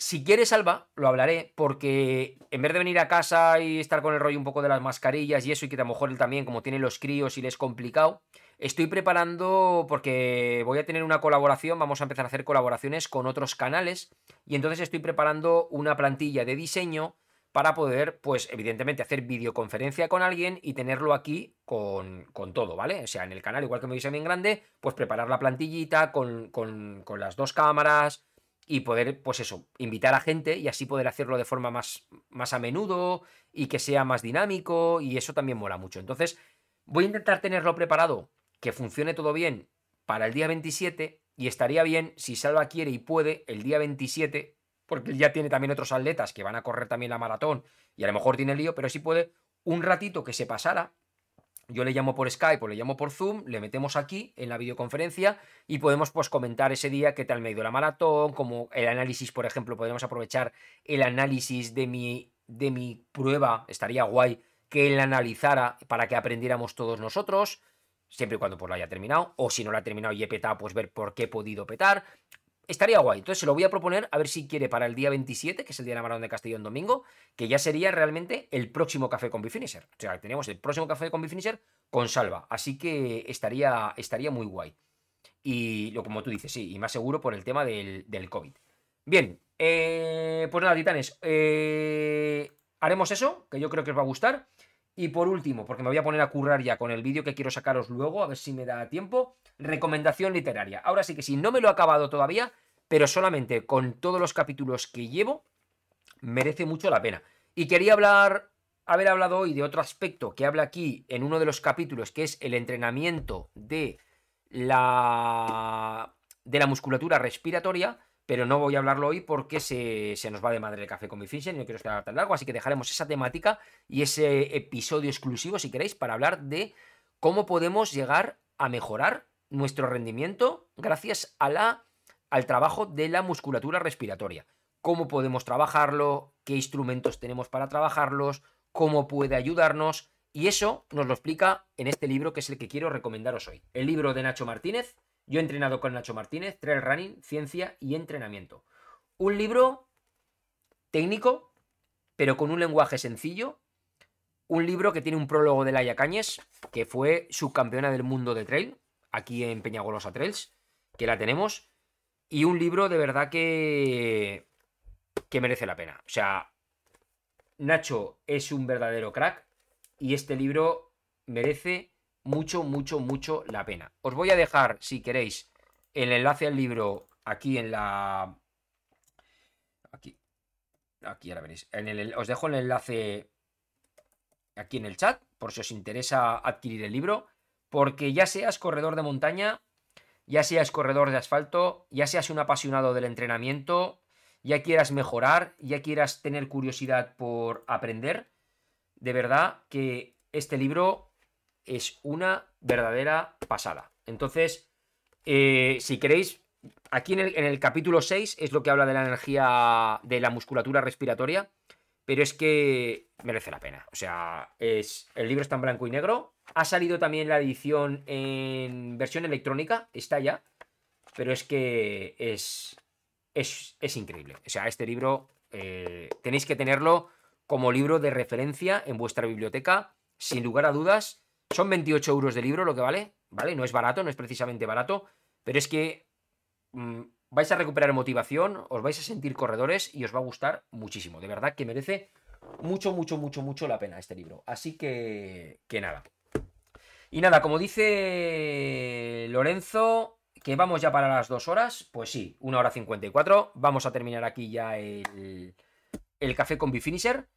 si quieres, Alba, lo hablaré, porque en vez de venir a casa y estar con el rollo un poco de las mascarillas y eso, y que a lo mejor él también, como tiene los críos y le es complicado, estoy preparando, porque voy a tener una colaboración, vamos a empezar a hacer colaboraciones con otros canales, y entonces estoy preparando una plantilla de diseño para poder, pues evidentemente, hacer videoconferencia con alguien y tenerlo aquí con, con todo, ¿vale? O sea, en el canal, igual que me dice bien grande, pues preparar la plantillita con, con, con las dos cámaras y poder, pues eso, invitar a gente y así poder hacerlo de forma más, más a menudo y que sea más dinámico y eso también mola mucho. Entonces, voy a intentar tenerlo preparado, que funcione todo bien para el día 27 y estaría bien si Salva quiere y puede el día 27, porque ya tiene también otros atletas que van a correr también la maratón y a lo mejor tiene lío, pero si puede un ratito que se pasara yo le llamo por Skype o le llamo por Zoom, le metemos aquí en la videoconferencia y podemos pues comentar ese día qué tal me ha la maratón, como el análisis, por ejemplo, podemos aprovechar el análisis de mi, de mi prueba, estaría guay que él analizara para que aprendiéramos todos nosotros, siempre y cuando pues lo haya terminado, o si no lo ha terminado y he petado, pues ver por qué he podido petar. Estaría guay. Entonces se lo voy a proponer a ver si quiere para el día 27, que es el día de la maratón de Castellón domingo, que ya sería realmente el próximo café con Bifinisher. O sea, tenemos el próximo café con Bifinisher con Salva. Así que estaría, estaría muy guay. Y lo como tú dices, sí, y más seguro por el tema del, COVID. Bien, eh, pues nada, titanes. Eh, haremos eso, que yo creo que os va a gustar. Y por último, porque me voy a poner a currar ya con el vídeo que quiero sacaros luego, a ver si me da tiempo recomendación literaria. Ahora sí que sí, no me lo he acabado todavía, pero solamente con todos los capítulos que llevo, merece mucho la pena. Y quería hablar, haber hablado hoy de otro aspecto que habla aquí en uno de los capítulos, que es el entrenamiento de la, de la musculatura respiratoria, pero no voy a hablarlo hoy porque se, nos va de madre el café con mi Finchen y no quiero estar tan largo, así que dejaremos esa temática y ese episodio exclusivo, si queréis, para hablar de cómo podemos llegar a mejorar nuestro rendimiento gracias a la, al trabajo de la musculatura respiratoria. Cómo podemos trabajarlo, qué instrumentos tenemos para trabajarlos, cómo puede ayudarnos. Y eso nos lo explica en este libro que es el que quiero recomendaros hoy. El libro de Nacho Martínez. Yo he entrenado con Nacho Martínez, Trail Running, Ciencia y Entrenamiento. Un libro técnico, pero con un lenguaje sencillo. Un libro que tiene un prólogo de Laia Cañes, que fue subcampeona del mundo de trail, aquí en Peñagolosa Trails, que la tenemos. Y un libro de verdad que, que merece la pena. O sea, Nacho es un verdadero crack y este libro merece mucho, mucho, mucho la pena. Os voy a dejar, si queréis, el enlace al libro aquí en la... Aquí. Aquí, ahora veréis. En el, os dejo el enlace aquí en el chat, por si os interesa adquirir el libro porque ya seas corredor de montaña, ya seas corredor de asfalto, ya seas un apasionado del entrenamiento, ya quieras mejorar, ya quieras tener curiosidad por aprender, de verdad que este libro es una verdadera pasada. Entonces, eh, si queréis, aquí en el, capítulo 6 es lo que habla de la energía de la musculatura respiratoria, pero es que merece la pena. O sea, es, el libro está en blanco y negro, ha salido también la edición en versión electrónica, está ya, pero es que es, es, increíble. O sea, este libro eh, tenéis que tenerlo como libro de referencia en vuestra biblioteca, sin lugar a dudas. Son 28 euros de libro lo que vale, ¿vale? No es barato, no es precisamente barato, pero es que mm, vais a recuperar motivación, os vais a sentir corredores y os va a gustar muchísimo. De verdad que merece mucho, mucho, mucho, mucho la pena este libro. Así que, que nada. Y nada, como dice Lorenzo, que vamos ya para las dos horas, pues sí, una hora 54. Vamos a terminar aquí ya el, el café con Bifinisher.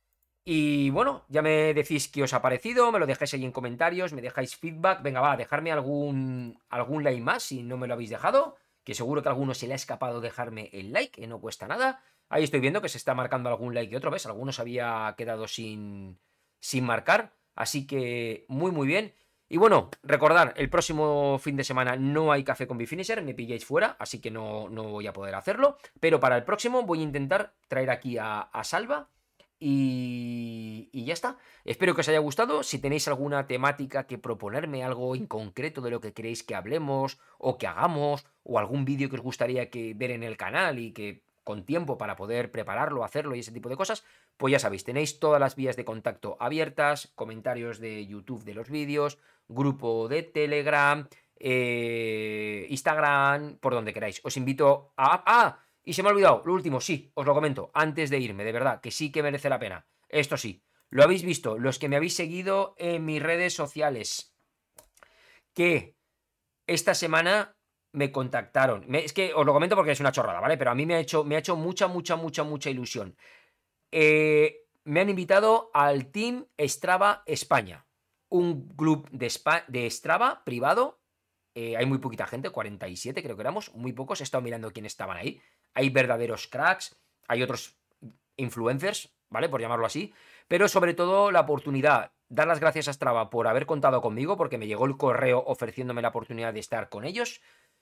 Y bueno, ya me decís qué os ha parecido, me lo dejáis ahí en comentarios, me dejáis feedback. Venga, va, dejarme algún, algún like más si no me lo habéis dejado. Que seguro que a alguno se le ha escapado dejarme el like, que no cuesta nada. Ahí estoy viendo que se está marcando algún like y otro, ¿ves? Algunos había quedado sin, sin marcar. Así que muy, muy bien. Y bueno, recordar, el próximo fin de semana no hay café con Bifinisher, me pilláis fuera, así que no, no, voy a poder hacerlo. Pero para el próximo voy a intentar traer aquí a, a Salva y, y, ya está. Espero que os haya gustado. Si tenéis alguna temática que proponerme, algo en concreto de lo que queréis que hablemos o que hagamos, o algún vídeo que os gustaría que ver en el canal y que con tiempo para poder prepararlo, hacerlo y ese tipo de cosas, pues ya sabéis, tenéis todas las vías de contacto abiertas, comentarios de YouTube de los vídeos, grupo de Telegram, eh, Instagram, por donde queráis. Os invito a... ¡Ah! Y se me ha olvidado, lo último, sí, os lo comento, antes de irme, de verdad, que sí que merece la pena. Esto sí, lo habéis visto, los que me habéis seguido en mis redes sociales, que esta semana me contactaron. es que os lo comento porque es una chorrada, ¿vale? Pero a mí me ha hecho, me ha hecho mucha, mucha, mucha, mucha ilusión. Eh, me han invitado al Team Strava España, un club de, de Strava privado. Eh, hay muy poquita gente, 47 creo que éramos, muy pocos. He estado mirando quién estaban ahí. Hay verdaderos cracks, hay otros influencers, ¿vale? Por llamarlo así. Pero sobre todo la oportunidad, dar las gracias a Strava por haber contado conmigo, porque me llegó el correo ofreciéndome la oportunidad de estar con ellos.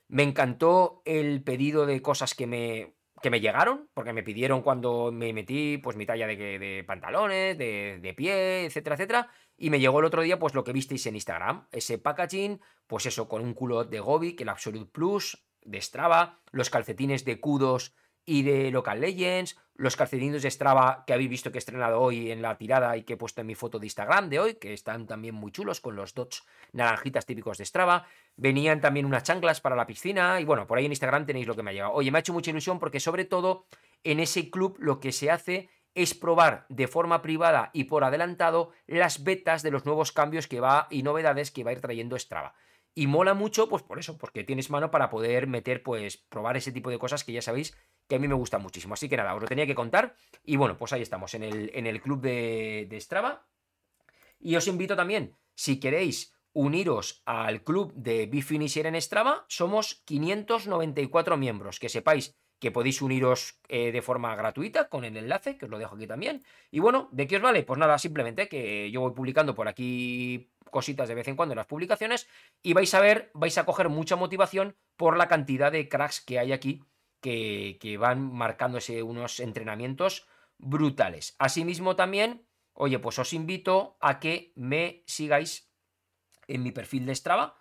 Me encantó el pedido de cosas que me, que me llegaron, porque me pidieron cuando me metí, pues mi talla de, de pantalones, de, de, pie, etcétera, etcétera. Y me llegó el otro día, pues lo que visteis en Instagram, ese packaging, pues eso, con un culo de Gobi, que el Absolute Plus, de Strava, los calcetines de Kudos y de Local Legends, los calcetines de Strava que habéis visto que he estrenado hoy en la tirada y que he puesto en mi foto de Instagram de hoy, que están también muy chulos con los dots naranjitas típicos de Strava. Venían también unas chanclas para la piscina y bueno, por ahí en Instagram tenéis lo que me ha llegado. Oye, me ha hecho mucha ilusión porque sobre todo en ese club lo que se hace es probar de forma privada y por adelantado las betas de los nuevos cambios que va y novedades que va a ir trayendo Strava. Y mola mucho, pues por eso, porque tienes mano para poder meter, pues, probar ese tipo de cosas que ya sabéis que a mí me gusta muchísimo. Así que nada, os lo tenía que contar. Y bueno, pues ahí estamos, en el, en el club de, de Strava. Y os invito también, si queréis uniros al club de Bifinisher en Strava, somos 594 miembros. Que sepáis que podéis uniros eh, de forma gratuita con el enlace, que os lo dejo aquí también. Y bueno, ¿de qué os vale? Pues nada, simplemente que yo voy publicando por aquí cositas de vez en cuando en las publicaciones y vais a ver, vais a coger mucha motivación por la cantidad de cracks que hay aquí que, que van marcándose unos entrenamientos brutales. Asimismo también, oye, pues os invito a que me sigáis en mi perfil de Strava,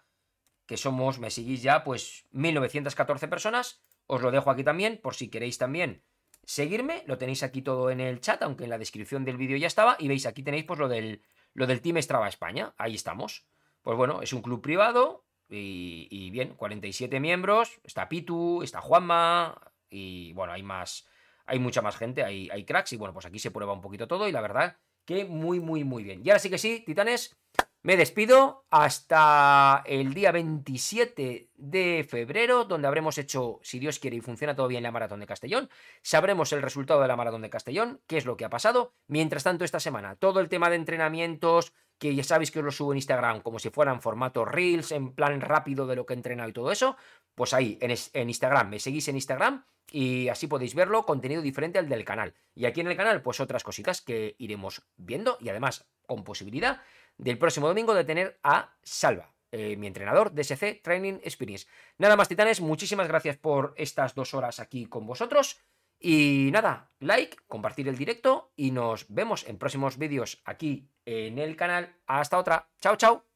que somos, me seguís ya, pues 1914 personas. Os lo dejo aquí también, por si queréis también seguirme. Lo tenéis aquí todo en el chat, aunque en la descripción del vídeo ya estaba. Y veis, aquí tenéis pues lo del, lo del Team Strava España. Ahí estamos. Pues bueno, es un club privado, y, bien, 47 miembros. Está Pitu, está Juanma. Y bueno, hay más. Hay mucha más gente, hay, hay cracks. Y bueno, pues aquí se prueba un poquito todo. Y la verdad que muy, muy, muy bien. Y ahora sí que sí, titanes. Me despido hasta el día 27 de febrero, donde habremos hecho, si Dios quiere y funciona todo bien, la maratón de Castellón. Sabremos el resultado de la maratón de Castellón, qué es lo que ha pasado. Mientras tanto, esta semana, todo el tema de entrenamientos, que ya sabéis que os lo subo en Instagram como si fueran formato Reels, en plan rápido de lo que he entrenado y todo eso, pues ahí, en, en Instagram, me seguís en Instagram y así podéis verlo, contenido diferente al del canal. Y aquí en el canal, pues otras cositas que iremos viendo y además con posibilidad del próximo domingo de tener a Salva, eh, mi entrenador de SC Training Experience. Nada más, titanes, muchísimas gracias por estas dos horas aquí con vosotros. Y nada, like, compartir el directo y nos vemos en próximos vídeos aquí en el canal. Hasta otra. Chao, chao.